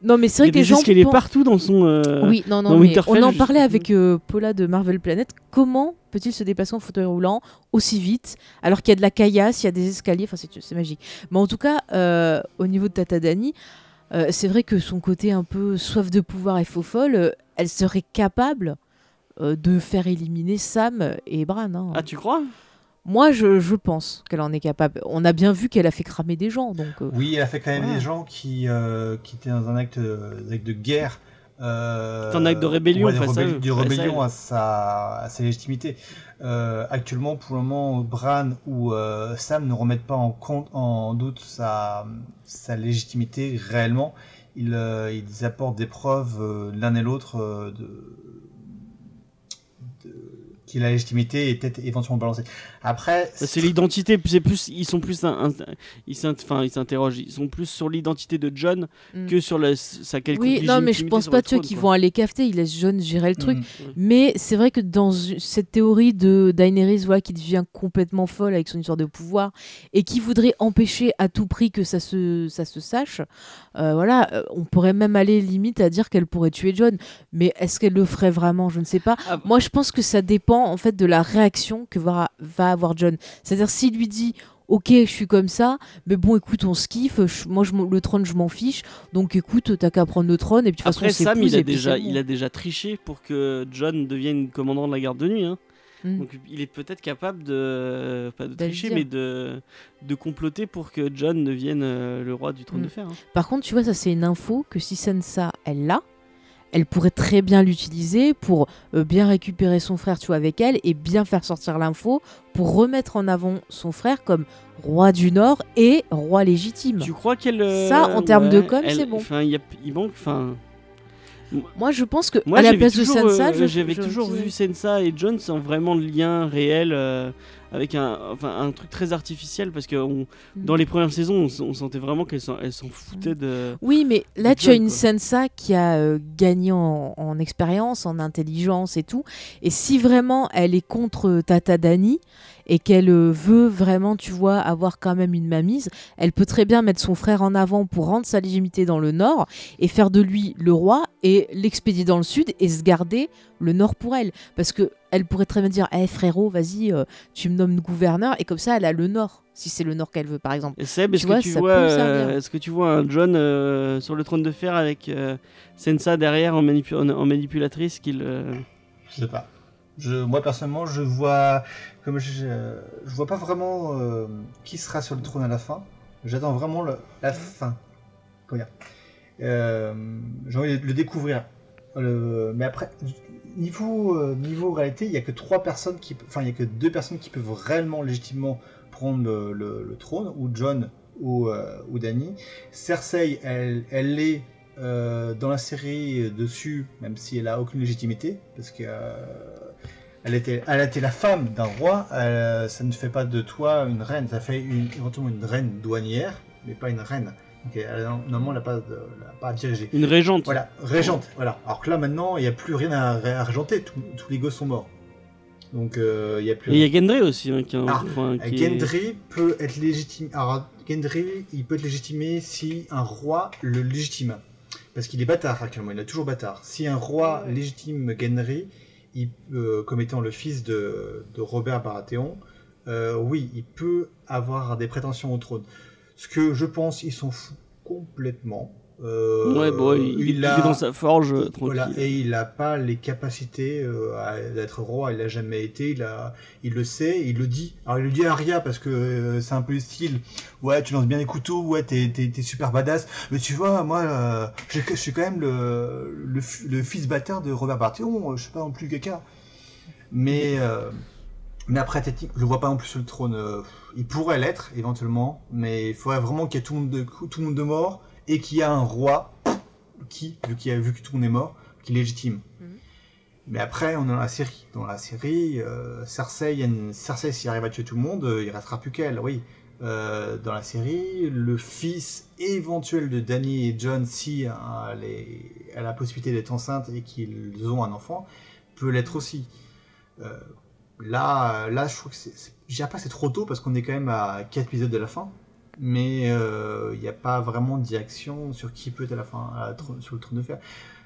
Non, mais c'est Il vrai que les gens. escaliers pen- partout dans son. oui, non, non, dans mais Winterfell, on en parlait avec euh, Paula de Marvel Planet. Comment peut-il se déplacer en fauteuil roulant aussi vite alors qu'il y a de la caillasse, il y a des escaliers, enfin c'est magique. Mais en tout cas, euh, au niveau de Tata Dani, euh, c'est vrai que son côté un peu soif de pouvoir et faux folle, euh, elle serait capable euh, de faire éliminer Sam et Bran. hein. Ah, tu crois? Moi, je, je pense qu'elle en est capable. On a bien vu qu'elle a fait cramer des gens, donc. euh, Oui, elle a fait quand même Voilà. des gens qui, euh, qui étaient dans un acte, acte de guerre. Euh, C'est un acte de rébellion ouais, face à rébelli- eux, de à rébellion à sa, à sa légitimité. Euh, actuellement, pour le moment, Bran ou euh, Sam ne remettent pas en, compte, en doute sa, sa légitimité réellement. Ils, euh, ils apportent des preuves l'un et l'autre de qui a la légitimité et peut-être éventuellement balancer. Après, Bah, C'est l'identité, c'est plus, ils sont plus, un- un- ils s'int- enfin, ils s'interrogent, ils sont plus sur l'identité de John Mm. que sur la, sa quelconque Oui, non, mais je pense pas tu qu'ils vont aller cafeter, ils laissent John gérer le truc. Mhm. Mais c'est vrai que dans cette théorie de Daenerys voilà, qui devient complètement folle avec son histoire de pouvoir et qui voudrait empêcher à tout prix que ça se, ça se sache, euh, voilà, euh, on pourrait même aller limite à dire qu'elle pourrait tuer John. Mais est-ce qu'elle le ferait vraiment? Je ne sais pas. Ah, Moi, je pense que ça dépend en fait de la réaction que va, va avoir John. C'est-à-dire s'il lui dit Ok, je suis comme ça, mais bon, écoute, on se kiffe. je- moi, je, le trône, je m'en fiche. Donc, écoute, t'as qu'à prendre le trône. Et puis, de toute Après, façon, Sam, il a déjà, c'est bon. il a déjà triché pour que John devienne commandant de la garde de nuit. hein. Mm. Donc, il est peut-être capable de, pas de tricher, mais de, de comploter pour que John devienne euh, le roi du trône Mm. de fer. hein. Par contre, tu vois, ça c'est une info que si Sansa, elle l'a, elle pourrait très bien l'utiliser pour euh, bien récupérer son frère, tu vois, avec elle et bien faire sortir l'info pour remettre en avant son frère comme roi du Nord et roi légitime. Tu crois qu'elle. euh, Ça, en termes de com, c'est bon. Enfin, il manque. Enfin, Moi, je pense que Moi, à la place de Sansa, euh, je- j'avais toujours vu Sensa et John sans vraiment de lien réel euh, avec un, enfin, un truc très artificiel parce que on- Mm. dans les premières saisons, on, sentait vraiment qu'elles s'en foutaient de. Oui, mais là, tu as une quoi. Sansa qui a euh, gagné en, en expérience, en intelligence et tout. Et si vraiment elle est contre Tata Dani et qu'elle euh, veut vraiment, tu vois, avoir quand même une mamise, elle peut très bien mettre son frère en avant pour rendre sa légitimité dans le nord et faire de lui le roi et l'expédier dans le sud et se garder le nord pour elle. Parce que elle pourrait très bien dire, hé frérot, vas-y, euh, tu me nommes gouverneur et comme ça, elle a le nord, si c'est le nord qu'elle veut, par exemple. Et Seb, Tu est-ce vois, que tu ça vois, peut servir. euh, est-ce que tu vois un John euh, sur le trône de fer avec euh, Sensa derrière en, manipu- en- en manipulatrice qu'il. euh, Je sais pas. Je, moi personnellement, je vois, comme je, je vois pas vraiment euh, qui sera sur le trône à la fin. J'attends vraiment le- la fin. Comment dire Euh, J'ai envie de le découvrir. Le- mais après, niveau euh, niveau réalité, il y a que trois personnes qui, enfin, il y a que deux personnes qui peuvent réellement légitimement prendre le, trône, ou John ou euh, ou Dany. Cersei, elle, elle est euh, dans la série dessus, même si elle a aucune légitimité, parce que elle était, elle la femme d'un roi. ça ne fait pas de toi une reine, ça fait éventuellement une reine douanière, mais pas une reine. Donc, elle, normalement, elle n'a pas, a pas à diriger. Une régente. Voilà, régente. Voilà. Alors que là, maintenant, il n'y a plus rien à, ré- à régenter. Tous- tous les gosses sont morts. Donc, euh, il n'y a plus. Et il y a Gendry aussi, hein, qui, un- Ah, enfin, qui est- Gendry peut être légitime. Alors, Gendry, il peut être légitimé si un roi le légitime. Parce qu'il est bâtard actuellement, il est toujours bâtard. Si un roi légitime Gendry, il, euh, comme étant le fils de, de Robert Baratheon, euh, oui, il peut avoir des prétentions au trône. Ce que je pense, ils s'en foutent complètement. Euh, Ouais, bon, il, il est a- dans sa forge, euh, voilà, et il n'a pas les capacités euh, d'être roi, il l'a jamais été, il, a, il le sait, il le dit. Alors il le dit à Arya parce que euh, c'est un peu le style, ouais tu lances bien les couteaux, ouais t'es, t'es- t'es super badass, mais tu vois, moi je suis quand même le, le, fi- le fils bâtard de Robert Baratheon, je suis pas non plus quelqu'un. Mais, mais après, technique, je le vois pas non plus sur le trône, euh, il pourrait l'être éventuellement, mais il faudrait vraiment qu'il y ait tout le monde de, tout le monde de mort et qu'il y a un roi qui, vu, qu'il a, vu que tout le monde est mort, qui est légitime. Mhm. Mais après, on est dans la série. Dans la série, euh, Cersei, il y a une... Cersei, s'il arrive à tuer tout le monde, euh, il restera plus qu'elle, oui. Euh, dans la série, le fils éventuel de Dany et John, si elle, est- elle a la possibilité d'être enceinte et qu'ils ont un enfant, peut l'être aussi. Euh, là, là, je trouve que c'est, c'est- je dirais pas que c'est trop tôt parce qu'on est quand même à 4 épisodes de la fin, mais euh, il n'y a pas vraiment de direction sur qui peut être à la fin à la tr- sur le trône de fer.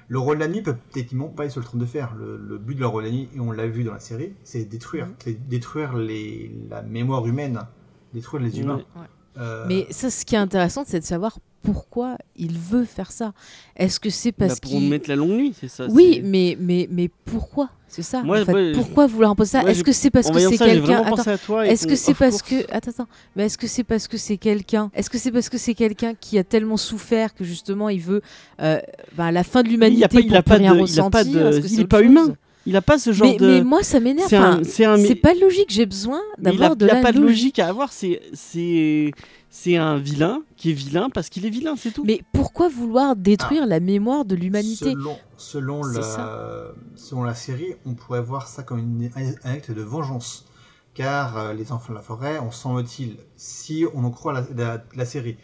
Le rôle de la nuit peut techniquement pas être sur le trône de fer. Le, le but de la rôle de la nuit, et on l'a vu dans la série, c'est détruire, Mhm. c'est détruire les, la mémoire humaine, détruire les humains. Ouais. Euh, Mais ça, ce qui est intéressant, c'est de savoir pourquoi il veut faire ça. Est-ce que c'est Bah, parce pour qu'il... mettre la longue nuit, c'est ça. Oui, mais, mais, mais pourquoi C'est ça. En fait. pourquoi vouloir imposer ça? ouais, Est-ce que c'est parce que c'est ça, quelqu'un? Attends, Est-ce que c'est parce course. que attends attends mais est-ce que c'est parce que c'est quelqu'un? Est-ce que c'est parce que c'est quelqu'un qui a tellement souffert que justement il veut euh, ben, la fin de l'humanité Il a pas- il pour a pas rien de- il a pas de- humain. Il a pas ce genre mais, de. mais moi ça m'énerve. C'est un, Enfin, c'est un. C'est pas logique. J'ai besoin d'avoir de il a la pas de logique. à avoir. C'est, c'est, c'est un vilain qui est vilain parce qu'il est vilain, c'est tout. Mais pourquoi vouloir détruire la mémoire de l'humanité Selon, la, selon la série, on pourrait voir ça comme une, un acte de vengeance. Car euh, les enfants de la forêt, on semble-t-il, si on en croit la, la- la série,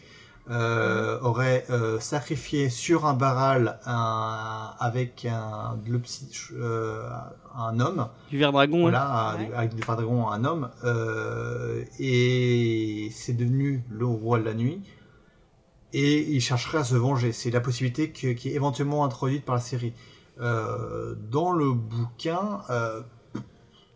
euh, auraient euh, sacrifié sur un baral un- avec un, le psy- euh, un homme, Du ver dragon, voilà, Ouais. avec du dragon, un homme, euh, et c'est devenu le roi de la nuit. Et il chercherait à se venger. C'est la possibilité que- qui est éventuellement introduite par la série. Euh, dans le bouquin, euh,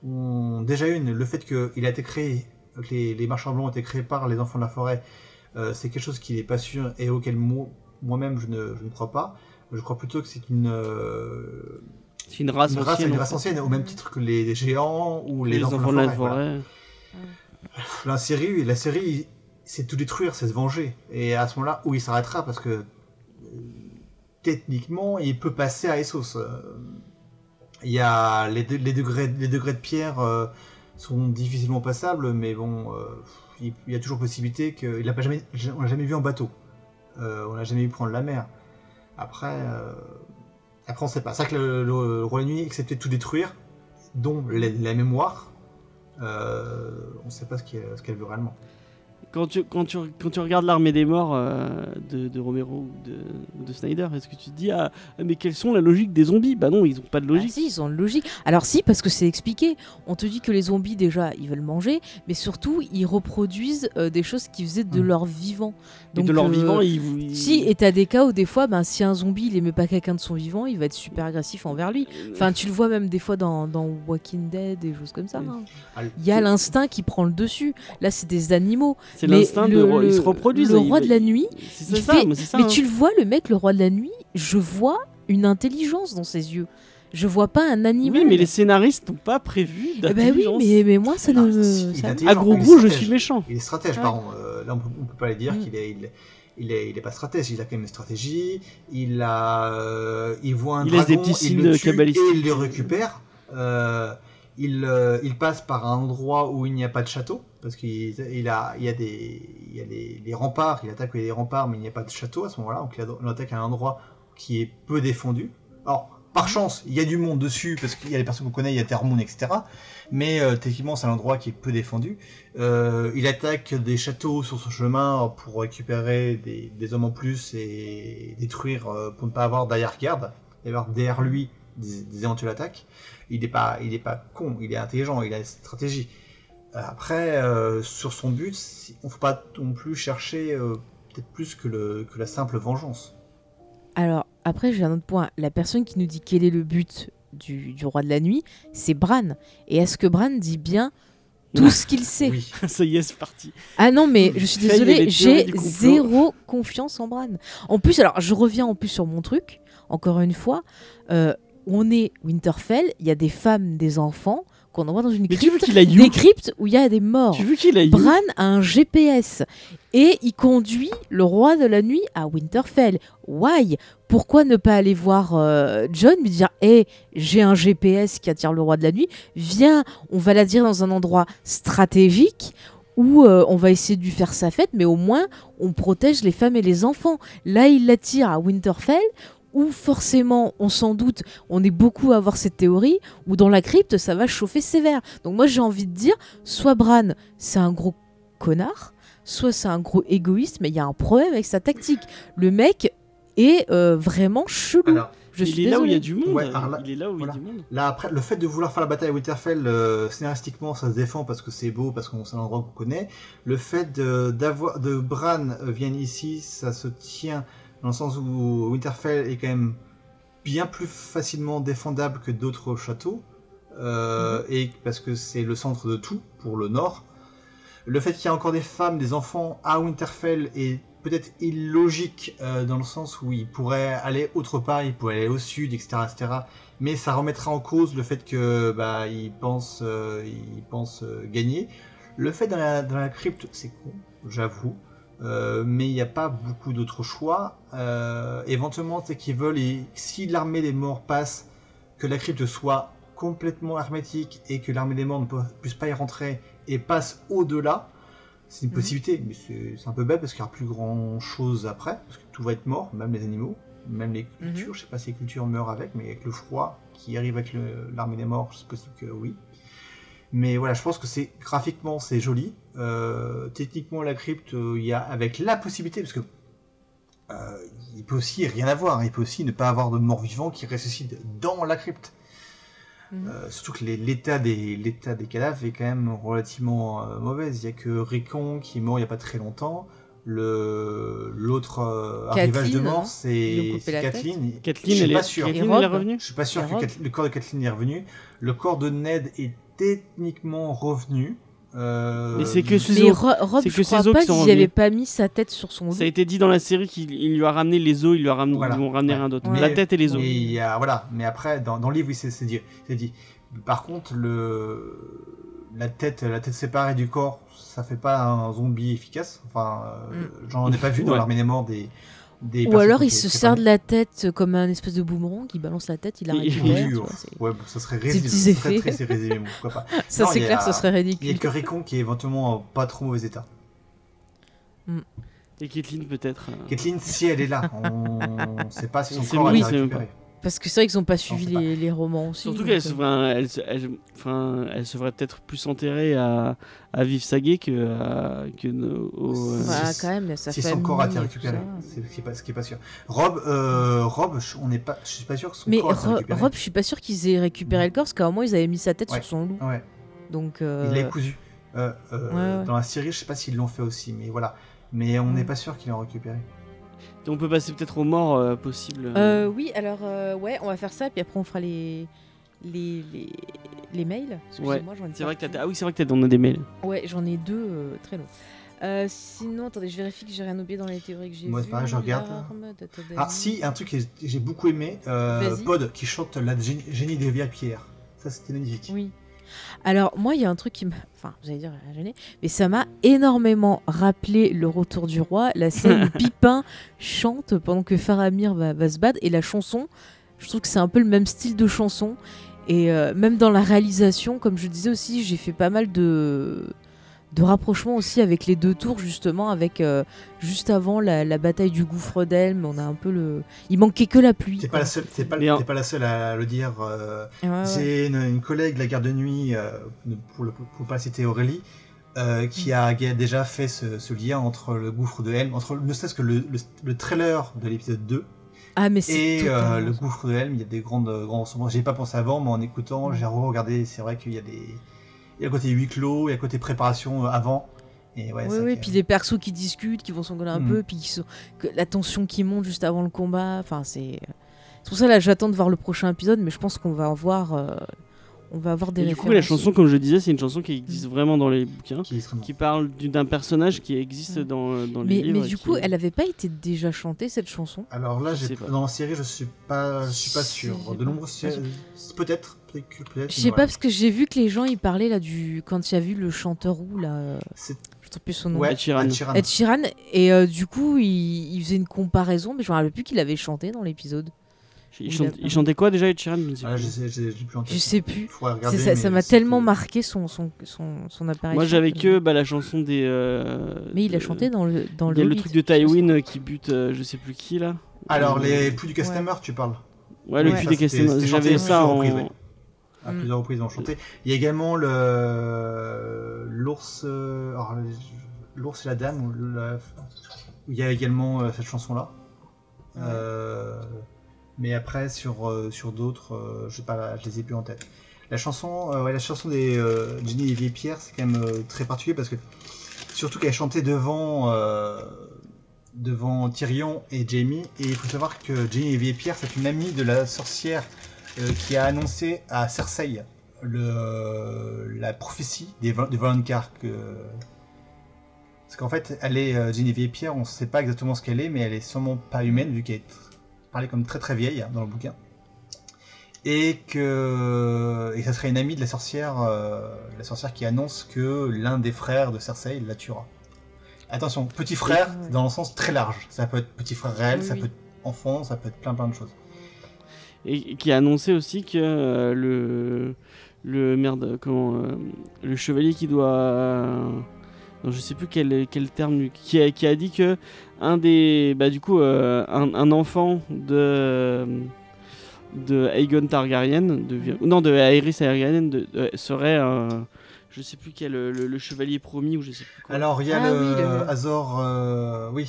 on- déjà une, le fait qu'il a été créé, que les, les marchands blancs ont été créés par les enfants de la forêt, euh, c'est quelque chose qui n'est pas sûr et auquel mo- moi-même je ne, je ne crois pas. Je crois plutôt que c'est une, euh, C'est une race une race, ancienne. une en race fait. ancienne, au même titre que les, les géants ou les, Les enfants de la voilà. forêt. La série, la série, c'est tout détruire, c'est se venger. Et à ce moment-là, où il s'arrêtera, parce que euh, techniquement, il peut passer à Essos. Euh, Il y a les, de- les degrés, les degrés de pierre euh, sont difficilement passables, mais bon, euh, il, y a toujours possibilité qu'il n'a pas jamais, on l'a jamais vu en bateau. Euh, on l'a jamais vu prendre la mer. Après, euh, après on sait pas. C'est vrai que le, roi de la nuit acceptait de tout détruire, dont la, mémoire. Euh, on ne sait pas ce qu'elle veut réellement. Quand tu, quand, tu, quand tu regardes l'armée des morts euh, de, de Romero ou de, de Snyder, est-ce que tu te dis ah mais quelles sont la logique des zombies? Bah non, ils ont pas de Ah logique. si, ils ont une logique. Alors si, parce que c'est expliqué. On te dit que les zombies, déjà, ils veulent manger, mais surtout, ils reproduisent euh, des choses qu'ils faisaient de Mm. leur vivant. Et de leur euh, vivant, ils, ils- Si, et t'as des cas où des fois, ben, si un zombie, il aimait pas quelqu'un de son vivant, il va être super agressif envers lui. Enfin, tu le vois même des fois dans, dans Walking Dead, des choses comme ça. Hein. Ah, Il y a l'instinct qui prend le dessus. Là, c'est des animaux. C'est mais l'instinct de le- ils se le- reproduisent. le roi de la nuit, C'est il ça, fait- mais c'est ça. Mais hein. tu le vois, le mec, le roi de la nuit, je vois une intelligence dans ses yeux. Je vois pas un animal. Oui, mais les scénaristes n'ont pas prévu Eh ben oui, d'intelligence. mais, mais moi, ça Ah, ne il ça- À gros il gros, je suis méchant. Il est stratège, Ouais. pardon. Euh, là, on peut, on peut pas dire Mm. qu'il est, il, il est, il est pas stratège. Il a quand même une stratégie. Il a, euh, il voit un Il dragon, des petits il le signes tue et il le récupère. Euh, il, euh, il passe par un endroit où il n'y a pas de château parce qu'il il a, il y a des, il y a des remparts. Il attaque les remparts, mais il n'y a pas de château à ce moment-là. Donc il attaque à un endroit qui est peu défendu. Alors, par chance, il y a du monde dessus parce qu'il y a les personnes qu'on connaît, il y a Terremoon, etc. Mais euh, techniquement, c'est un endroit qui est peu défendu. Euh, il attaque des châteaux sur son chemin pour récupérer des, hommes en plus et détruire euh, pour ne pas avoir d'arrière-garde, et avoir derrière lui des, éventuelles attaques. Il n'est pas, pas con, il est intelligent, il a une stratégie. Après, euh, sur son but, si- on ne faut pas non plus chercher euh, peut-être plus que, le, que la simple vengeance. Alors, après, j'ai un autre point. La personne qui nous dit quel est le but du, du roi de la nuit, c'est Bran. Et est-ce que Bran dit bien tout ce qu'il sait? Oui. ça y est, c'est parti. Ah non, mais je suis désolée, j'ai zéro confiance en Bran. En plus, alors, je reviens en plus sur mon truc, encore une fois. euh, on est Winterfell, il y a des femmes, des enfants qu'on envoie dans une Mais crypte, des où cryptes où il y a des morts. Tu veux qu'il Bran a un GPS et il conduit le roi de la nuit à Winterfell. Why? Pourquoi ne pas aller voir euh, John lui dire Hé, j'ai un GPS qui attire le roi de la nuit, viens, on va la dire dans un endroit stratégique où euh, on va essayer de lui faire sa fête, mais au moins on protège les femmes et les enfants. Là, il l'attire à Winterfell où forcément, on s'en doute, on est beaucoup à avoir cette théorie, où dans la crypte, ça va chauffer sévère. Donc moi, j'ai envie de dire, soit Bran, c'est un gros connard, soit c'est un gros égoïste, mais il y a un problème avec sa tactique. Le mec est euh, vraiment chelou. Alors, Je Il suis est là où il y a du monde. Ouais, alors là- il est là où voilà. il y a du monde. Là, après, le fait de vouloir faire la bataille à Winterfell, euh, scénaristiquement, ça se défend parce que c'est beau, parce qu'on c'est un endroit qu'on connaît. Le fait de, d'avoir, de Bran euh, vienne ici, ça se tient dans le sens où Winterfell est quand même bien plus facilement défendable que d'autres châteaux, euh, et parce que c'est le centre de tout pour le nord. Le fait qu'il y ait encore des femmes, des enfants à Winterfell est peut-être illogique euh, dans le sens où ils pourraient aller autre part, ils pourraient aller au sud, etc., etc. Mais ça remettra en cause le fait que bah ils pensent, euh, ils pensent gagner. Le fait dans la, dans la crypte, c'est con, j'avoue. Euh, mais il n'y a pas beaucoup d'autres choix. Euh, éventuellement, c'est qu'ils veulent, et si l'armée des morts passe, que la crypte soit complètement hermétique et que l'armée des morts ne puisse pas y rentrer et passe au-delà, C'est une Mhm. possibilité, mais c'est un peu bête parce qu'il n'y aura plus grand chose après, parce que tout va être mort, même les animaux, même les cultures. Je sais pas si les cultures meurent avec, mais avec le froid qui arrive avec l'armée des morts, c'est possible que oui. Mais voilà, je pense que c'est graphiquement c'est joli. Euh, techniquement, la crypte, euh, il y a avec la possibilité, parce que euh, il peut aussi rien avoir, il peut aussi ne pas avoir de mort vivant qui ressuscite dans la crypte. Mhm. Euh, surtout que l'état des, l'état des cadavres est quand même relativement euh, mauvaise. Il y a que Ricon qui est mort il n'y a pas très longtemps. L'autre euh, arrivage de Kathleen, mort, Ils c'est, tête. Kathleen. Kathleen, Je suis pas sûr. Kathleen, Je suis pas sûr que le corps de Kathleen est revenu. Le corps de Ned est techniquement revenu. Euh, Mais c'est que ses Mais os. Ro- Rob, c'est je que ses crois os pas qu'ils revenus. avait pas mis sa tête sur son loup. Ça a été dit dans la série qu'il il lui a ramené les os, il lui a ramené, Voilà. ils lui ont ramené Ouais. rien d'autre. Ouais. La tête et les os. Et il y a, voilà. Mais après, dans, dans le livre, oui, c'est, dit, dit. Par contre, le, la tête, la tête séparée du corps, ça fait pas un zombie efficace. Enfin, euh, j'en ai pas vu dans Ouais. l'armée des morts des. Des Ou alors qui il se sert de la tête comme un espèce de boomerang, il balance la tête, il la récupère. Ouais, bon, ça serait risible. petits ça effets. très- très risible, pourquoi pas. Ça c'est il y clair, a- ce serait Il y a ridicule. que Ricon qui est éventuellement en pas trop mauvais état. Et Kathleen peut-être. euh, Kathleen, si elle est là, on ne sait pas si son corps a récupéré. Parce que c'est vrai qu'ils ont pas suivi les, les romans aussi. Surtout qu'elle euh, se, elle, se- elle- enfin, elle se ferait peut-être plus enterrer à, à Vive Saguet que, à- que no- au, euh, si- quand même, sa si famille. son corps a été et tout récupéré, ça. c'est ce qui est pas, ce qui est pas sûr. Rob, euh, Rob, je- on n'est pas, je suis pas sûr que son Mais corps Ro- récupéré. Rob, je suis pas sûr qu'ils aient récupéré le corps, parce qu'à un moment ils avaient mis sa tête Ouais. sur son loup. Ouais, Donc. euh, il l'a cousu. Euh, euh, ouais, ouais. Dans la série, je sais pas s'ils l'ont fait aussi, mais voilà. Mais on Ouais. n'est pas sûr qu'ils l'ont récupéré. On peut passer peut-être aux morts euh, possibles. Euh, oui, alors euh, ouais, on va faire ça, puis après on fera les les, les, les mails. Excusez-moi, j'en ai C'est vrai que t'as, ah oui, c'est vrai que t'as on a des mails. Ouais, j'en ai deux euh, très longs. Euh, sinon, attendez, je vérifie que j'ai rien oublié dans les théories que j'ai Moi, pareil, je regarde. Ah, si, un truc que j'ai beaucoup aimé, euh. Pod qui chante la Gé- Génie des vieilles pierres. Ça, c'était magnifique. Oui. Alors, moi, il y a un truc qui m'a. Enfin, vous allez dire, rien gêné, mais ça m'a énormément rappelé le retour du roi, la scène où Pipin chante pendant que Faramir va, va se battre, et la chanson, je trouve que c'est un peu le même style de chanson. Et euh, même dans la réalisation, comme je disais aussi, j'ai fait pas mal de de rapprochements aussi avec les deux tours justement avec euh, juste avant la, la bataille du gouffre d'Elm on a un peu le il manquait que la pluie quoi. pas la seule, t'es pas, pas la seule à le dire. euh, Ouais, ouais. J'ai une, une collègue de la garde de nuit, euh, pour, le, pour pas citer Aurélie, euh, qui, a, qui a déjà fait ce, ce lien entre le gouffre de Helm, entre ne serait-ce que le, le, le trailer de l'épisode 2 ah mais c'est et euh, le gouffre de Helm. Il y a des grandes, grands ressemblances. J'y ai pas pensé avant, mais en écoutant, j'ai regardé. C'est vrai qu'il y a des. Il y a le côté huis clos, il y a le côté préparation euh, avant. Et ouais, Oui, oui, puis les persos qui discutent, qui vont s'engueuler un Mhm. peu, puis qui sont... que la tension qui monte juste avant le combat. Enfin, c'est. C'est pour ça là, j'attends de voir le prochain épisode, mais je pense qu'on va avoir, euh, on va avoir des Et du coup, la chanson, comme je disais, c'est une chanson qui existe vraiment dans les bouquins, qui parle du- d'un personnage qui existe Ouais. dans, dans les Mais, livres. mais du coup, elle avait pas été déjà chantée cette chanson? Alors là, Je dans la série, je suis pas, je suis pas sûr. De nombreuses séries, peut-être. Je sais pas parce que j'ai vu que les gens ils parlaient là du quand il y a vu le chanteur roux là, euh, je trouve plus son nom. Ouais, Ed Sheeran. Ed Sheeran. Ed Sheeran et euh, du coup il, il faisait une comparaison, mais je me rappelle plus qu'il avait chanté dans l'épisode. Il, chante- chantait quoi déjà, Ed Sheeran Je ne sais Ah, plus. je sais, plus. Je sais plus. Regarder, ça m'a tellement marqué son son son, son apparition. Moi, j'avais que bah, la chanson des. euh, Mais il a chanté dans le dans Il y a le truc de Tywin euh, qui bute euh, je sais plus qui là. Alors, les plus du Castamer, tu parles Ouais, le Ouais. cul des chanté J'avais à ça en. reprises, ouais. À Mm. plusieurs reprises, ils ont chanté. Il y a également le l'ours. euh, alors, L'ours et la dame. la- Il y a également cette chanson-là. Euh, mais après, sur, euh, sur d'autres, euh, je sais pas, je les ai plus en tête. La chanson, euh, ouais, la chanson des Jenny et Vieille Pierre, c'est quand même très particulier parce que surtout qu'elle chantait devant devant Tyrion et Jamie. Et il faut savoir que et Vieille Pierre, c'est une amie de la sorcière qui a annoncé à Cersei la prophétie des, des Valonqar parce qu'en fait, elle est euh, Geneviève Pierre, on ne sait pas exactement ce qu'elle est, mais elle est sûrement pas humaine vu qu'elle est parlée comme très très vieille hein, dans le bouquin. Et que et ça serait une amie de la sorcière, euh, la sorcière qui annonce que l'un des frères de Cersei la tuera. Attention, petit frère dans le sens très large. Ça peut être petit frère réel, Oui, ça oui. peut être enfant, ça peut être plein plein de choses. Et qui a annoncé aussi que euh, le. Le merde, comment. euh, le chevalier qui doit. non, je sais plus quel, quel terme, qui a, qui a dit que un des, bah du coup, euh, un, un enfant de de Aegon Targaryen, de, non de Aerys Targaryen, de- de- serait un, je sais plus quel, le, le chevalier promis ou je sais plus quoi. Alors, il y a Ah le, oui, le- Azor. euh, oui.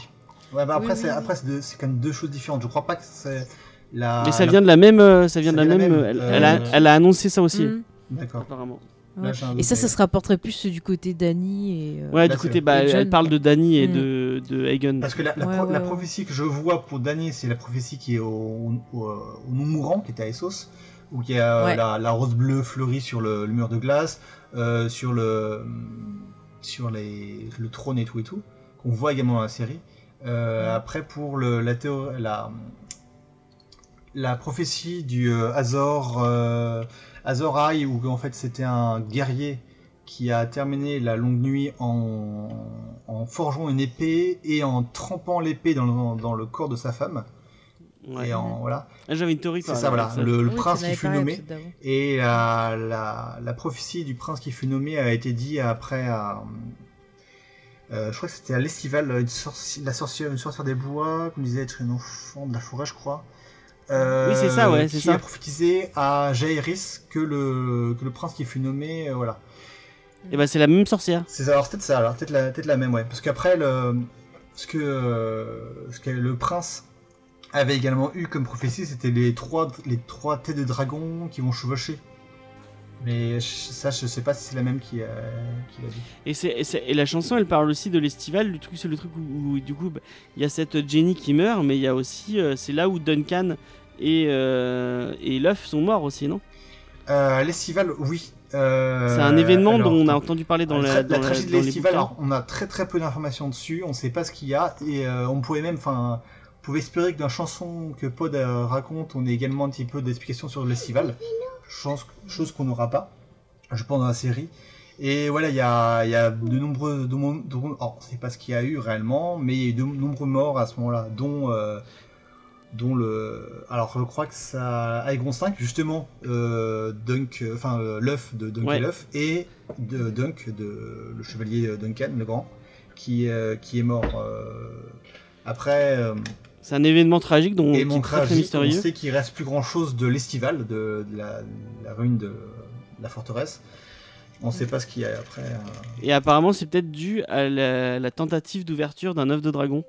Ouais, bah après, Oui, c'est oui, après, c'est quand même deux choses différentes. Je crois pas que c'est la. Mais ça la- vient de la même, euh, ça vient Ça de la même, la elle, même, elle a, euh, elle a annoncé ça aussi, Mm. D'accord. apparemment. Là, Et ça, ça se rapporterait plus du côté d'Annie et. euh, Ouais, Là, du côté, bah, elle, parle de Dany et Mm. de, de Aegon. Parce que la, la Ouais, pro- ouais, la ouais. prophétie que je vois pour Dany, c'est la prophétie qui est au, au, mourant, qui était à Essos, où il y a euh, Ouais. la, la rose bleue fleurie sur le, le mur de glace, euh, sur le sur les, le trône et tout et tout, qu'on voit également dans la série. Euh, Après, pour le, la, théorie, la, la prophétie du euh, Azor, euh, Azor Ahai, où en fait c'était un guerrier qui a terminé la longue nuit en, en forgeant une épée et en trempant l'épée dans le, dans le corps de sa femme. Ouais. Et en, voilà. Ah, J'avais une théorie. C'est ça, voilà. Le, le Oui, tu prince qui fut nommé. Et la, la, la prophétie du prince qui fut nommé a été dit après à. euh, je crois que c'était à l'estival, une, sorci- la sorcière, une sorcière des bois, comme disait être une enfant de la forêt, je crois. Euh, Oui, c'est ça, ouais, c'est qui ça. a prophétisé à Jaehaerys que le, que le prince qui fut nommé, euh, voilà. Et bah, c'est la même sorcière. C'est alors peut-être ça, alors peut-être la, peut la même, ouais. Parce qu'après, le, ce que, euh, ce que le prince avait également eu comme prophétie, c'était les trois, les trois têtes de dragon qui vont chevaucher. Mais ça, je sais pas si c'est la même qui, qui l'a dit. Et, c'est, et, c'est- et la chanson, elle parle aussi de l'estival. Le truc, c'est le truc où, où, du coup, bah, il y a cette Jenny qui meurt, mais il y a aussi, euh, c'est là où Duncan et, euh, et Luff sont morts aussi, non? Euh, L'estival, oui. Euh, C'est un événement alors, dont on a entendu parler dans la, tragédie de l'estival, alors, on a très très peu d'informations dessus, on sait pas ce qu'il y a, et euh, on pouvait même, enfin, on pouvait espérer que dans la chanson que Pod euh, raconte, on ait également un petit peu d'explications sur l'estival, chose, chose qu'on n'aura pas, je pense, dans la série. Et voilà, il y a, y a de nombreux. De, de- alors, c'est pas ce qu'il y a eu réellement, mais il y a eu de nombreux morts à ce moment-là, dont. euh, dont le. Alors, je crois que ça. Aegon 5, justement, euh, Dunk. Enfin, euh, l'œuf de Dunk Ouais. et l'œuf, et de Dunk, de, le chevalier Duncan, le grand, qui, qui est mort. après. C'est un événement tragique dont et qui est très, très tragique, on mystérieux. sait qu'il reste plus grand chose de l'estival, de, de la, la ruine de, la forteresse. On sait pas ce qu'il y a après. euh. Et apparemment, c'est peut-être dû à la, la tentative d'ouverture d'un œuf de dragon.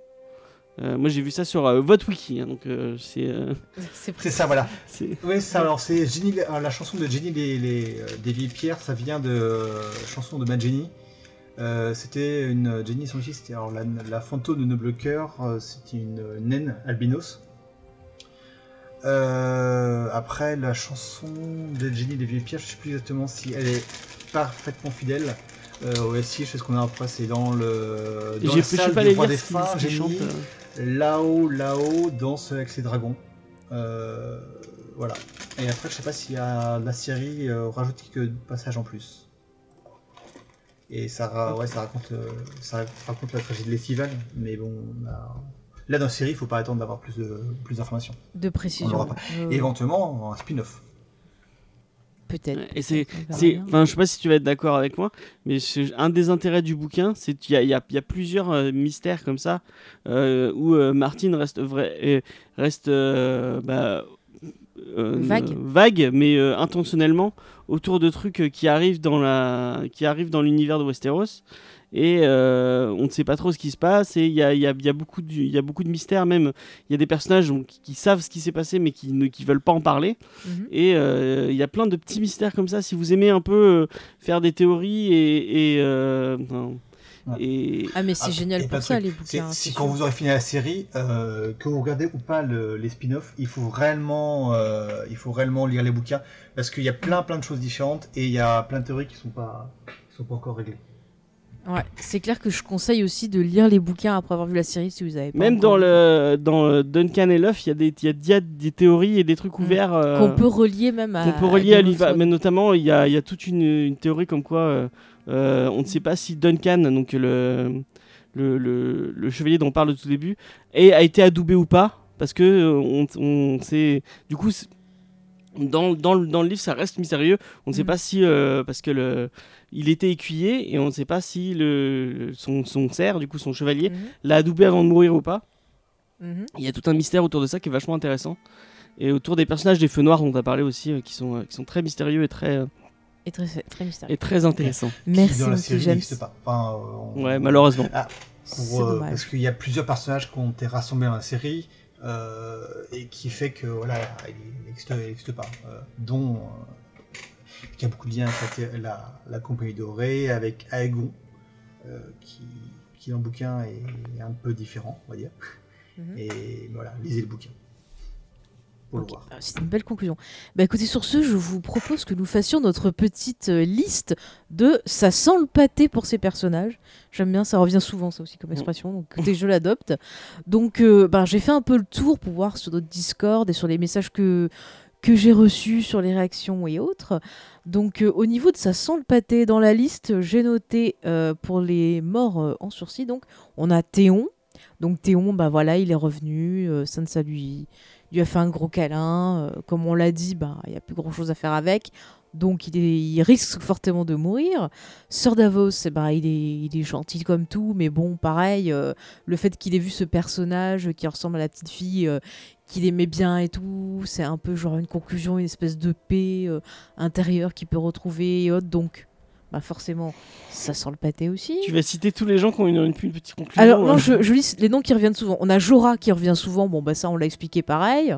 Euh, moi, j'ai vu ça sur euh, votre wiki, hein, donc euh, c'est. euh, C'est ça, voilà. c'est- Oui, ça. Alors, c'est Jenny, euh, la chanson de Jenny les, les, euh, des vieilles pierres, ça vient de euh, chanson de Mad Jenny. Euh, c'était une Jenny son fils, c'était alors la, la fantôme de noble cœur, euh, c'était une naine albinos. Euh, après la chanson de Jenny des vieilles pierres, je sais plus exactement si elle est parfaitement fidèle euh, au SI, je sais ce qu'on a après, c'est dans le dans J'ai- la salle pas du roi des fins, Jenny, chantent, euh. là-haut, là-haut, danse avec ses dragons. Euh, voilà. Et après, je sais pas si euh, la série euh, rajoute quelques passages en plus. Et ça, ra- ouais, ça raconte, euh, ça raconte la tragédie de l'estival, mais bon, là dans la série, il faut pas attendre d'avoir plus de plus d'informations. de On précision. Euh, Et éventuellement un spin-off. Peut-être. Et c'est, c'est, bien. enfin, je sais pas si tu vas être d'accord avec moi, mais c'est- un des intérêts du bouquin, c'est qu'il y a, il y a- il y a plusieurs euh, mystères comme ça euh, où euh, Martine reste vrai, euh, reste euh, bah, Vague. euh, vague, mais euh, intentionnellement autour de trucs euh, qui arrivent dans la, qui arrivent dans l'univers de Westeros. Et euh, on ne sait pas trop ce qui se passe, et il y a, y a- y a beaucoup de- il y a beaucoup de mystères, même il y a des personnages donc, qui, qui savent ce qui s'est passé, mais qui ne qui veulent pas en parler. Mhm. Et euh, il y a plein de petits mystères comme ça. Si vous aimez un peu euh, faire des théories et. et, non. Et Ah, mais c'est Ah, génial pour ça, les bouquins. Si c'est quand vous aurez fini la série, euh, que vous regardez ou pas le- les spin-offs, il faut réellement, euh, il faut réellement lire les bouquins parce qu'il y a plein plein de choses différentes et il y a plein de théories qui sont pas, qui sont pas encore réglées. Ouais, c'est clair que je conseille aussi de lire les bouquins après avoir vu la série si vous avez pas. même encore dans, le, dans euh, Duncan et Luff, il y, a des- il y, a- y a des théories et des trucs Mm. ouverts. euh, Qu'on peut relier même à. qu'on peut relier à. Thrones. Mais notamment, il y a, il y a toute une, une théorie comme quoi on ne sait pas si Duncan, donc le, le, le, le chevalier dont on parle au tout début, est- a été adoubé ou pas. Parce que euh, on, on sait. Du coup, dans, dans, le, dans le livre, ça reste mystérieux. On ne sait Mhm. pas si. euh, parce que le, il était écuyer et on ne sait pas si le, son, son cerf, du coup son chevalier, Mhm. l'a adoubé avant de mourir ou pas. Mhm. Il y a tout un mystère autour de ça qui est vachement intéressant. Et autour des personnages des feux noirs dont tu as parlé aussi, euh, qui, sont, euh, qui sont très mystérieux et très, euh, Et très, très mystérieux. et très intéressants. Merci, qui dans la série n'existe pas. Enfin, euh, on- Ouais, malheureusement. Pour, euh, dommage. parce qu'il y a plusieurs personnages qui ont été rassemblés dans la série euh, et qui fait que voilà, il n'existe il pas. euh, dont euh, qui a beaucoup de liens avec la, la, la compagnie dorée, avec Aegon, euh, qui, qui dans le bouquin est un peu différent, on va dire. Mhm. Et voilà, lisez le bouquin. Ah, C'est une belle conclusion. Bah écoutez, sur ce, je vous propose que nous fassions notre petite euh, liste de ça sent le pâté pour ces personnages. J'aime bien, ça revient souvent ça aussi comme expression, donc écoutez, je l'adopte. Donc euh, bah, j'ai fait un peu le tour pour voir sur notre Discord et sur les messages que, que j'ai reçus, sur les réactions et autres. Donc euh, au niveau de ça sent le pâté, dans la liste, j'ai noté euh, pour les morts euh, en sursis, donc on a Théon. Donc Théon, bah voilà, il est revenu, euh, Sansa lui lui a fait un gros câlin. euh, comme on l'a dit, bah, il n'y a plus grand chose à faire avec. Donc il, risque fortement de mourir. Sir Davos, eh ben, il, est, il est gentil comme tout, mais bon, pareil, euh, le fait qu'il ait vu ce personnage qui ressemble à la petite fille euh, qu'il aimait bien et tout, c'est un peu genre une conclusion, une espèce de paix intérieure qu'il peut retrouver et autres. Donc, bah, forcément, ça sent le pâté aussi. Tu vas citer tous les gens qui ont une, une- une petite conclusion. Alors non, hein. je, je lis les noms qui reviennent souvent. On a Jorah qui revient souvent. Bon bah ça on l'a expliqué pareil.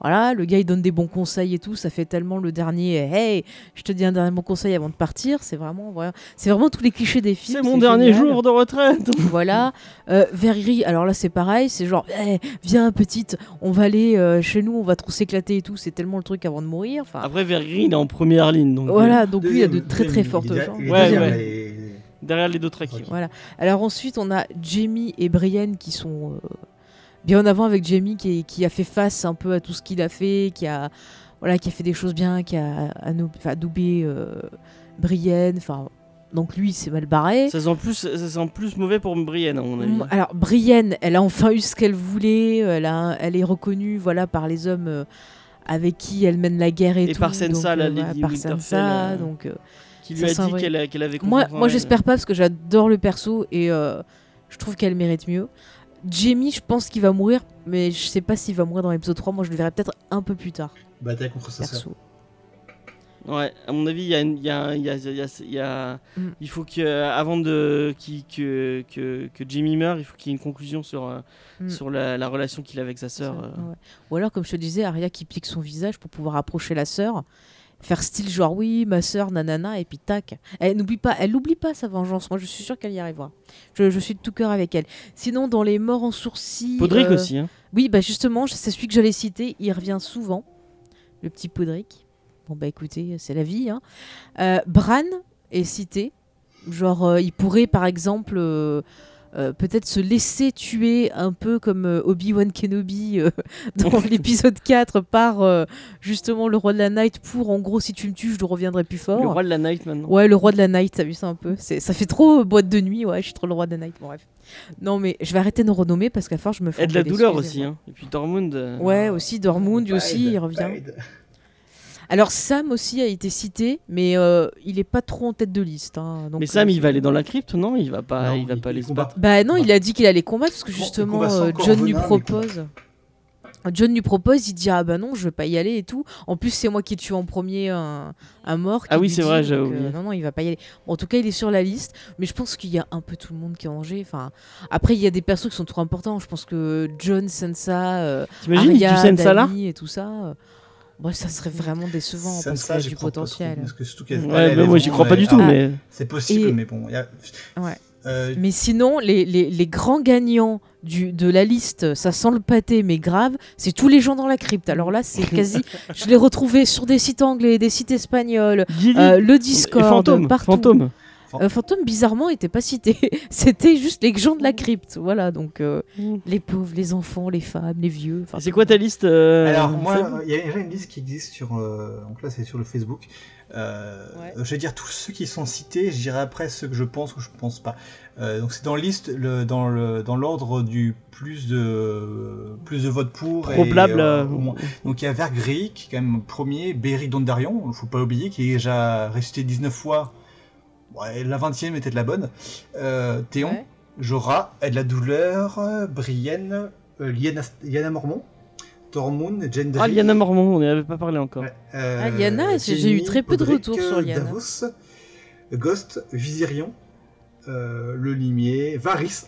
Voilà, le gars il donne des bons conseils et tout. Ça fait tellement le dernier. Hey, je te dis un dernier bon conseil avant de partir. C'est vraiment, voilà, c'est vraiment tous les clichés des films. C'est mon dernier génial. jour de retraite. Voilà. Euh, Verri, alors là c'est pareil. C'est genre, hey, viens petite, on va aller euh, chez nous, on va trop s'éclater et tout. C'est tellement le truc avant de mourir. Enfin, Après, Vergris, il est en première ligne. Donc, euh, voilà. Donc lui il a de très très fortes chances. Ouais, ouais. et- derrière les deux tracks. Voilà. Alors ensuite, on a Jamie et Brienne qui sont euh, bien en avant avec Jamie qui, est- qui a fait face un peu à tout ce qu'il a fait, qui a, voilà, qui a fait des choses bien, qui a adoubé euh, Brienne. Enfin, donc lui, c'est mal barré. Ça sent plus, ça sent plus mauvais pour Brienne, à mon avis. Mm, Alors Brienne, elle a enfin eu ce qu'elle voulait. Elle, a, elle est reconnue, voilà, par les hommes. euh, avec qui elle mène la guerre et, Et tout. par Sansa, donc, la euh, Lady voilà, par euh, donc Qui lui a dit qu'elle avait Moi, confiance moi elle. j'espère pas parce que j'adore le perso et je trouve qu'elle mérite mieux. Jamie, je pense qu'il va mourir, mais je sais pas s'il va mourir dans l'épisode 3. Moi, je le verrai peut-être un peu plus tard, Bataille contre sa sœur. Ouais, à mon avis, il y a, une- il y a- il y a- il y a- il y a- Mm. il faut que, avant de qu'il- que, que, que Jimmy meure, il faut qu'il y ait une conclusion sur, euh, Mm. sur la, la relation qu'il a avec sa sœur. Euh. ouais. Ou alors, comme je te disais, Arya qui pique son visage pour pouvoir approcher la sœur, faire style genre oui, ma sœur, nanana, et puis tac. Elle n'oublie pas, elle n'oublie pas sa vengeance. Moi, je suis sûre qu'elle y arrivera. Je, je suis de tout cœur avec elle. Sinon, dans les morts en sourcil. Podrick euh, aussi. Hein. Oui, bah justement, c'est celui que j'allais citer. Il revient souvent, le petit Podrick. Bon, bah écoutez, c'est la vie. Hein. Euh, Bran est cité. Genre, euh, il pourrait par exemple euh, peut-être se laisser tuer un peu comme euh, Obi-Wan Kenobi euh, dans l'épisode 4 par euh, justement le roi de la Night pour en gros, si tu me tues, je ne reviendrai plus fort. Le roi de la night maintenant. Ouais, le roi de la night, t'as vu ça un peu? C'est- Ça fait trop euh, boîte de nuit, ouais, je suis trop le roi de la night, bon, bref. Non, mais je vais arrêter de renommer parce qu'à force, je me fais. Et de la douleur aussi. Hein. Et puis Tormund. euh, Ouais, aussi, Dortmund Bide, aussi, il revient. Bide. Alors, Sam aussi a été cité, mais euh, il est pas trop en tête de liste. hein, donc, Mais Sam, euh, il va aller dans la crypte, non? Il va pas, Non, il va pas aller se battre. Bah non, il a dit qu'il allait combattre parce que justement, euh, John lui propose. John lui propose, il dit ah bah non, je vais pas y aller et tout. En plus, c'est moi qui tue en premier un, un mort. qui Ah oui, c'est vrai, euh, oublié. non, non, il va pas y aller. Bon, en tout cas, il est sur la liste, mais je pense qu'il y a un peu tout le monde qui est en danger. Enfin, après, il y a des persos qui sont trop importants. Je pense que John, Sansa, euh, T'imagines Arya, Sansa là? Dany et tout ça. Bon, ça serait vraiment décevant parce Sansa, qu'il y a du potentiel. parce que surtout Ouais, mais moi j'y crois pas du tout, Ah. mais. C'est possible, Et- mais bon. il y a- Ouais. Euh, Mais sinon, les, les, les grands gagnants du, de la liste, ça sent le pâté, mais grave, c'est tous les gens dans la crypte. Alors là, c'est quasi. je l'ai retrouvé sur des sites anglais, des sites espagnols, euh, le et Discord, Fantôme, partout. Fantôme. Euh, Fantôme, bizarrement, était pas cité. C'était juste les gens de la crypte. Voilà, donc euh, Mm. les pauvres, les enfants, les femmes, les vieux. C'est quoi ta liste euh, Alors moi, il y a déjà une liste qui existe sur, euh, donc là c'est sur le Facebook. Euh, Ouais. Je vais dire tous ceux qui sont cités, je dirai après ceux que je pense ou je pense pas. Euh, donc c'est dans la liste, le, dans le dans l'ordre du plus de plus de votes pour. Probable. et, euh. Donc il y a Vergris qui est quand même premier, Berry Dondarion, il faut pas oublier, qui est déjà resté 19 fois. Ouais, la 20e était de la bonne. Euh, Théon, Ouais. Jorah, Aide la douleur, Brienne, euh, Liana, Liana Mormont, Tormund, Gendry. Ah, Liana Mormont, on n'y avait pas parlé encore. Ouais, euh, Ah, Liana, j'ai- eu très peu de retours sur Liana. Davos, Ghost, Visirion, euh, Le Limier, Varys.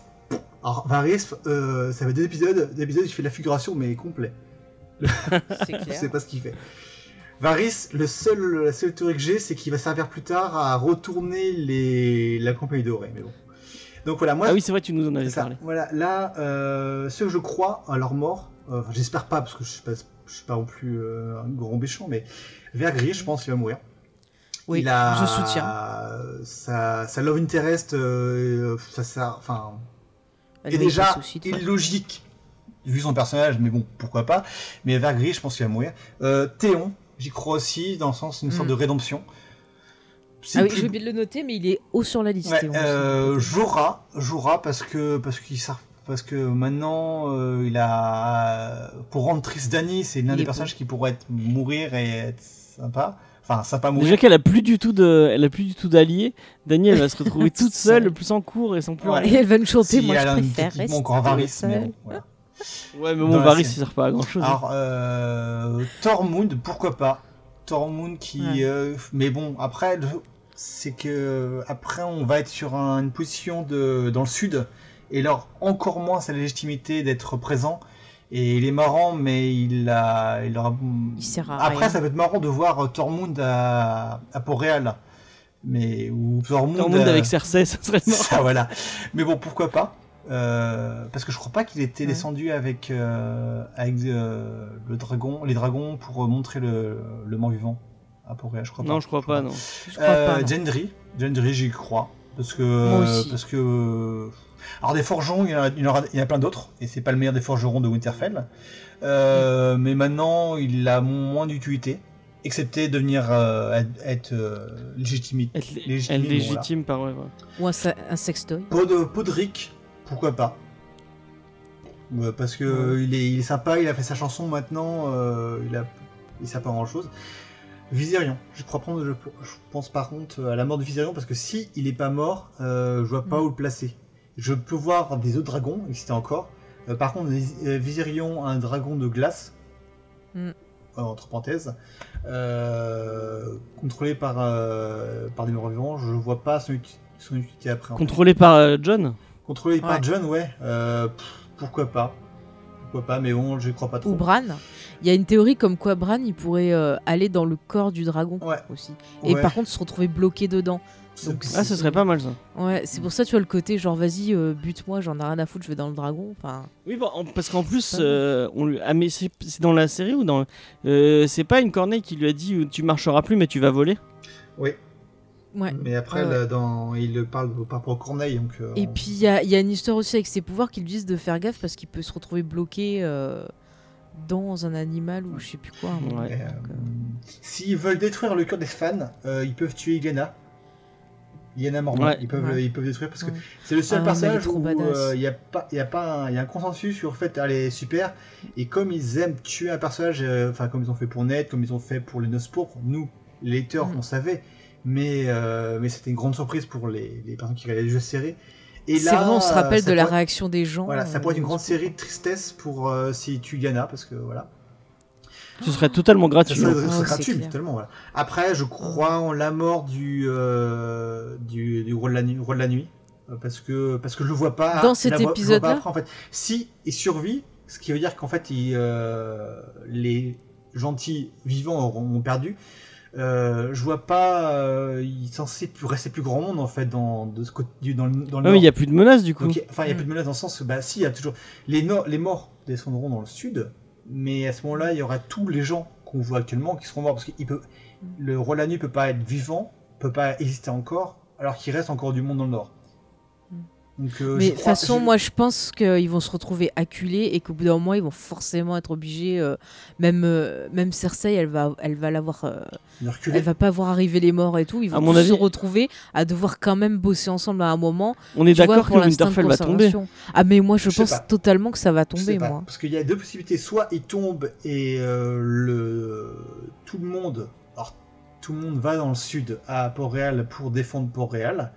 Alors, Varys, euh, ça fait deux épisodes, deux épisodes, il fait la figuration, mais complet. C'est Je clair. sais pas ce qu'il fait. Varys, le seul, la seule théorie que j'ai, c'est qu'il va servir plus tard à retourner les, la compagnie dorée. Mais bon. Donc voilà, moi, Ah oui, c'est vrai, tu nous en avais ça. parlé. Voilà, là, euh, ceux que je crois à leur mort, euh, enfin, j'espère pas, parce que je suis pas, je suis pas non plus euh, un gros méchant, mais Vergris, je pense qu'il va mourir. Oui, Il a je soutiens. Sa, sa love interest, euh, ça, ça, enfin, Elle est déjà illogique vu son personnage, mais bon, pourquoi pas. Mais Vergris, je pense qu'il va mourir. Théon, j'y crois aussi, dans le sens d'une sorte Mm. de rédemption. Ah oui, plus- je vais bien le noter, mais il est haut sur la liste. Ouais, euh, Jorah parce que parce qu'il sert- parce que maintenant euh, il a pour rendre triste Dany, c'est l'un des personnages qui pourrait être, mourir et être sympa. Enfin, sympa mourir. Déjà qu'elle a plus du tout de, elle a plus du tout d'alliés. Dani, elle va se retrouver toute seule, plus en cours et sans plus Ouais. Et elle va nous chanter, Si moi elle je préfère rester encore Varys, mais seule. bon, voilà. Ouais, mais la Varys, il sert pas à grand chose. Alors, euh, Tormund, pourquoi pas? Tormund qui. Ouais. euh, mais bon, après, c'est que. Après, on va être sur un- une position de, dans le sud, et alors encore moins sa légitimité d'être présent. Et il est marrant, mais il a. Il, aura... Il sert à Après, rien. ça va être marrant de voir euh, Tormund à, à Port-Réal. Mais. Ou Tormund. Tormund à- avec Cersei, ça serait marrant. ça, voilà. Mais bon, pourquoi pas? Euh, Parce que je crois pas qu'il était Ouais. descendu avec, euh, avec euh, le dragon, les dragons pour montrer le, le mort-vivant à Port-Réal, je crois pas. Non, je crois pas, non. Je crois pas. non. Gendry, Gendry, j'y crois. Parce que. Moi aussi. Parce que. Alors, des forgerons, il y en a, il y en aura- il y en a plein d'autres, et c'est pas le meilleur des forgerons de Winterfell. Euh, Mais maintenant, il a moins d'utilité, excepté devenir euh, être, être, euh, légitime. Lé- Légitime, voilà. légitime par ouais, ouais. Ou un, un sextoy. Pod, Podrick, pourquoi pas Euh, Parce que il, est, il est sympa, il a fait sa chanson maintenant, euh, il a il sert pas grand chose. Viserion, je crois prendre, je, je pense par contre à la mort de Viserion parce que si il est pas mort, euh, je vois pas Mm. où le placer. Je peux voir des autres dragons, existent encore. Euh, par contre, Viserion, un dragon de glace, Mm. euh, entre parenthèses, euh, contrôlé par, euh, par des morts vivants, je vois pas son, uti- son utilité après. en fait. Contrôlé par euh, John? Contrôlé par Ouais. John, ouais. Euh, pff, pourquoi pas Pourquoi pas, mais bon, je crois pas trop. Ou Bran. Il y a une théorie comme quoi Bran, il pourrait euh, aller dans le corps du dragon Ouais. aussi. Et Ouais. par contre, se retrouver bloqué dedans. Donc, Ah, ce serait pas mal ça. Ouais, c'est pour ça, tu vois, le côté genre, vas-y, euh, bute-moi, j'en ai rien à foutre, je vais dans le dragon. Enfin, Oui, bon, en- parce qu'en plus, euh, on lui... ah, mais c'est c'est dans la série ou dans. euh, c'est pas une corneille qui lui a dit tu marcheras plus mais tu vas voler? Oui, ouais. mais après, Ouais, là, dans... il le parle par rapport à Corneille, donc. euh, Et on- puis, il y a, il y a une histoire aussi avec ses pouvoirs qui lui disent de faire gaffe parce qu'il peut se retrouver bloqué euh, dans un animal ou je sais plus quoi. Ouais. euh, euh, S'ils veulent détruire le cœur des fans, euh, ils peuvent tuer. Ilyana Mormont, Ouais. ils, peuvent, Ouais. ils peuvent détruire parce que Ouais. c'est le seul Ah, personnage où badass. euh, il y a pas, il y a pas, un, il y a un consensus sur le fait elle est super. Et comme ils aiment tuer un personnage, euh, enfin comme ils ont fait pour Ned, comme ils ont fait pour les Noces pourpres, nous, les lecteurs, Mm. on savait. Mais, euh, mais c'était une grande surprise pour les, les personnes qui regardaient le jeu série. Et C'est là, vrai, on se rappelle de la pourrait- réaction des gens. Voilà, ça euh, pourrait être une grande série de tristesse pour euh, si tu parce que voilà. Ce serait totalement gratuit. ça totalement. Voilà. Après, je crois en la mort du, euh, du, du roi, de la nuit, roi de la nuit. Parce que, parce que je le vois pas. Dans cet épisode-là après, en fait. Si il survit, ce qui veut dire qu'en fait, il, euh, les gentils vivants auront ont perdu. Euh, je vois pas. euh, il est censé plus rester plus grand monde en fait dans, de ce côté, du- dans, le- dans le Ouais, mais il nord. y a plus de menaces du coup. Donc, enfin, il n'y a Mm. plus de menace dans le sens que, bah, si, il y a toujours. Les, no- les morts descendront dans le sud, mais à ce moment-là, il y aura tous les gens qu'on voit actuellement qui seront morts. Parce que il peut, le roi de la nuit peut pas être vivant, peut pas exister encore, alors qu'il reste encore du monde dans le Nord. Donc, euh, Mais de toute façon, je- moi je pense qu'ils vont se retrouver acculés et qu'au bout d'un moment ils vont forcément être obligés. euh, même, euh, même Cersei, elle va, elle va l'avoir. euh, elle va pas voir arriver les morts et tout. Ils À vont mon tous avis- se retrouver à devoir quand même bosser ensemble à un moment. On est d'accord que Winterfell va tomber. Ah, mais moi je, pense totalement que ça va tomber, moi. Parce qu'il y a deux possibilités. Soit il tombe et euh, le... tout le monde, alors, tout le monde va dans le sud à Port-Réal pour défendre Port-Réal.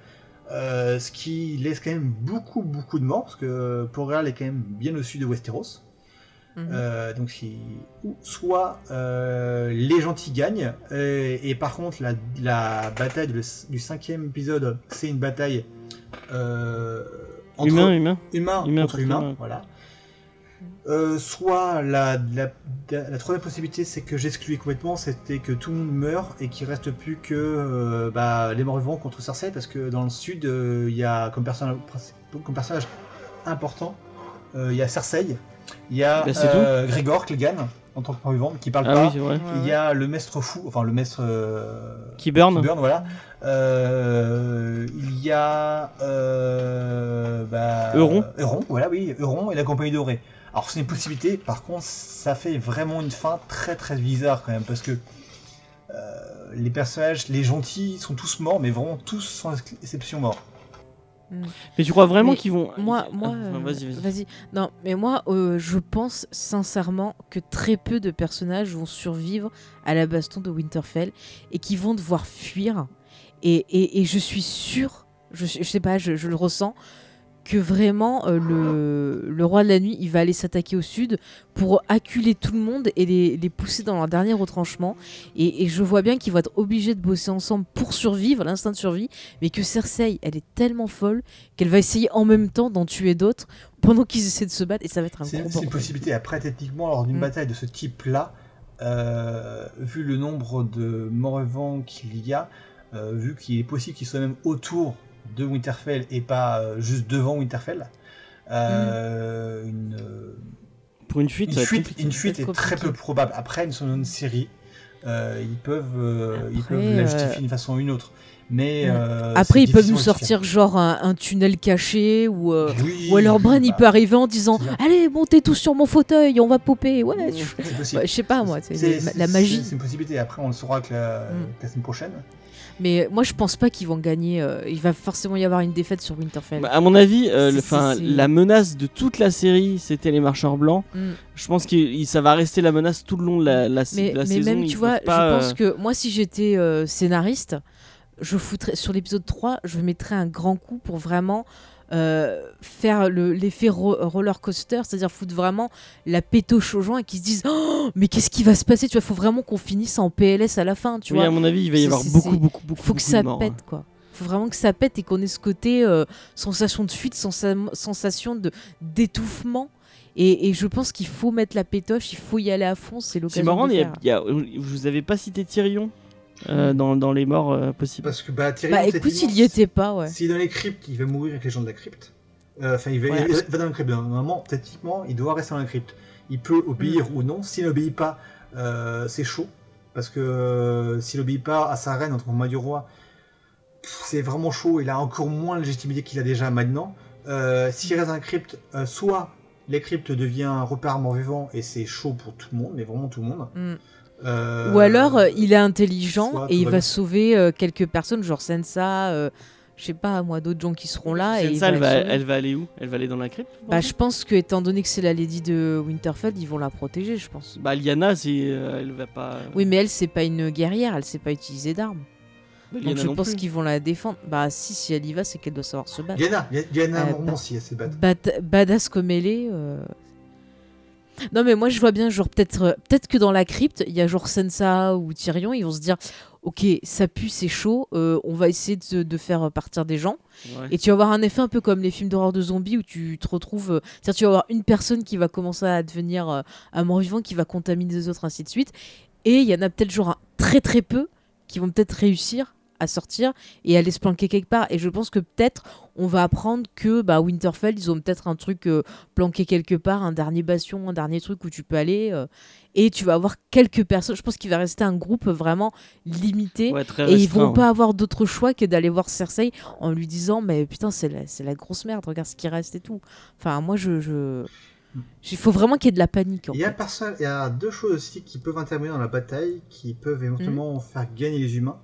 Euh, ce qui laisse quand même beaucoup beaucoup de morts parce que Port-Réal est quand même bien au sud de Westeros. Mhm. Euh, donc si- ou soit euh, les gentils gagnent et, et par contre la, la bataille de du cinquième épisode c'est une bataille euh, entre Humain, humain. humain, Humain contre contre humain, humain. voilà. Euh, soit la, la, la troisième possibilité, c'est que j'excluais complètement, c'était que tout le monde meurt et qu'il reste plus que euh, bah, les morts vivants contre Cersei, parce que dans le sud, euh, il y a comme, personnage comme personnage important, il y a Cersei, il y a Bah, Grégor Clegane en tant que mort vivant qui parle Ah pas, oui, il y a le maître fou, enfin le maître Qui burn. Burn, voilà. Il y a bah, Euron. Euron, voilà, oui, Euron et la compagnie dorée. Alors c'est une possibilité, par contre, ça fait vraiment une fin très très bizarre quand même, parce que euh, les personnages, les gentils sont tous morts, mais vraiment tous sans exception morts. Mais tu crois vraiment qu'ils vont. Moi, Ah, moi, euh, vas-y, vas-y. vas-y. Non, mais moi, euh, je pense sincèrement que très peu de personnages vont survivre à la baston de Winterfell et qui vont devoir fuir. Et, et, et je suis sûre, je, je sais pas, je, je le ressens, que vraiment euh, le, le roi de la nuit, il va aller s'attaquer au sud pour acculer tout le monde et les, les pousser dans leur dernier retranchement. Et, et je vois bien qu'ils vont être obligés de bosser ensemble pour survivre, l'instinct de survie, mais que Cersei, elle est tellement folle qu'elle va essayer en même temps d'en tuer d'autres pendant qu'ils essaient de se battre et ça va être un C'est gros c'est une possibilité. Après, techniquement, lors d'une Mm. bataille de ce type-là, euh, vu le nombre de morts vivants qu'il y a, euh, vu qu'il est possible qu'ils soient même autour de Winterfell et pas euh, juste devant Winterfell, euh, une, Pour une fuite, une fuite, une est très peu probable. Après, ils sont dans une série, euh, ils peuvent, euh, ils peuvent la euh, justifier d'une façon ou une autre. Mais Mm. euh, Après, ils peuvent nous sortir genre un, un tunnel caché ou, euh, Oui, ou alors Bran il bah, peut arriver en disant. Allez, montez tous sur mon fauteuil, on va popper. Ouais, je sais pas moi, c'est C'est- la- magie. C'est une possibilité. Après, on le saura que la, Mm. que la semaine prochaine. Mais moi je pense pas qu'ils vont gagner. euh, il va forcément y avoir une défaite sur Winterfell. Bah, à mon avis, euh, le- 'fin, la menace de toute la série, c'était les marcheurs blancs. Mm. Je pense que ça va rester la menace tout le long de la, la, mais, la mais saison. même, tu vois, pas, je pense euh, que moi, si j'étais euh, scénariste, je foutrais sur l'épisode 3, je mettrais un grand coup pour vraiment euh, faire le- l'effet ro- roller coaster, c'est-à-dire foutre vraiment la pétoche aux gens et qu'ils se disent Oh, mais qu'est-ce qui va se passer Tu vois, faut vraiment qu'on finisse en PLS à la fin, tu oui, vois. à mon avis, il va y C'est- avoir c'est- beaucoup, c'est- beaucoup, beaucoup, faut que ça morts, hein. pète quoi. Faut vraiment que ça pète et qu'on ait ce côté euh, sensation de fuite, sensa- sensation de d'étouffement. Et, et je pense qu'il faut mettre la pétoche, il faut y aller à fond, c'est C'est l'occasion marrant, de il le y a, faire. il y a- vous avez pas cité Tyrion? Euh, dans, dans les morts euh, possibles. Parce que bah, Tyrion, Bah écoute, il y était pas, ouais. S'il est dans les cryptes, il va mourir avec les gens de la crypte. Euh, Enfin, il, va, Voilà. il va dans la crypte. Normalement, techniquement, il doit rester dans la crypte. Il peut obéir Mm. ou non. S'il n'obéit pas, euh, c'est chaud. Parce que euh, s'il n'obéit pas à sa reine en tant que du roi, c'est vraiment chaud. Il a encore moins de légitimité qu'il a déjà maintenant. Euh, S'il reste dans la crypte, euh, soit les cryptes devient un repère mort-vivant et c'est chaud pour tout le monde, mais vraiment tout le monde. Mm. Euh, Ou alors euh, il est intelligent soit et il va sauver euh, quelques personnes, genre Sansa, euh, je sais pas moi, d'autres gens qui seront là. et il Sansa, elle, va, elle va aller où? Elle va aller dans la crypte Bah je pense que étant donné que c'est la Lady de Winterfell, ils vont la protéger, je pense. Bah, Lyanna, c'est, euh, elle va pas. Oui, mais elle c'est pas une guerrière, elle sait pas utiliser d'armes. Bah, Donc je pense qu'ils vont la défendre. Bah si, si elle y va, c'est qu'elle doit savoir se battre. Diana, Diana Euh, Mormont, bah- si elle s'est battue. Bat- badass comme elle est. euh. Non mais moi je vois bien genre peut-être euh, peut-être que dans la crypte il y a genre Sansa ou Tyrion ils vont se dire ok ça pue c'est chaud euh, on va essayer de, de faire partir des gens Ouais. et tu vas avoir un effet un peu comme les films d'horreur de zombies où tu te retrouves euh, c'est-à-dire tu vas avoir une personne qui va commencer à devenir euh, un mort-vivant qui va contaminer les autres ainsi de suite et il y en a peut-être genre un- très très peu qui vont peut-être réussir à sortir et aller se planquer quelque part. Et je pense que peut-être on va apprendre que bah, Winterfell, ils ont peut-être un truc euh, planqué quelque part, un dernier bastion, un dernier truc où tu peux aller. euh, et tu vas avoir quelques personnes. Je pense qu'il va rester un groupe vraiment limité. Ouais, très Et ils vont ouais. pas avoir d'autre choix que d'aller voir Cersei en lui disant Mais putain, c'est la, c'est la grosse merde, regarde ce qui reste et tout. Enfin, moi, je. je... Il faut vraiment qu'il y ait de la panique. En Il y, a fait. perso- il y a deux choses aussi qui peuvent intervenir dans la bataille, qui peuvent éventuellement Mhm. faire gagner les humains.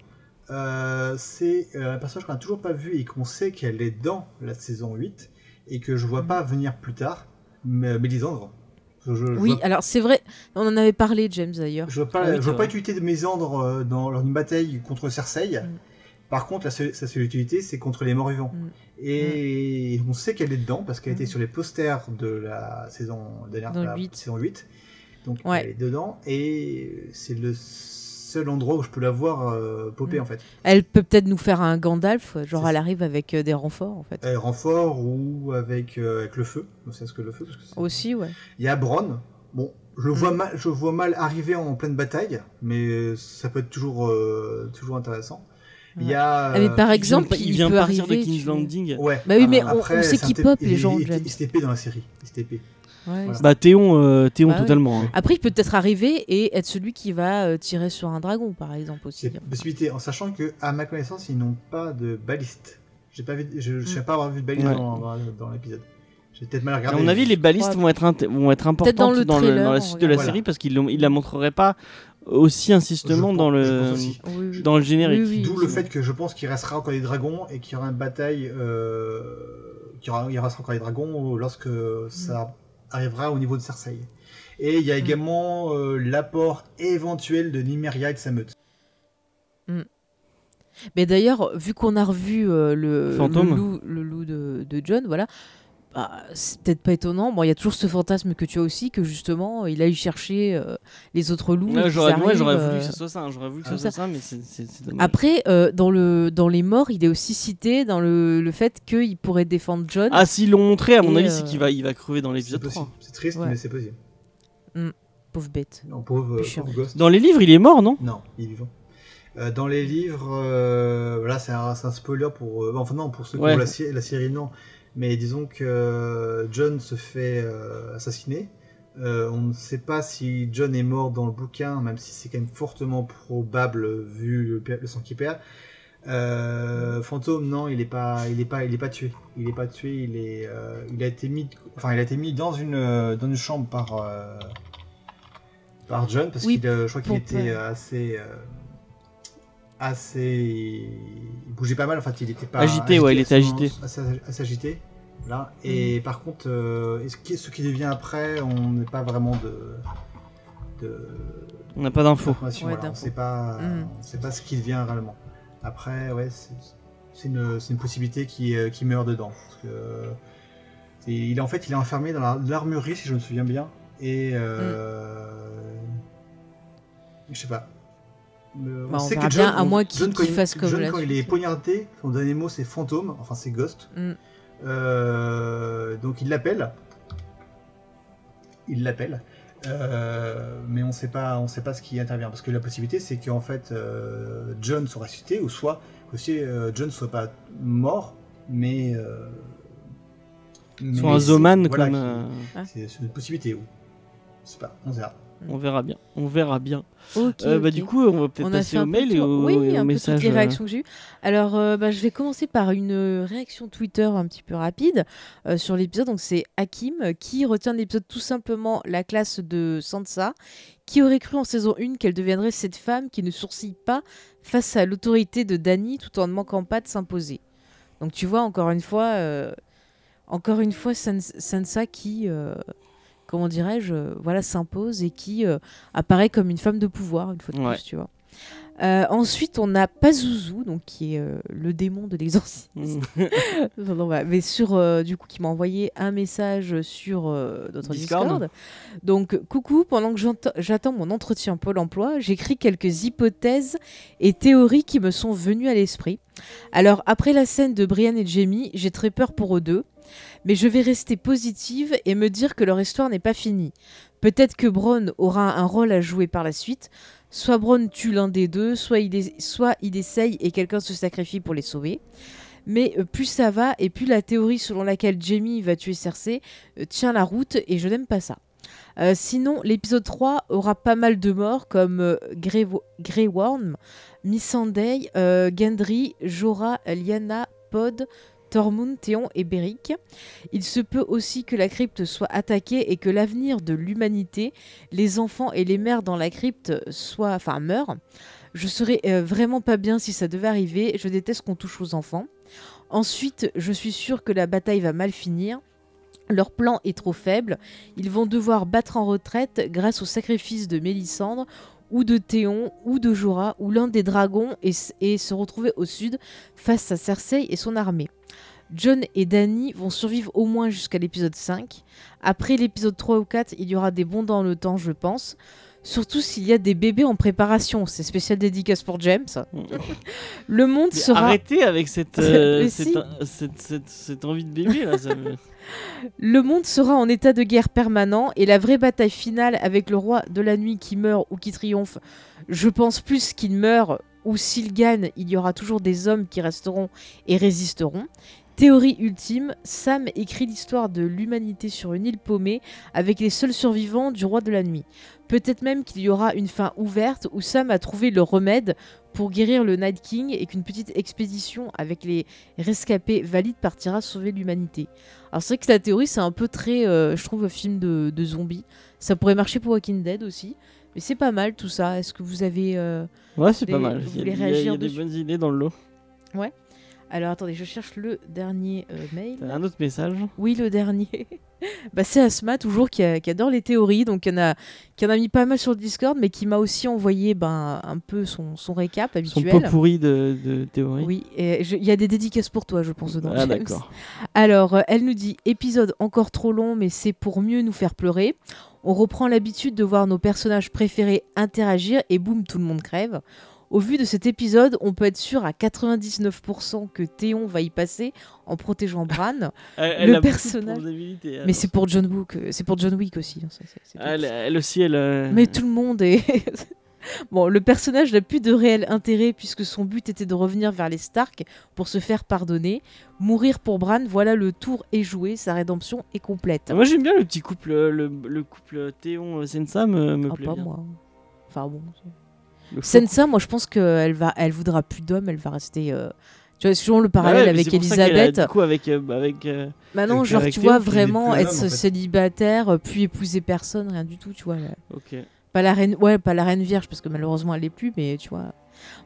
Euh, c'est euh, un personnage qu'on n'a toujours pas vu et qu'on sait qu'elle est dans la saison 8 et que je vois Mhm. pas venir plus tard, mais Mélisandre. Je, je- je Oui, vois, alors c'est vrai, on en avait parlé, James d'ailleurs. je vois pas, Ah oui, je vois pas l'utilité de Mélisandre euh, dans lors d'une bataille contre Cersei. Mhm. Par contre, la seule, sa seule utilité, c'est contre les morts vivants. Mhm. Et on sait qu'elle est dedans parce qu'elle était sur les posters de la saison dernière, Dans le la huit. saison 8. Donc Ouais. elle est dedans et c'est le seul endroit où je peux la voir euh, popper Mhm. en fait. Elle peut peut-être nous faire un Gandalf, genre C'est elle arrive avec euh, des renforts en fait. Elle renfort ou avec, euh, avec le feu. Ne serait-ce que le feu. parce que c'est- Aussi, ouais. Il y a Bronn. Bon, je le vois Mhm. mal, je vois mal arriver en pleine bataille, mais ça peut être toujours, euh, toujours intéressant. Il y a. Ah, mais par exemple, il il, vient peut partir arriver. de King's Landing. Ouais. Bah oui, mais on- Après, on sait c'est un qu'il TP pop, les il- gens, Il, il, se TP dans la série. Il se TP. Ouais. Voilà. Bah Théon, euh, Théon Bah ouais. totalement. hein. Après, il peut peut-être arriver et être celui qui va euh, tirer sur un dragon, par exemple aussi. C'est possibilité, en sachant que, à ma connaissance, ils n'ont pas de baliste. J'ai pas vu, je ne sais Mm. pas avoir vu de baliste Ouais. dans, dans- dans l'épisode. J'ai peut-être mal À regardé. mon avis, les balistes crois- vont être, vont être importantes dans le dans, le- trailer, dans la suite de la série parce qu'ils ils la montreraient pas aussi insistement dans le oui. dans le générique. Oui, oui. D'où le fait que je pense qu'il restera encore des dragons et qu'il y aura une bataille. Euh, qu'il y aura, il restera encore des dragons lorsque ça arrivera au niveau de Cersei. Et il y a également euh, l'apport éventuel de Nymeria et de sa meute. Mais d'ailleurs, vu qu'on a revu euh, le, le loup, le loup de, de John, voilà, bah, c'est peut-être pas étonnant. Bon, il y a toujours ce fantasme que tu as aussi, que justement, il aille chercher euh, les autres loups. Ouais, j'aurais ouais, euh, voulu que ce soit ça. hein, J'aurais voulu que ce comme soit ça. ça, mais c'est- c'est c'est dommage. Après, euh, dans, le, dans les morts, il est aussi cité dans le, le fait qu'il pourrait défendre John. Ah, s'ils l'ont montré, à mon avis, euh, c'est qu'il va, il va crever dans l'épisode possible. 3. C'est triste, Ouais. mais c'est possible. Pauvre bête. Non, pauvre, gosse. Dans les livres, il est mort, non? Non, il est vivant. Euh, dans les livres, euh, là c'est un, c'est un spoiler pour, euh, enfin non pour ceux qui Ouais. ont la série non, mais disons que euh, John se fait euh, assassiner. Euh, on ne sait pas si John est mort dans le bouquin, même si c'est quand même fortement probable vu le, sang qu'il perd. Euh, Fantôme, non, il est pas, il est pas, il est pas tué. Il est pas tué. Il est, euh, il a été mis, enfin, il a été mis dans une, dans une chambre par, par John parce Oui, qu'il, je crois qu'il était assez, assez, il bougeait pas mal. En fait, il était pas Agité, ouais, il était agité. assez, assez agité. Là. Et par contre, euh, ce, qui, ce qui devient après, on n'est pas vraiment de, de On n'a pas d'infos. Ouais, voilà. On d'infos. sait pas, Mm. on sait pas ce qui devient réellement. Après, ouais, c'est une, c'est une possibilité qui, euh, qui meurt dedans. Parce que il est en fait, il est enfermé dans la- l'armurerie, si je me souviens bien. Et euh, je sais pas. Euh, Bah, on verra bien, à moins qu'il- John, il- fasse comme John, quand il est poignardé, son dernier mot c'est fantôme, enfin c'est ghost. Mm. Euh, donc il l'appelle. Il l'appelle. Euh, mais on sait pas, on sait pas ce qui intervient parce que la possibilité c'est qu'en fait euh, John soit ressuscité ou soit aussi euh, John soit pas mort mais euh, mais Soit un c'est- Zoman voilà, comme. euh, c'est c'est une possibilité. Je sais pas, on verra. On verra bien. On verra bien. Euh, bah, du coup, on va peut-être passer au mail et au, oui, et au un peu message. toutes les euh, réactions que j'ai eues. Alors, euh, bah, je vais commencer par une réaction Twitter un petit peu rapide euh, sur l'épisode. Donc, c'est Hakim qui retient de l'épisode tout simplement la classe de Sansa, qui aurait cru en saison 1 qu'elle deviendrait cette femme qui ne sourcille pas face à l'autorité de Dany tout en ne manquant pas de s'imposer. Donc, tu vois, encore une fois, encore une fois, Sans- Sansa qui. Comment dirais-je, euh, voilà, s'impose et qui euh, apparaît comme une femme de pouvoir, une fois de Ouais. plus, tu vois. Euh, ensuite, on a Pazuzu, donc qui est euh, le démon de l'exorcisme. Non, non, bah, mais sur, euh, du coup, qui m'a envoyé un message sur notre Discord. Discord. Donc, coucou, pendant que j'attends mon entretien Pôle emploi, j'écris quelques hypothèses et théories qui me sont venues à l'esprit. Alors, après la scène de Brian et Jamie, j'ai très peur pour eux deux. Mais je vais rester positive et me dire que leur histoire n'est pas finie. Peut-être que Bron aura un rôle à jouer par la suite. Soit Bron tue l'un des deux, soit il, essaye et quelqu'un se sacrifie pour les sauver. Mais euh, plus ça va, et plus la théorie selon laquelle Jamie va tuer Cersei euh, tient la route, et je n'aime pas ça. Euh, sinon, l'épisode 3 aura pas mal de morts comme euh, Grey, Wo- Grey Worm, Missandei, Gendry, Jorah, Lyanna, Pod, Tormund, Théon et Beric. Il se peut aussi que la crypte soit attaquée et que l'avenir de l'humanité, les enfants et les mères dans la crypte soient, enfin, meurent. Je serais euh, vraiment pas bien si ça devait arriver. Je déteste qu'on touche aux enfants. Ensuite, je suis sûre que la bataille va mal finir. Leur plan est trop faible. Ils vont devoir battre en retraite grâce au sacrifice de Mélisandre ou de Théon ou de Jorah ou l'un des dragons et, se retrouver au sud face à Cersei et son armée. John et Dany vont survivre au moins jusqu'à l'épisode 5. Après l'épisode 3 ou 4, il y aura des bons dans le temps, je pense. Surtout s'il y a des bébés en préparation. C'est spécial dédicace pour James. Le monde Mais sera... Arrêtez avec cette, euh, cette, si. cette, cette- cette envie de bébé là. ça me- Le monde sera en état de guerre permanent et la vraie bataille finale avec le roi de la nuit qui meurt ou qui triomphe, je pense plus qu'il meurt ou s'il gagne, il y aura toujours des hommes qui resteront et résisteront. Théorie ultime, Sam écrit l'histoire de l'humanité sur une île paumée avec les seuls survivants du roi de la nuit. Peut-être même qu'il y aura une fin ouverte où Sam a trouvé le remède pour guérir le Night King et qu'une petite expédition avec les rescapés valides partira sauver l'humanité. Alors c'est vrai que la théorie c'est un peu très, euh, je trouve, film de, de zombies. Ça pourrait marcher pour Walking Dead aussi. Mais c'est pas mal tout ça. Est-ce que vous avez... euh, Ouais, c'est pas mal. vous Il y a, voulez il y a- il y a réagir des bonnes idées dans le lot. Alors attendez, je cherche le dernier euh, mail. T'as un autre message Oui, le dernier. bah, c'est Asma, toujours, qui, a- qui adore les théories. Donc, qui en, a, qui en a mis pas mal sur le Discord, mais qui m'a aussi envoyé ben, un peu son, son récap Son habituel. pot pourri de, de théorie. Oui, il y a des dédicaces pour toi, je pense, dedans. Ah d'accord. Alors, euh, elle nous dit épisode encore trop long, mais c'est pour mieux nous faire pleurer. On reprend l'habitude de voir nos personnages préférés interagir et boum, tout le monde crève. Au vu de cet épisode, on peut être sûr à 99% que Théon va y passer en protégeant Bran. Elle, Le elle personnage- mais c'est pour John Wick, euh, c'est pour John Wick aussi. hein. Elle, elle aussi, elle. euh, Mais tout le monde est. bon, le personnage n'a plus de réel intérêt puisque son but était de revenir vers les Stark pour se faire pardonner. Mourir pour Bran, voilà le tour est joué, sa rédemption est complète. Ah, Moi j'aime bien le petit couple, euh, le, le couple Théon Sensa me, me Ah, plaît pas bien. moi. Enfin bon. Sensa, moi je pense qu'elle va, elle voudra plus d'hommes, elle va rester. euh, Tu vois, toujours le parallèle Ouais, avec a, Elisabeth. Du coup, avec. euh, avec euh, Maintenant, Avec- genre, tu vois, vraiment être homme, en fait. célibataire, puis épouser personne, rien du tout, tu vois. là. Ok. Pas la reine, ouais, pas la reine vierge parce que malheureusement elle l'est plus, mais tu vois.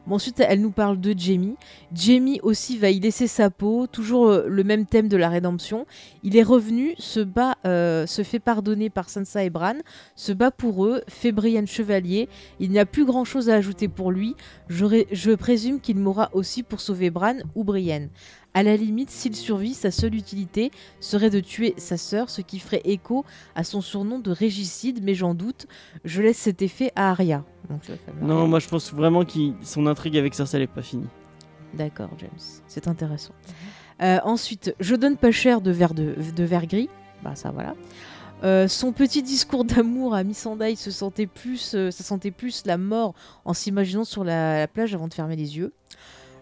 Ensuite, elle nous parle de Jamie. Jamie aussi va y laisser sa peau, toujours euh, le même thème de la rédemption. Il est revenu, se bat, euh, se fait pardonner par Sansa et Bran, se bat pour eux, fait Brienne chevalier. Il n'y a plus grand chose à ajouter pour lui. J'aurais- Je présume qu'il mourra aussi pour sauver Bran ou Brienne. À la limite, s'il survit, sa seule utilité serait de tuer sa sœur, ce qui ferait écho à son surnom de régicide, mais j'en doute. Je laisse cet effet à Arya. Donc, Non, moi je pense vraiment que son intrigue avec Cersei elle est pas finie. D'accord, James. C'est intéressant. Euh, ensuite, je donne pas cher de verre de, de verre gris. Bah ça voilà. Euh, son petit discours d'amour à Missandei se sentait plus, euh, ça sentait plus la mort en s'imaginant sur la, la plage avant de fermer les yeux.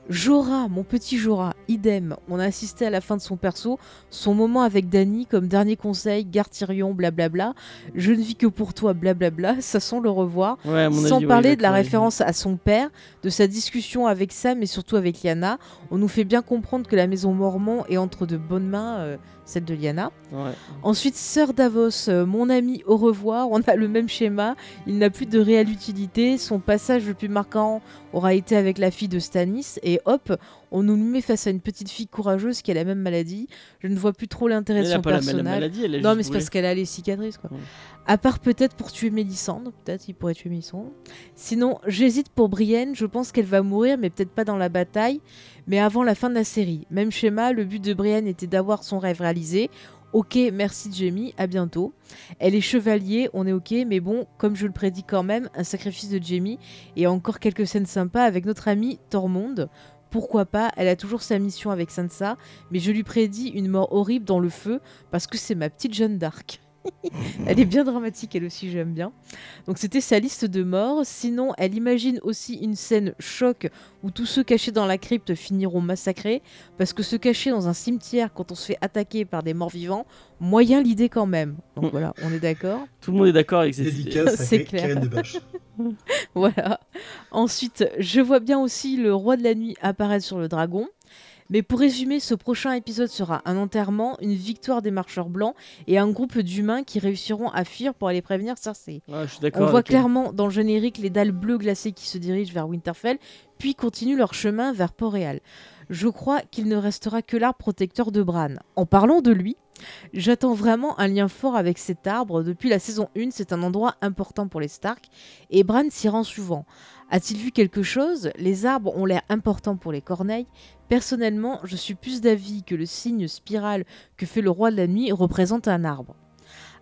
Jorah, mon petit Jorah, idem. On a assisté à la fin de son perso, son moment avec Dany comme dernier conseil, garde Tyrion, blablabla. Je ne vis que pour toi, blablabla. Ça sent le revoir. Ouais, Sans avis, parler de la référence à son père, de sa discussion avec Sam et surtout avec Lyanna, on nous fait bien comprendre que la maison Mormon est entre de bonnes mains, euh, celle de. Ouais. Ensuite, Sœur Davos, euh, mon ami, au revoir. On a le même schéma. Il n'a plus de réelle utilité. Son passage le plus marquant aura été avec la fille de Stannis. Et hop, on nous met face à une petite fille courageuse qui a la même maladie. Je ne vois plus trop l'intérêt de son pas la même personnage. maladie, elle a Non, mais c'est parce qu'elle a les cicatrices, quoi. Ouais. À part peut-être pour tuer Mélissandre, peut-être il pourrait tuer Mélissandre. Sinon, j'hésite pour Brienne, je pense qu'elle va mourir, mais peut-être pas dans la bataille, mais avant la fin de la série. Même schéma, le but de Brienne était d'avoir son rêve réalisé. Ok, merci Jamie, à bientôt. Elle est chevalier, on est ok, mais bon, comme je le prédis quand même, un sacrifice de Jamie et encore quelques scènes sympas avec notre ami Tormund. pourquoi pas, elle a toujours sa mission avec Sansa, mais je lui prédis une mort horrible dans le feu parce que c'est ma petite Jeanne d'Arc. elle est bien dramatique, elle aussi, j'aime bien. Donc c'était sa liste de morts. Sinon, elle imagine aussi une scène choc où tous ceux cachés dans la crypte finiront massacrés, parce que se cacher dans un cimetière quand on se fait attaquer par des morts vivants, moyen l'idée quand même. Donc voilà, on est d'accord. Tout le monde est d'accord avec cette idée. C'est clair. Voilà. Ensuite, je vois bien aussi le roi de la nuit apparaître sur le dragon. Mais pour résumer, ce prochain épisode sera un enterrement, une victoire des marcheurs blancs et un groupe d'humains qui réussiront à fuir pour aller prévenir Cersei. Je suis On voit clairement dans le générique les dalles bleues glacées qui se dirigent vers Winterfell, puis continuent leur chemin vers Port-Réal. Je crois qu'il ne restera que l'arbre protecteur de Bran. En parlant de lui, j'attends vraiment un lien fort avec cet arbre. Depuis la saison 1, c'est un endroit important pour les Stark, et Bran s'y rend souvent. A-t-il vu quelque chose? Les arbres ont l'air importants pour les corneilles. Personnellement, je suis plus d'avis que le signe spirale que fait le roi de la nuit représente un arbre.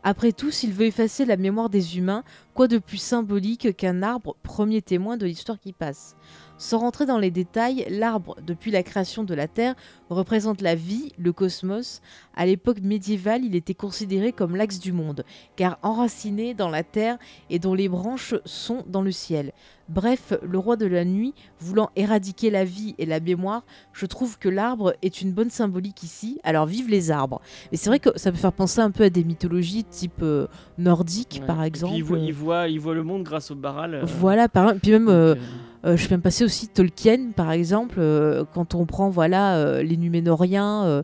Après tout, s'il veut effacer la mémoire des humains, quoi de plus symbolique qu'un arbre, premier témoin de l'histoire qui passe? Sans rentrer dans les détails, l'arbre, depuis la création de la Terre, représente la vie, le cosmos. À l'époque médiévale, il était considéré comme l'axe du monde, car enraciné dans la Terre et dont les branches sont dans le ciel. Bref, le roi de la nuit, voulant éradiquer la vie et la mémoire, je trouve que l'arbre est une bonne symbolique ici, alors vive les arbres. Mais c'est vrai que ça peut faire penser un peu à des mythologies type euh, nordique, Ouais. par puis, exemple. il, voit, il, voit, il voit le monde grâce au Baral. euh, Voilà, par puis même, donc, euh, euh, je peux me passer aussi Tolkien, par exemple, euh, quand on prend voilà euh, les Numénoriens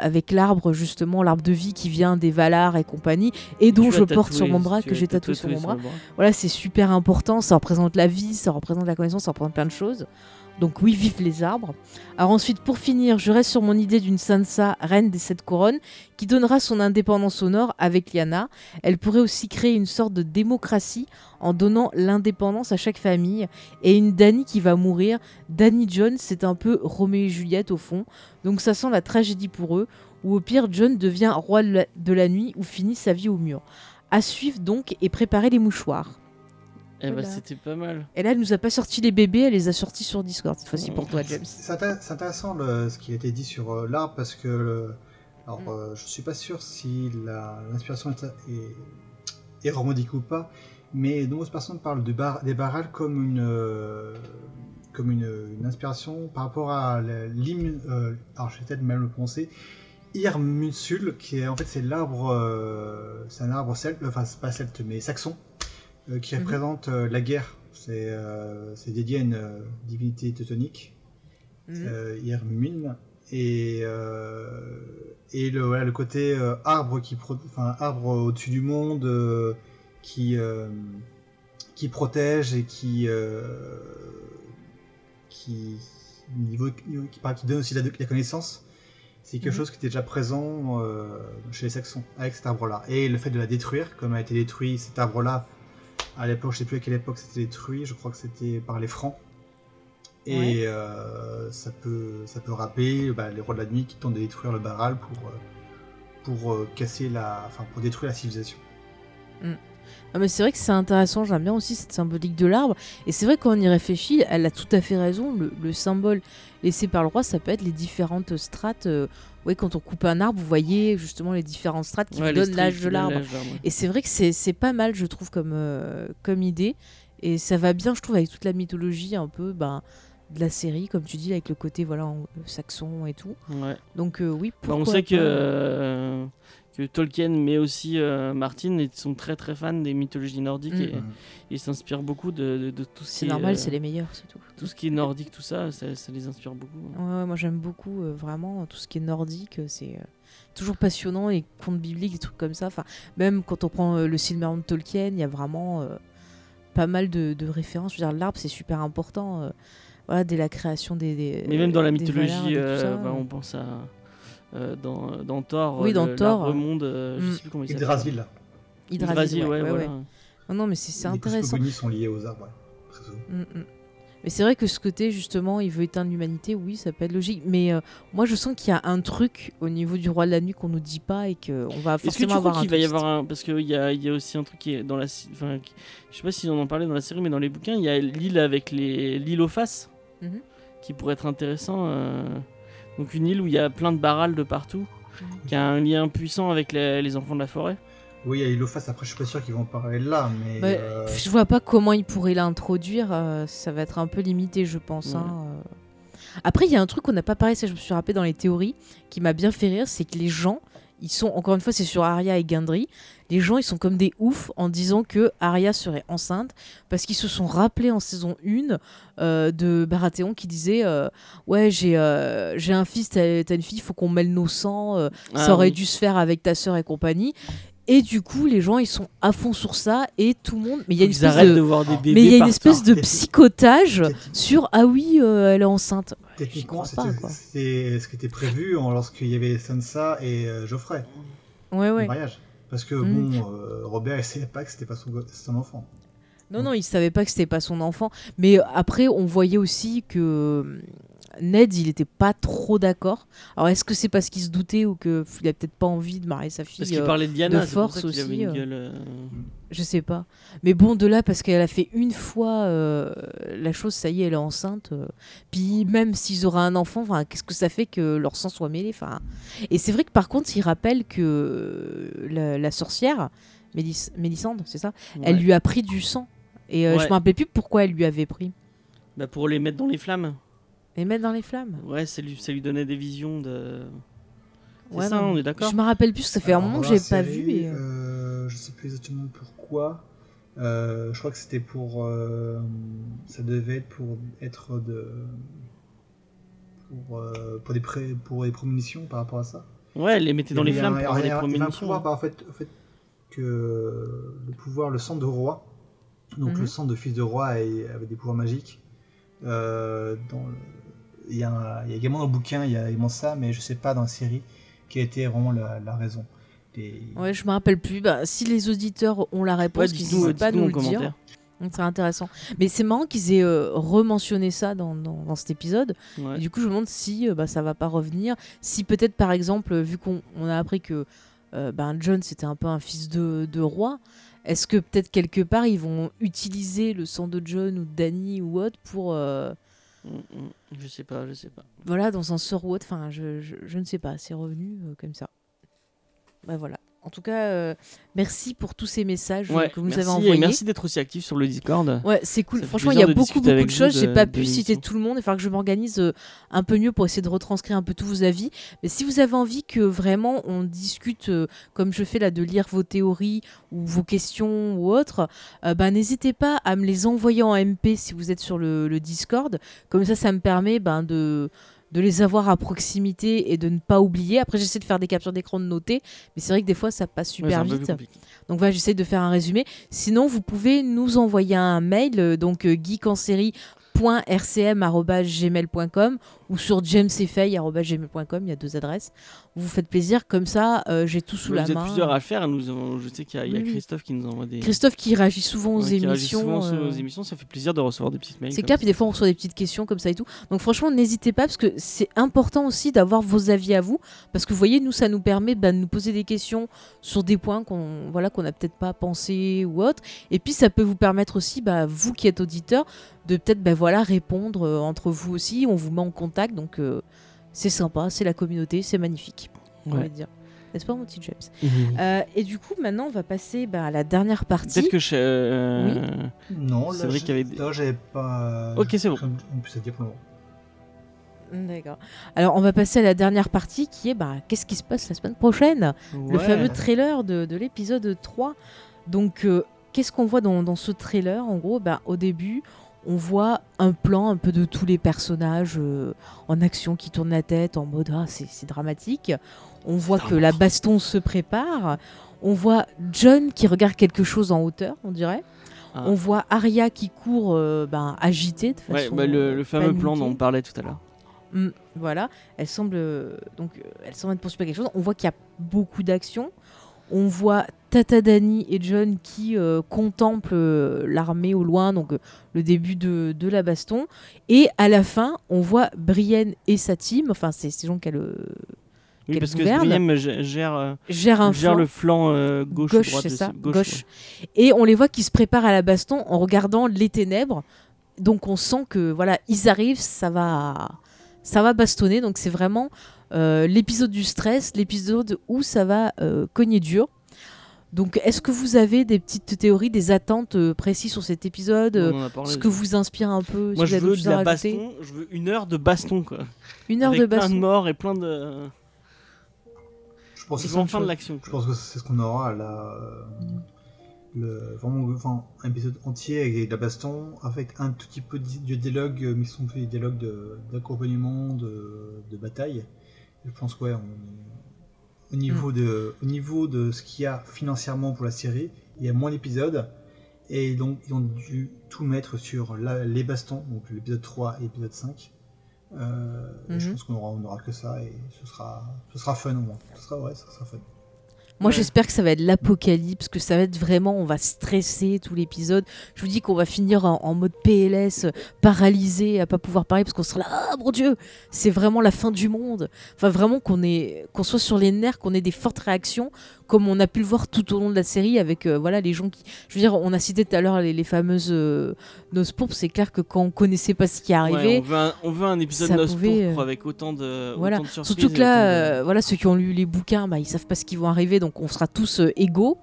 avec l'arbre justement, l'arbre de vie qui vient des Valar et compagnie, et dont je porte sur mon bras, que j'ai tatoué sur mon bras. Voilà, c'est super important, ça représente la vie, ça représente la connaissance, ça représente plein de choses. Donc oui, vive les arbres. Alors ensuite, pour finir, je reste sur mon idée d'une Sansa, reine des sept couronnes, qui donnera son indépendance au nord avec Lyanna. Elle pourrait aussi créer une sorte de démocratie en donnant l'indépendance à chaque famille. Et une Dany qui va mourir. Dany John, c'est un peu Roméo et Juliette au fond. Donc ça sent la tragédie pour eux. Ou au pire, John devient roi de la, nuit ou finit sa vie au mur. À suivre donc et préparer les mouchoirs. Eh bah, Voilà. c'était pas mal. Et là, elle nous a pas sorti les bébés, elle les a sortis sur Discord cette fois-ci pour toi, James. C'est intér- c'est intéressant le- ce qui a été dit sur euh, l'arbre parce que le- alors Mm. euh, je suis pas sûr si l'inspiration est, est, est revendiquée ou pas, mais de nombreuses personnes parlent de bar- des barrales comme une euh, comme une, une inspiration par rapport à l'hymne. euh, alors je vais peut-être même le prononcer. Irmunsul, qui est en fait c'est l'arbre, euh, c'est un arbre celte, enfin c'est pas celte mais saxon, qui Mhm. représente euh, la guerre. C'est euh, c'est dédié à une euh, divinité teutonique Mhm. euh, Irmine et euh, et le voilà le côté euh, arbre qui pro- enfin arbre au-dessus du monde euh, qui euh, qui protège et qui euh, qui niveau qui, par- qui donne aussi la, la connaissance c'est quelque Mhm. chose qui était déjà présent euh, chez les Saxons avec cet arbre-là et le fait de la détruire comme a été détruit cet arbre-là à l'époque je sais plus à quelle époque c'était détruit je crois que c'était par les Francs. Et Ouais. euh, ça peut ça peut rappeler bah, les rois de la nuit qui tentent de détruire le Baral pour euh, pour euh, casser la enfin pour détruire la civilisation Ah, mais c'est vrai que c'est intéressant, j'aime bien aussi cette symbolique de l'arbre. Et c'est vrai quand on y réfléchit, elle a tout à fait raison. Le, le symbole laissé par le roi, ça peut être les différentes strates. euh, ouais, quand on coupe un arbre, vous voyez justement les différentes strates qui Ouais, donnent l'âge de l'arbre. Et c'est vrai que c'est pas mal, je trouve, comme, euh, comme idée. Et ça va bien, je trouve, avec toute la mythologie un peu ben, de la série, comme tu dis, avec le côté voilà, en- euh, saxon et tout. Ouais. Donc euh, oui, Bah, on sait que, euh, que Tolkien, mais aussi euh, Martin, ils sont très très fans des mythologies nordiques Mm. et ils s'inspirent beaucoup de, de- de tout ce C'est qui est, normal, euh, c'est les meilleurs, c'est tout. tout ce qui est nordique, tout ça, ça, ça les inspire beaucoup. Ouais, ouais, moi j'aime beaucoup euh, vraiment tout ce qui est nordique, euh, c'est euh, toujours passionnant et contes bibliques, des trucs comme ça. Enfin, même quand on prend euh, le Silmarillion de Tolkien, il y a vraiment euh, pas mal de, de références. Je veux dire, l'arbre c'est super important. euh, voilà, dès la création des. des- Mais même dans la mythologie, euh, bah, on pense à euh, dans, dans Thor, Oui, euh, dans le- Thor. monde, euh, je Mm. sais plus comment il s'appelle. Yggdrasil, ouais, ouais, ouais, voilà. ouais. Non, mais c'est c'est les intéressant. cosmogonies sont liés aux arbres ouais. Mm, mm. Mais c'est vrai que ce côté, justement, il veut éteindre l'humanité, oui, ça peut être logique. Mais euh, moi, je sens qu'il y a un truc au niveau du roi de la nuit qu'on nous dit pas et qu'on va Est-ce que forcément tu avoir crois qu'il va y avoir un. Parce qu'il y a, il y a aussi un truc qui est dans la. Enfin, qui- je sais pas si on en parlait dans la série, mais dans les bouquins, il y a l'île avec les l'île aux faces. Mhm. qui pourrait être intéressant. euh, Donc une île où il y a plein de barrales de partout, qui a un lien puissant avec les, les enfants de la forêt. Oui, il y a Ilofas, après je suis pas sûr qu'ils vont parler là, mais. Ouais, euh, Je vois pas comment ils pourraient l'introduire. euh, ça va être un peu limité, je pense. Ouais. hein, euh. Après, il y a un truc qu'on n'a pas parlé, ça je me suis rappelé dans les théories, qui m'a bien fait rire, c'est que les gens, ils sont, encore une fois, c'est sur Arya et Gendry, les gens, ils sont comme des oufs en disant que Arya serait enceinte, parce qu'ils se sont rappelés en saison 1 euh, de Baratheon qui disait euh, Ouais, j'ai euh, j'ai un fils, t'as une fille, il faut qu'on mêle nos sangs, euh, ça Ah, aurait oui. dû se faire avec ta sœur et compagnie. Et du coup, les gens, ils sont à fond sur ça, et tout le monde. Mais il y a une espèce de. de voir des bébés Mais il y a une espèce de psychotage sur ah oui, euh, elle est enceinte. Techniquement, c'était ce qui était prévu lorsqu'il y avait Sansa et euh, Geoffrey, Ouais, le ouais. mariage. Parce que Mm. bon, euh, Robert, il savait pas que c'était pas son, son enfant. Non, non, il savait pas que c'était pas son enfant. Mais après, on voyait aussi que Ned, il était pas trop d'accord. Alors, est-ce que c'est parce qu'il se doutait ou qu'il a peut-être pas envie de marier sa fille Parce qu'il euh, parlait de Diana, de c'est pour force ça avait aussi, une euh. gueule, euh, Je sais pas. Mais bon, de là, parce qu'elle a fait une fois euh, la chose, ça y est, elle est enceinte. Puis même s'ils auraient un enfant, qu'est-ce que ça fait que leur sang soit mêlé Et c'est vrai que par contre, il rappelle que la, la sorcière, Mélis- Mélissandre, c'est ça Elle ouais. lui a pris du sang. Et euh, je Ouais. me rappelais plus pourquoi elle lui avait pris. Bah, pour les mettre dans les flammes. Et mettre dans les flammes. Ouais, ça lui, ça lui donnait des visions de. C'est Ouais, ça, non, on est d'accord Je me rappelle plus, ça fait un moment que j'ai pas vu. Et... euh, euh, je sais plus exactement pourquoi. Euh, je crois que c'était pour. euh, ça devait être pour être de. Pour, euh, pour, des, pré, pour des prémonitions par rapport à ça. Ouais, elle les mettait dans les flammes un- pour avoir des avait un- il y avait un prémonitions. pouvoir, bah, en fait, en fait, que le pouvoir, le sang de roi, donc Mhm. le sang de fils de roi et- avait des pouvoirs magiques. Euh, dans le- il, y a y également dans le bouquin, il y a également ça, mais je sais pas dans la série qui a été vraiment la, la raison. Et- Ouais, je me rappelle plus. Bah, si les auditeurs ont la Ouais, réponse, qu'ils n'hésitent pas à nous le dire. commentaire. Donc c'est intéressant. Mais c'est marrant qu'ils aient euh, rementionné ça dans, dans, dans cet épisode. Ouais. Et du coup, je me demande si euh, bah, ça va pas revenir. Si peut-être, par exemple, euh, vu qu'on on a appris que euh, ben, John c'était un peu un fils de, de roi, est-ce que peut-être quelque part ils vont utiliser le sang de John ou de Danny ou autre pour. Mm, mm. Je sais pas, je sais pas. voilà, dans un sort ou autre. Enfin, je, je, je ne sais pas. C'est revenu euh, comme ça. Bah voilà. En tout cas, euh, merci pour tous ces messages Ouais, que vous nous avez et envoyés. merci d'être aussi actif sur le Discord. Ouais, c'est cool. Ça Franchement, il y a beaucoup, beaucoup de choses. J'ai pas pu citer tout le monde. Il va falloir que je m'organise euh, un peu mieux pour essayer de retranscrire un peu tous vos avis. Mais si vous avez envie que vraiment on discute, euh, comme je fais là, de lire vos théories ou vos questions ou autres, ben, n'hésitez pas à me les envoyer en MP si vous êtes sur le, le Discord. Comme ça, ça me permet ben, de de les avoir à proximité et de ne pas oublier. Après, j'essaie de faire des captures d'écran de noter, mais c'est vrai que des fois, ça passe super vite. Donc voilà, j'essaie de faire un résumé. Sinon, vous pouvez nous envoyer un mail, euh, donc euh, ou sur jamesfay.gmail.com, il y a deux adresses. Vous vous faites plaisir, comme ça, euh, j'ai tout sous la vous êtes main. plusieurs à faire. Nous, avons- je sais qu'il y a, il y a Oui, oui. Christophe qui nous envoie des. Christophe qui réagit souvent aux Ouais, émissions. souvent euh, aux émissions, ça fait plaisir de recevoir des petites mails. C'est clair, puis des fois on reçoit des petites questions comme ça et tout. Donc franchement, n'hésitez pas parce que c'est important aussi d'avoir vos avis à vous. Parce que vous voyez, nous, ça nous permet bah, de nous poser des questions sur des points qu'on voilà, qu'on n'a peut-être pas pensé ou autre. Et puis ça peut vous permettre aussi, bah, vous qui êtes auditeur, de peut-être bah, voilà, répondre euh, entre vous aussi. On vous met en contact. Donc euh, c'est sympa, c'est la communauté, c'est magnifique. On va dire. N'est-ce pas mon petit James? Mhm. Euh, Et du coup, maintenant, on va passer bah, à la dernière partie. Peut-être que je. euh, Non, C'est là, vrai je- qu'il y avait des- là, j'avais pas. Ok, c'est bon. moment. D'accord. Alors, on va passer à la dernière partie qui est bah, qu'est-ce qui se passe la semaine prochaine? Le fameux trailer de, de l'épisode 3. Donc, euh, qu'est-ce qu'on voit dans, dans ce trailer? En gros, bah, au début, on voit un plan un peu de tous les personnages euh, en action qui tournent la tête en mode ah, c'est dramatique. On voit que la baston se prépare. On voit John qui regarde quelque chose en hauteur, on dirait. Ah. On voit Arya qui court euh, ben, agitée de Ouais, façon bah, le, le fameux plan dont on parlait tout à l'heure. Mm, voilà, elle semble euh, donc elle semble être poursuivie par quelque chose. On voit qu'il y a beaucoup d'action. On voit Tata Dani et John qui euh, contemplent euh, l'armée au loin, donc euh, le début de, de la baston. Et à la fin, on voit Brienne et sa team, enfin c'est ces gens qu'elle Oui, parce que gouverne. Briem gère, gère, gère un gère flanc le flanc gauche, gauche, c'est ça, Gauche, gauche. ouais. Et on les voit qui se préparent à la baston en regardant les ténèbres. donc on sent que voilà, ils arrivent, ça va, ça va bastonner. Donc c'est vraiment l'épisode du stress, l'épisode où ça va euh, cogner dur. Donc est-ce que vous avez des petites théories, des attentes euh, précises sur cet épisode euh, On en a parlé. Ce que vous inspire un peu si Moi, vous je veux de la baston. Je veux une heure de baston, quoi. Une heure Avec de plein de baston. morts et plein de. Je pense que c'est enfin une de chose- l'action. Je quoi. pense que c'est ce qu'on aura là. euh, le, vraiment, enfin, un épisode entier avec de la baston, avec un tout petit peu de dialogue, euh, mais sont des dialogues de- d'accompagnement, de, de bataille. Je pense que ouais, on- au, niveau de, au niveau de ce qu'il y a financièrement pour la série, il y a moins d'épisodes. Et donc, ils ont dû tout mettre sur la- les bastons, donc l'épisode 3 et l'épisode 5. Euh, Je Mhm. pense qu'on aura, on aura que ça et ce sera, ce sera fun au moins. Ce sera, ouais, ce sera fun. Moi, Ouais. j'espère que ça va être l'apocalypse, que ça va être vraiment, on va stresser tout l'épisode. Je vous dis qu'on va finir en, en mode PLS, paralysé, à pas pouvoir parler parce qu'on sera là, ah mon dieu, c'est vraiment la fin du monde. Enfin, vraiment qu'on est, qu'on soit sur les nerfs, qu'on ait des fortes réactions, comme on a pu le voir tout au long de la série avec, euh, voilà, les gens qui, je veux dire, on a cité tout à l'heure les, les fameuses euh, Nose Pourpres. C'est clair que quand on connaissait pas ce qui Ouais, arrivait, on, veut un, on veut un épisode Noce pouvait, euh, avec autant de, voilà. autant de surprises. Surtout que là, de- euh, voilà, ceux qui ont lu les bouquins, bah, ils savent pas ce qui vont arriver, donc on sera tous euh, égaux.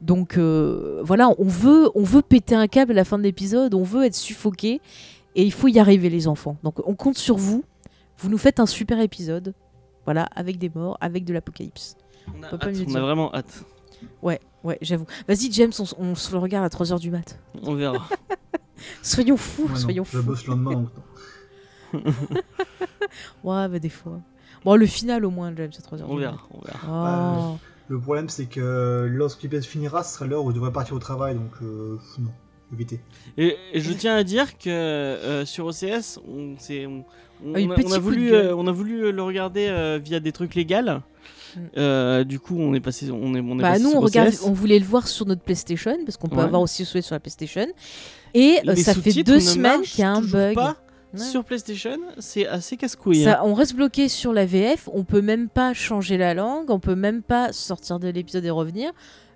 Donc euh, voilà, on veut, on veut péter un câble à la fin de l'épisode, on veut être suffoqué, et il faut y arriver, les enfants. Donc on compte sur vous. Vous nous faites un super épisode, voilà, avec des morts, avec de l'apocalypse. on a, hâte, on vraiment hâte. Ouais, ouais, j'avoue. Vas-y, James, on, on se le regarde à 3h du mat. On verra. Soyons fous, Ouais, non, soyons je fous. bosse le lendemain. donc non. Ouais, bah des fois. Bon, le final au moins, James, à 3h on du verra. mat. On verra. Oh. Le problème, c'est que lorsque l'épisode finira, ce sera l'heure où je devrais partir au travail, donc euh, non, évitez. Et, et je tiens à dire que euh, sur OCS, on, s'est- on, on Ah a, on a voulu, euh, on a voulu le regarder euh, via des trucs légaux. Mm. Euh, du coup, on est passé, on est, on est Bah passé nous sur on regarde, on voulait le voir sur notre PlayStation parce qu'on peut Ouais. avoir aussi joué sur la PlayStation. Et euh, ça fait deux ne semaines qu'il y a un bug. pas Ouais. Sur PlayStation, c'est assez casse-couille. Hein. on reste bloqué sur la VF, on peut même pas changer la langue, on peut même pas sortir de l'épisode et revenir.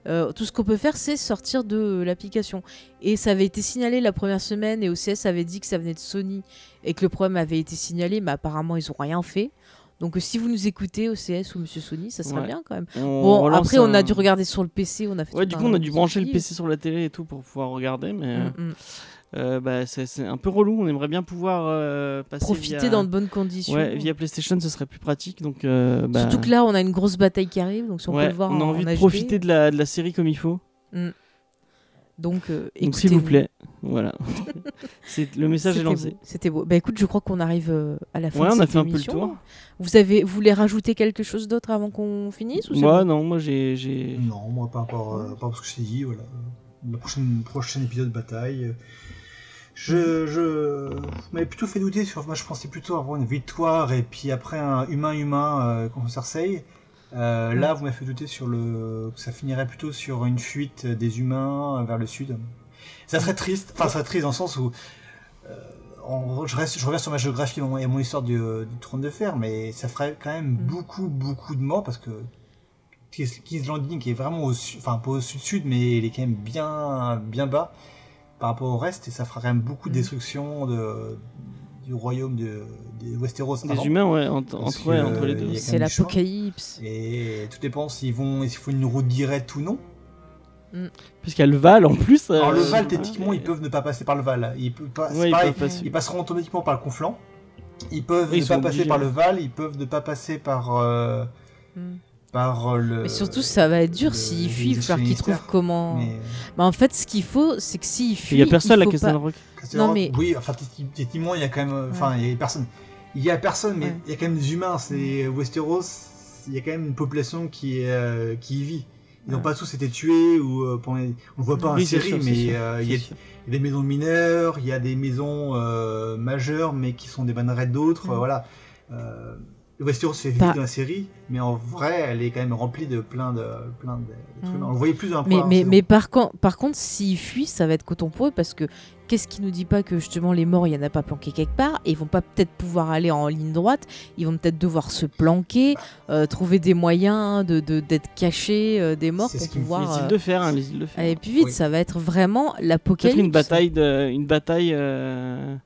Euh, tout ce qu'on peut faire, c'est sortir de l'application. Et ça avait été signalé la première semaine, et OCS avait dit que ça venait de Sony et que le problème avait été signalé, mais apparemment ils ont rien fait. Donc euh, si vous nous écoutez, OCS ou Monsieur Sony, ça serait Ouais. bien quand même. On Bon, après on a dû regarder sur le PC, on a fait Ouais, du coup, on a dû brancher le. PC sur la télé et tout pour pouvoir regarder, mais euh, Mm, mm. Euh, bah, c'est c'est un peu relou. On aimerait bien pouvoir euh, passer Profiter via... dans de bonnes conditions. Ouais, via PlayStation, ce serait plus pratique. Donc, euh, bah, Surtout que là, on a une grosse bataille qui arrive, donc si on ouais, peut le voir on a en- envie en de HD, profiter de la, de la série comme il faut. Donc, euh, Donc, s'il vous plaît, voilà. c'est le message est lancé. C'était beau. Bah écoute, je crois qu'on arrive euh, à la fin Ouais, de on a cette fait un peu le émission. tour. Vous avez, vous voulez rajouter quelque chose d'autre avant qu'on finisse ou Moi, non, moi j'ai, j'ai. Non, moi pas encore, euh, pas parce que je t'ai dit, voilà. Le prochain, prochain épisode bataille. Je, je m'avais plutôt fait douter sur. Moi, je pensais plutôt avoir une victoire et puis après un humain-humain euh, contre Cersei. Euh, Là, vous m'avez fait douter sur le. que ça finirait plutôt sur une fuite des humains vers le sud. Ça serait triste, enfin, ça serait triste dans le sens où. euh, je, reste, je reviens sur ma géographie et mon, histoire du, du trône de fer, mais ça ferait quand même beaucoup, beaucoup de morts parce que King's Landing est vraiment au sud, enfin pas au sud-sud, mais il est quand même bien, bien bas par rapport au reste et ça fera quand même beaucoup de Mm. destruction de, du royaume de, des Westeros. Des humains, ouais, entre, Parce entre, ouais, que, entre les deux. quand C'est l'apocalypse. Et tout dépend s'ils vont, s'il faut une route directe ou non. Parce qu'il y a le Val en plus. Alors le euh, Val, ouais, techniquement, ils peuvent ne pas passer par le Val. Ils, peuvent pas, c'est Ouais, ils pareil, peuvent passer. ils passeront automatiquement par le conflant. Ils peuvent Oui, ne pas passer obligés. par le Val, ils peuvent ne pas passer par, euh, Mm. Par euh, le. Mais surtout, ça va être dur les fuient, il va falloir qu'ils Lannister. trouvent comment. Mais, Bah, en fait, ce qu'il faut, c'est que s'ils fuient. Il y a personne il à Castle pas- Rock. Castle Non, Rock, mais- Oui, enfin, effectivement, il y a quand même. Enfin, il y a personne. Il y a personne, mais Ouais. il y a quand même des humains. C'est Westeros, il y a quand même une population qui, est, euh, qui y vit. Ils n'ont Ouais. pas tous été tués ou euh, on le voit pas Oui, série, sûr, mais euh, il y, a- y des maisons de mineurs, il y a des maisons euh, majeures, mais qui sont des bannerettes d'autres. Euh, voilà. Westeros fait vivre Bah. dans la série, mais en vrai, elle est quand même remplie de plein de, plein de, de trucs. Mm. On le voyait plus dans la Mais, première mais, mais par, contre, par contre, s'ils fuient, ça va être coton pour eux parce que qu'est-ce qui nous dit pas que justement les morts, il y en a pas planqué quelque part et ils vont pas peut-être pouvoir aller en ligne droite, ils vont peut-être devoir se planquer, euh, trouver des moyens de de- d'être cachés euh, des morts C'est pour ce pouvoir les îles euh, de fer, hein, les îles de fer. aller plus vite. Oui. Ça va être vraiment Peut-être l'apocalypse. une bataille, de, une bataille euh,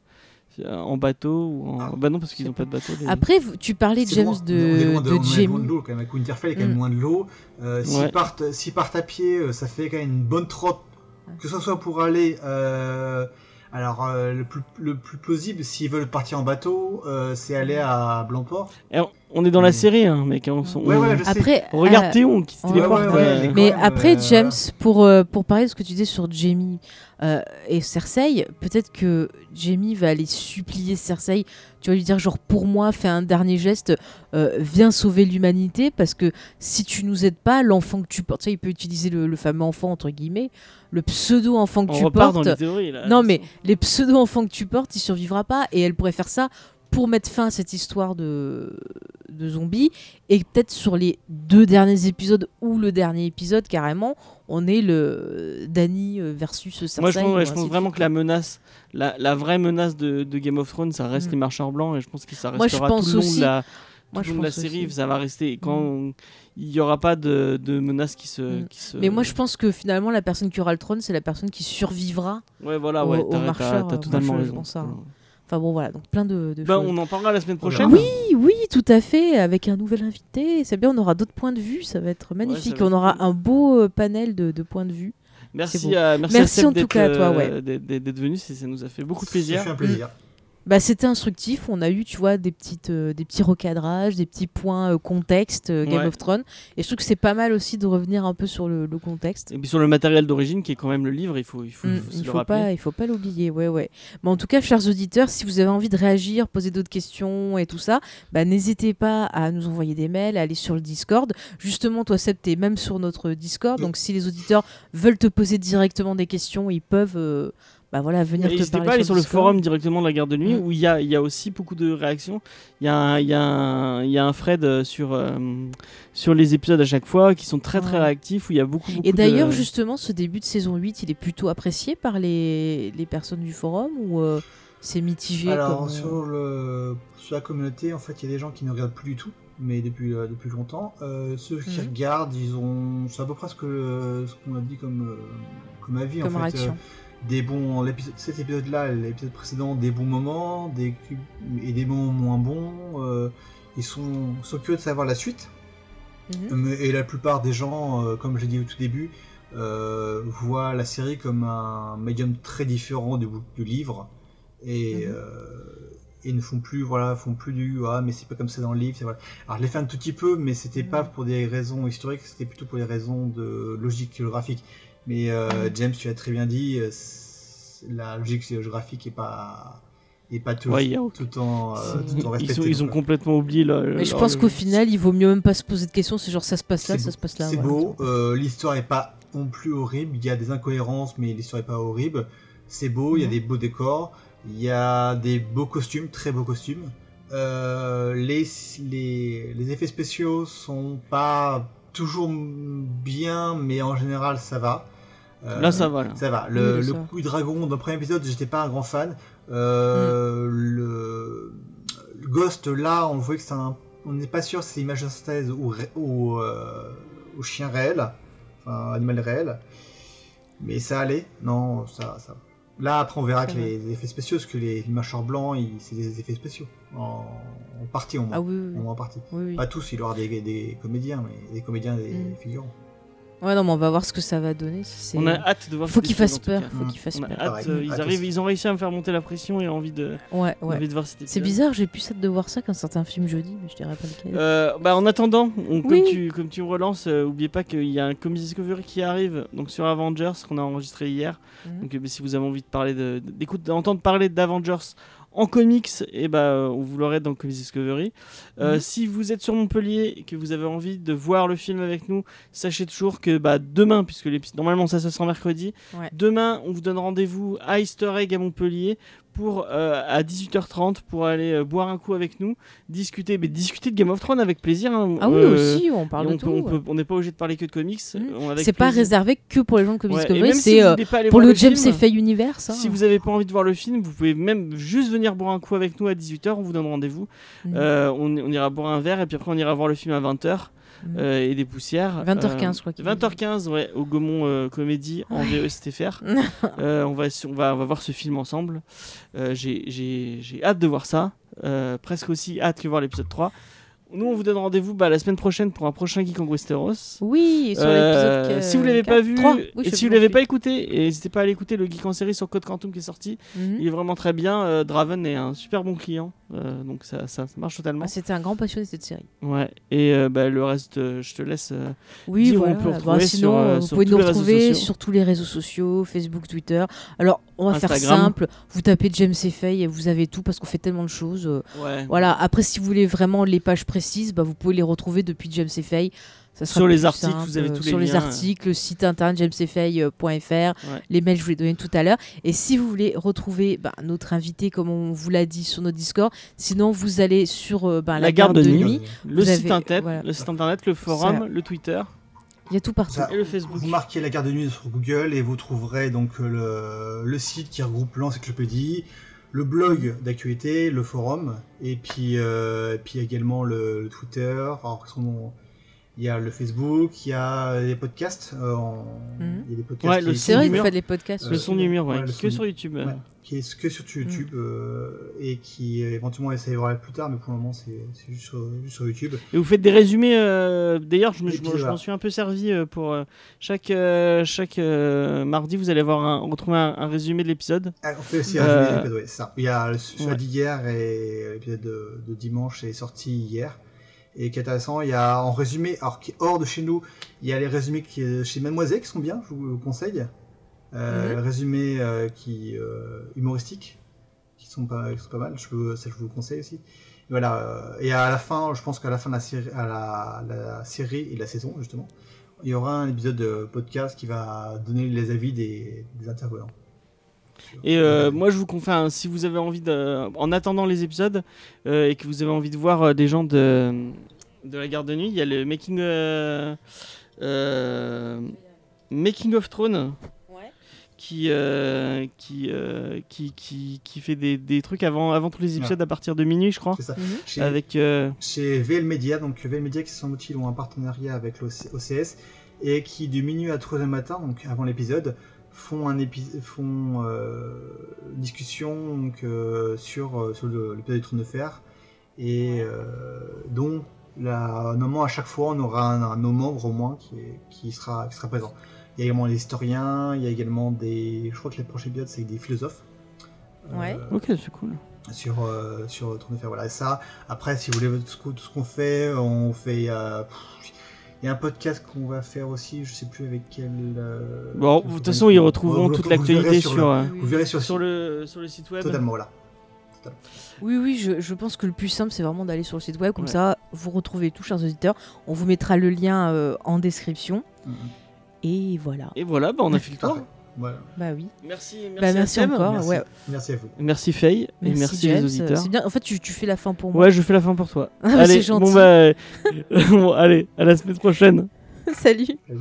en bateau ou en... Ah, bah non parce qu'ils n'ont pas de bateau. les- Après, tu parlais de James loin. de, on est loin de, on est loin Jamie. de l'eau quand même. Avec Winterfell, il y a quand même Mm. moins de l'eau. Euh, S'ils Ouais. partent, s'ils partent à pied, euh, ça fait quand même une bonne trotte. Que ce soit pour aller. euh, alors, euh, le, plus, le plus plausible, s'ils veulent partir en bateau, euh, c'est aller à Blancport. Eh, on est dans la Mm. série, hein, mec. hein, on Ouais, on- ouais, je sais. Après, regarde euh, Théon qui se ouais, téléporte. ouais, ouais, euh, mais- Mais après, euh, James, pour, euh, pour parler de ce que tu disais sur Jamie euh, et Cersei, peut-être que Jamie va aller supplier Cersei. Tu vas lui dire, genre, pour moi, fais un dernier geste, euh, viens sauver l'humanité, parce que si tu nous aides pas, l'enfant que tu portes, tu sais, il peut utiliser le, le fameux enfant, entre guillemets, le pseudo-enfant que on tu repart portes. dans les théories là. Non, mais les pseudo-enfants que tu portes, il survivra pas. Et elle pourrait faire ça pour mettre fin à cette histoire de, de zombies. Et peut-être sur les deux derniers épisodes ou le dernier épisode, carrément, on est le Danny versus Cersei. Moi, je pense, ouais, je pense vraiment que la menace, la, la vraie menace de, de Game of Thrones, ça reste Mm. les marcheurs blancs et je pense que ça Moi, je restera pense tout le long aussi- de la, Moi, je long de la pense série. aussi. Ça va rester. Et quand il n'y aura pas de, de menace qui se, Mm. qui se. Mais moi, je pense que finalement, la personne qui aura le trône, c'est la personne qui survivra. Ouais, voilà, ouais, au marcheur, t'as euh, totalement moi, je raison. pense ça. Enfin bon, voilà, donc plein de, de Bah, choses. on en parlera la semaine prochaine. Oui, oui, tout à fait, avec un nouvel invité. C'est bien, on aura d'autres points de vue, ça va être magnifique. va on aura un beau euh, panel de, de points de vue. Merci, à, merci, Merci à Seb en tout d'être, cas à toi, euh, ouais. d'être, venu, ça nous a fait beaucoup de Ça plaisir. fait un plaisir. Bah, c'était instructif. On a eu, tu vois, des, petites, euh, des petits recadrages, des petits points euh, contexte euh, Game Ouais. of Thrones. Et je trouve que c'est pas mal aussi de revenir un peu sur le, le contexte. Et puis sur le matériel d'origine, qui est quand même le livre, il faut, il faut, Mm, il faut il faut pas, il faut pas l'oublier, ouais, ouais. Mais en tout cas, chers auditeurs, si vous avez envie de réagir, poser d'autres questions et tout ça, bah, n'hésitez pas à nous envoyer des mails, à aller sur le Discord. Justement, toi, Seb, t'es même sur notre Discord, Oui. donc si les auditeurs veulent te poser directement des questions, ils peuvent, bah voilà, venir Et te N'hésitez parler pas à aller sur le Discord. forum directement de la garde de nuit Mm. où il y a, il y a aussi beaucoup de réactions. Il y a un, il y a un, il y a un thread euh, sur, euh, sur les épisodes à chaque fois qui sont très très Ouais. réactifs où il y a beaucoup, beaucoup Et d'ailleurs, de... justement, ce début de saison 8, il est plutôt apprécié par les, les personnes du forum ou euh, c'est mitigé Alors, comme, sur, le, sur la communauté, en fait, il y a des gens qui ne regardent plus du tout, mais depuis, euh, depuis longtemps. Euh, ceux qui Mhm. regardent, ils ont. C'est à peu près ce qu'on a dit comme, euh, comme avis, comme en fait. Des bons. l'épisode- Cet épisode-là, l'épisode précédent, des bons moments, des, et des moments moins bons. euh, ils sont, sont curieux de savoir la suite. Mhm. Et la plupart des gens, euh, comme j'ai dit au tout début, euh, voient la série comme un médium très différent du, du livre et, Mhm. euh, et ne font plus, voilà, font plus du ah mais c'est pas comme ça dans le livre. Voilà. Alors je l'ai fait un tout petit peu, mais c'était Mhm. pas pour des raisons historiques, c'était plutôt pour des raisons de logique géographique. Mais euh. James, tu as très bien dit, euh, la logique géographique est pas est pas tout, Ouais, a tout le temps, euh, tout temps Ils, respectée. sont, ils ont donc, complètement oublié le. Mais je pense qu'au final, il vaut mieux même pas se poser de questions. C'est genre ça se passe là, ça beau. se passe là. C'est voilà. beau, euh, l'histoire est pas non plus horrible, il y a des incohérences, mais l'histoire est pas horrible. C'est beau, il y a Mhm. des beaux décors, il y a des beaux costumes, très beaux costumes. Euh, les, les, les effets spéciaux sont pas toujours bien, mais en général ça va. Euh, Là, ça va. Là. ça va. Le, coup de dragon dans le premier épisode, j'étais pas un grand fan. Euh, Mm. le, le Ghost, là, on voit que c'est un. On n'est pas sûr si c'est image de synthèse ou, ré- ou, euh, ou chien réel, enfin animal réel. Mais ça allait. Non, ça. ça... Là, après, on verra que les effets spéciaux, parce que les, les mâchoires blancs, c'est des effets spéciaux. En, en partie, au moins. Ah oui, oui, Au moins en partie. oui, oui. Pas tous, il y aura des, des comédiens, mais des comédiens, des Mm. figurants. Ouais, non, mais on va voir ce que ça va donner. Si On a hâte de voir Faut cet qu'il fasse épisode, en peur. Faut Mm. qu'il fasse cas. On a peur. hâte, euh, ils, arrivent, ils ont réussi à me faire monter la pression et envie de, Ouais, ouais. envie de voir. C'est bizarre, j'ai plus hâte de voir ça qu'un certain film jeudi, mais je dirais pas lequel. Euh, bah, en attendant, on- comme, Oui. tu, comme tu me relances, euh, oubliez pas qu'il y a un Comics Discovery qui arrive donc sur Avengers qu'on a enregistré hier. Mhm. Donc euh, si vous avez envie de parler de, d'écoute, d'entendre parler d'Avengers en comics, et bah, euh, vous l'aurez dans Comics Discovery. Euh, Mhm. Si vous êtes sur Montpellier et que vous avez envie de voir le film avec nous, sachez toujours que bah, demain, puisque normalement ça se sent mercredi, Ouais. demain on vous donne rendez-vous à Easter Egg à Montpellier pour euh, à 18h30 pour aller euh, boire un coup avec nous, discuter, mais discuter de Game of Thrones avec plaisir. hein. Ah oui, Euh, aussi, on parle on de peut- tout. on peut- on n'est pas obligé de parler que de comics. Avec C'est pas réservé que pour les gens de Comics Ouais, et Discovery, même si c'est euh, pour voir le James Fay Universe. hein. Si vous n'avez pas envie de voir le film, vous pouvez même juste venir boire un coup avec nous à 18h, on vous donne rendez-vous. Euh, on, on ira boire un verre et puis après on ira voir le film à 20h Mhm. Euh, et des poussières. 20h15, je crois qu'il 20h15, ouais, au Gaumont euh, Comédie en VESTFR. Euh, on, va, on, va, on va voir ce film ensemble. Euh, J'ai hâte de voir ça. Euh, presque aussi hâte que voir l'épisode 3. Nous, on vous donne rendez-vous bah, la semaine prochaine pour un prochain Geek en Westeros. Oui, sur Euh, l'épisode. si vous l'avez pas vu. Oui, et si vous l'avez pas écouté, n'hésitez pas à aller écouter le Geek en série sur Code Quantum qui est sorti. suis. Mhm. Il est vraiment très bien. Euh, Draven est un super bon client, euh, donc ça, ça, ça marche totalement. Ah, C'était un grand passionné de cette série. Ouais. Et euh, bah, le reste, euh, je te laisse. euh, Oui, on voilà. Bah, sinon, sur, euh, vous sur pouvez nous retrouver sur tous les réseaux sociaux, Facebook, Twitter. Alors, on va faire simple. Vous tapez James et Faye et vous avez tout parce qu'on fait tellement de choses. euh, ouais. Voilà. Après, si vous voulez vraiment les pages précises, bah, vous pouvez les retrouver depuis James et Faye. Ça sera Sur les articles, simple. vous avez tous les Sur les liens, euh. articles, le site internet jamesfay.fr, Ouais. les mails, je vous les donnais tout à l'heure. Et si vous voulez retrouver bah, notre invité, comme on vous l'a dit sur notre Discord, sinon vous allez sur euh, bah, la, garde, de nuit. Le site, avez- internet, voilà. le site internet, le forum, le Twitter. Il y a tout partout. Ça, Et le Facebook. Vous marquez la garde de nuit sur Google et vous trouverez donc euh, le, le site qui regroupe l'encyclopédie, le blog d'actualité, le forum, et puis, euh, et puis également le, le Twitter. Alors, son- il y a le Facebook, il y a les podcasts. euh, en- Mhm. Il y a des podcasts Ouais, le C'est vrai que vous faites des podcasts. Euh, le son du mur, ouais, ouais, que sur YouTube. Ouais, qui est que sur YouTube euh, et qui éventuellement essayera plus tard, mais pour le moment c'est c'est juste, sur- juste sur YouTube. Et vous faites des résumés. euh, D'ailleurs, je m'en suis un peu servi euh, pour euh, chaque euh, chaque euh, mardi. Vous allez avoir un, retrouver un, un résumé de l'épisode. Ah, on fait aussi Euh, un résumé d'épisode, ouais, c'est ça. Il y a le- celui Ouais. d'hier et l'épisode de, de dimanche est sorti hier. Et qui est intéressant, il y a en résumé, alors qui est hors de chez nous, il y a les résumés qui est chez Mademoiselle qui sont bien, je vous le conseille. Euh, Mhm. Résumés euh, qui euh, humoristiques, qui sont pas, qui sont pas mal, je ça je vous le conseille aussi. Et voilà. euh, Et à la fin, je pense qu'à la fin de la série, à la, la série et la saison justement, il y aura un épisode de podcast qui va donner les avis des, des intervenants. Et euh, moi, je vous confie, hein, si vous avez envie de, en attendant les épisodes euh, et que vous avez envie de voir euh, des gens de de la garde de nuit, il y a le making euh, euh, making of Throne Ouais. qui euh, qui, euh, qui qui qui fait des, des trucs avant avant tous les épisodes à partir de minuit, je crois, C'est ça. Mhm. Chez- avec euh, chez VL Media, donc VL Media qui semble ils ont un partenariat avec l'OCS et qui de minuit à 3 h matin, donc avant l'épisode, font un épi- font euh, une discussion donc, euh, sur, euh, sur le- l'épisode du Trône de Fer et euh, dont la, normalement à chaque fois on aura un, un de nos membres au moins qui, est- qui sera qui sera présent. Il y a également les historiens, il y a également des, je crois que les prochains épisodes c'est avec des philosophes. Ouais. Euh, Ok, c'est cool. sur euh, sur Trône de Fer. Voilà, et ça. Après, si vous voulez tout ce qu'on- tout ce qu'on fait, on fait. euh, pff, il y a un podcast qu'on va faire aussi, je sais plus avec quel. euh, Bon, de toute façon, ils retrouveront toute l'actualité sur le, euh, Vous verrez sur, sur le sur le site web. Totalement, voilà. Oui, oui, je, je pense que le plus simple, c'est vraiment d'aller sur le site web. Comme Ouais. ça, vous retrouvez tout, chers auditeurs. On vous mettra le lien euh, en description. Mhm. Et voilà. Et voilà, bah, on a fait le tour. Voilà. Bah oui. Merci, merci, Bah, à merci encore. Merci. Ouais. Merci à vous. Merci Faye et merci James. les auditeurs. C'est bien. En fait, tu, tu fais la fin pour moi. Ouais, je fais la fin pour toi. Ah, allez, c'est bon gentil. bah, bon, allez, à la semaine prochaine. Salut. Salut.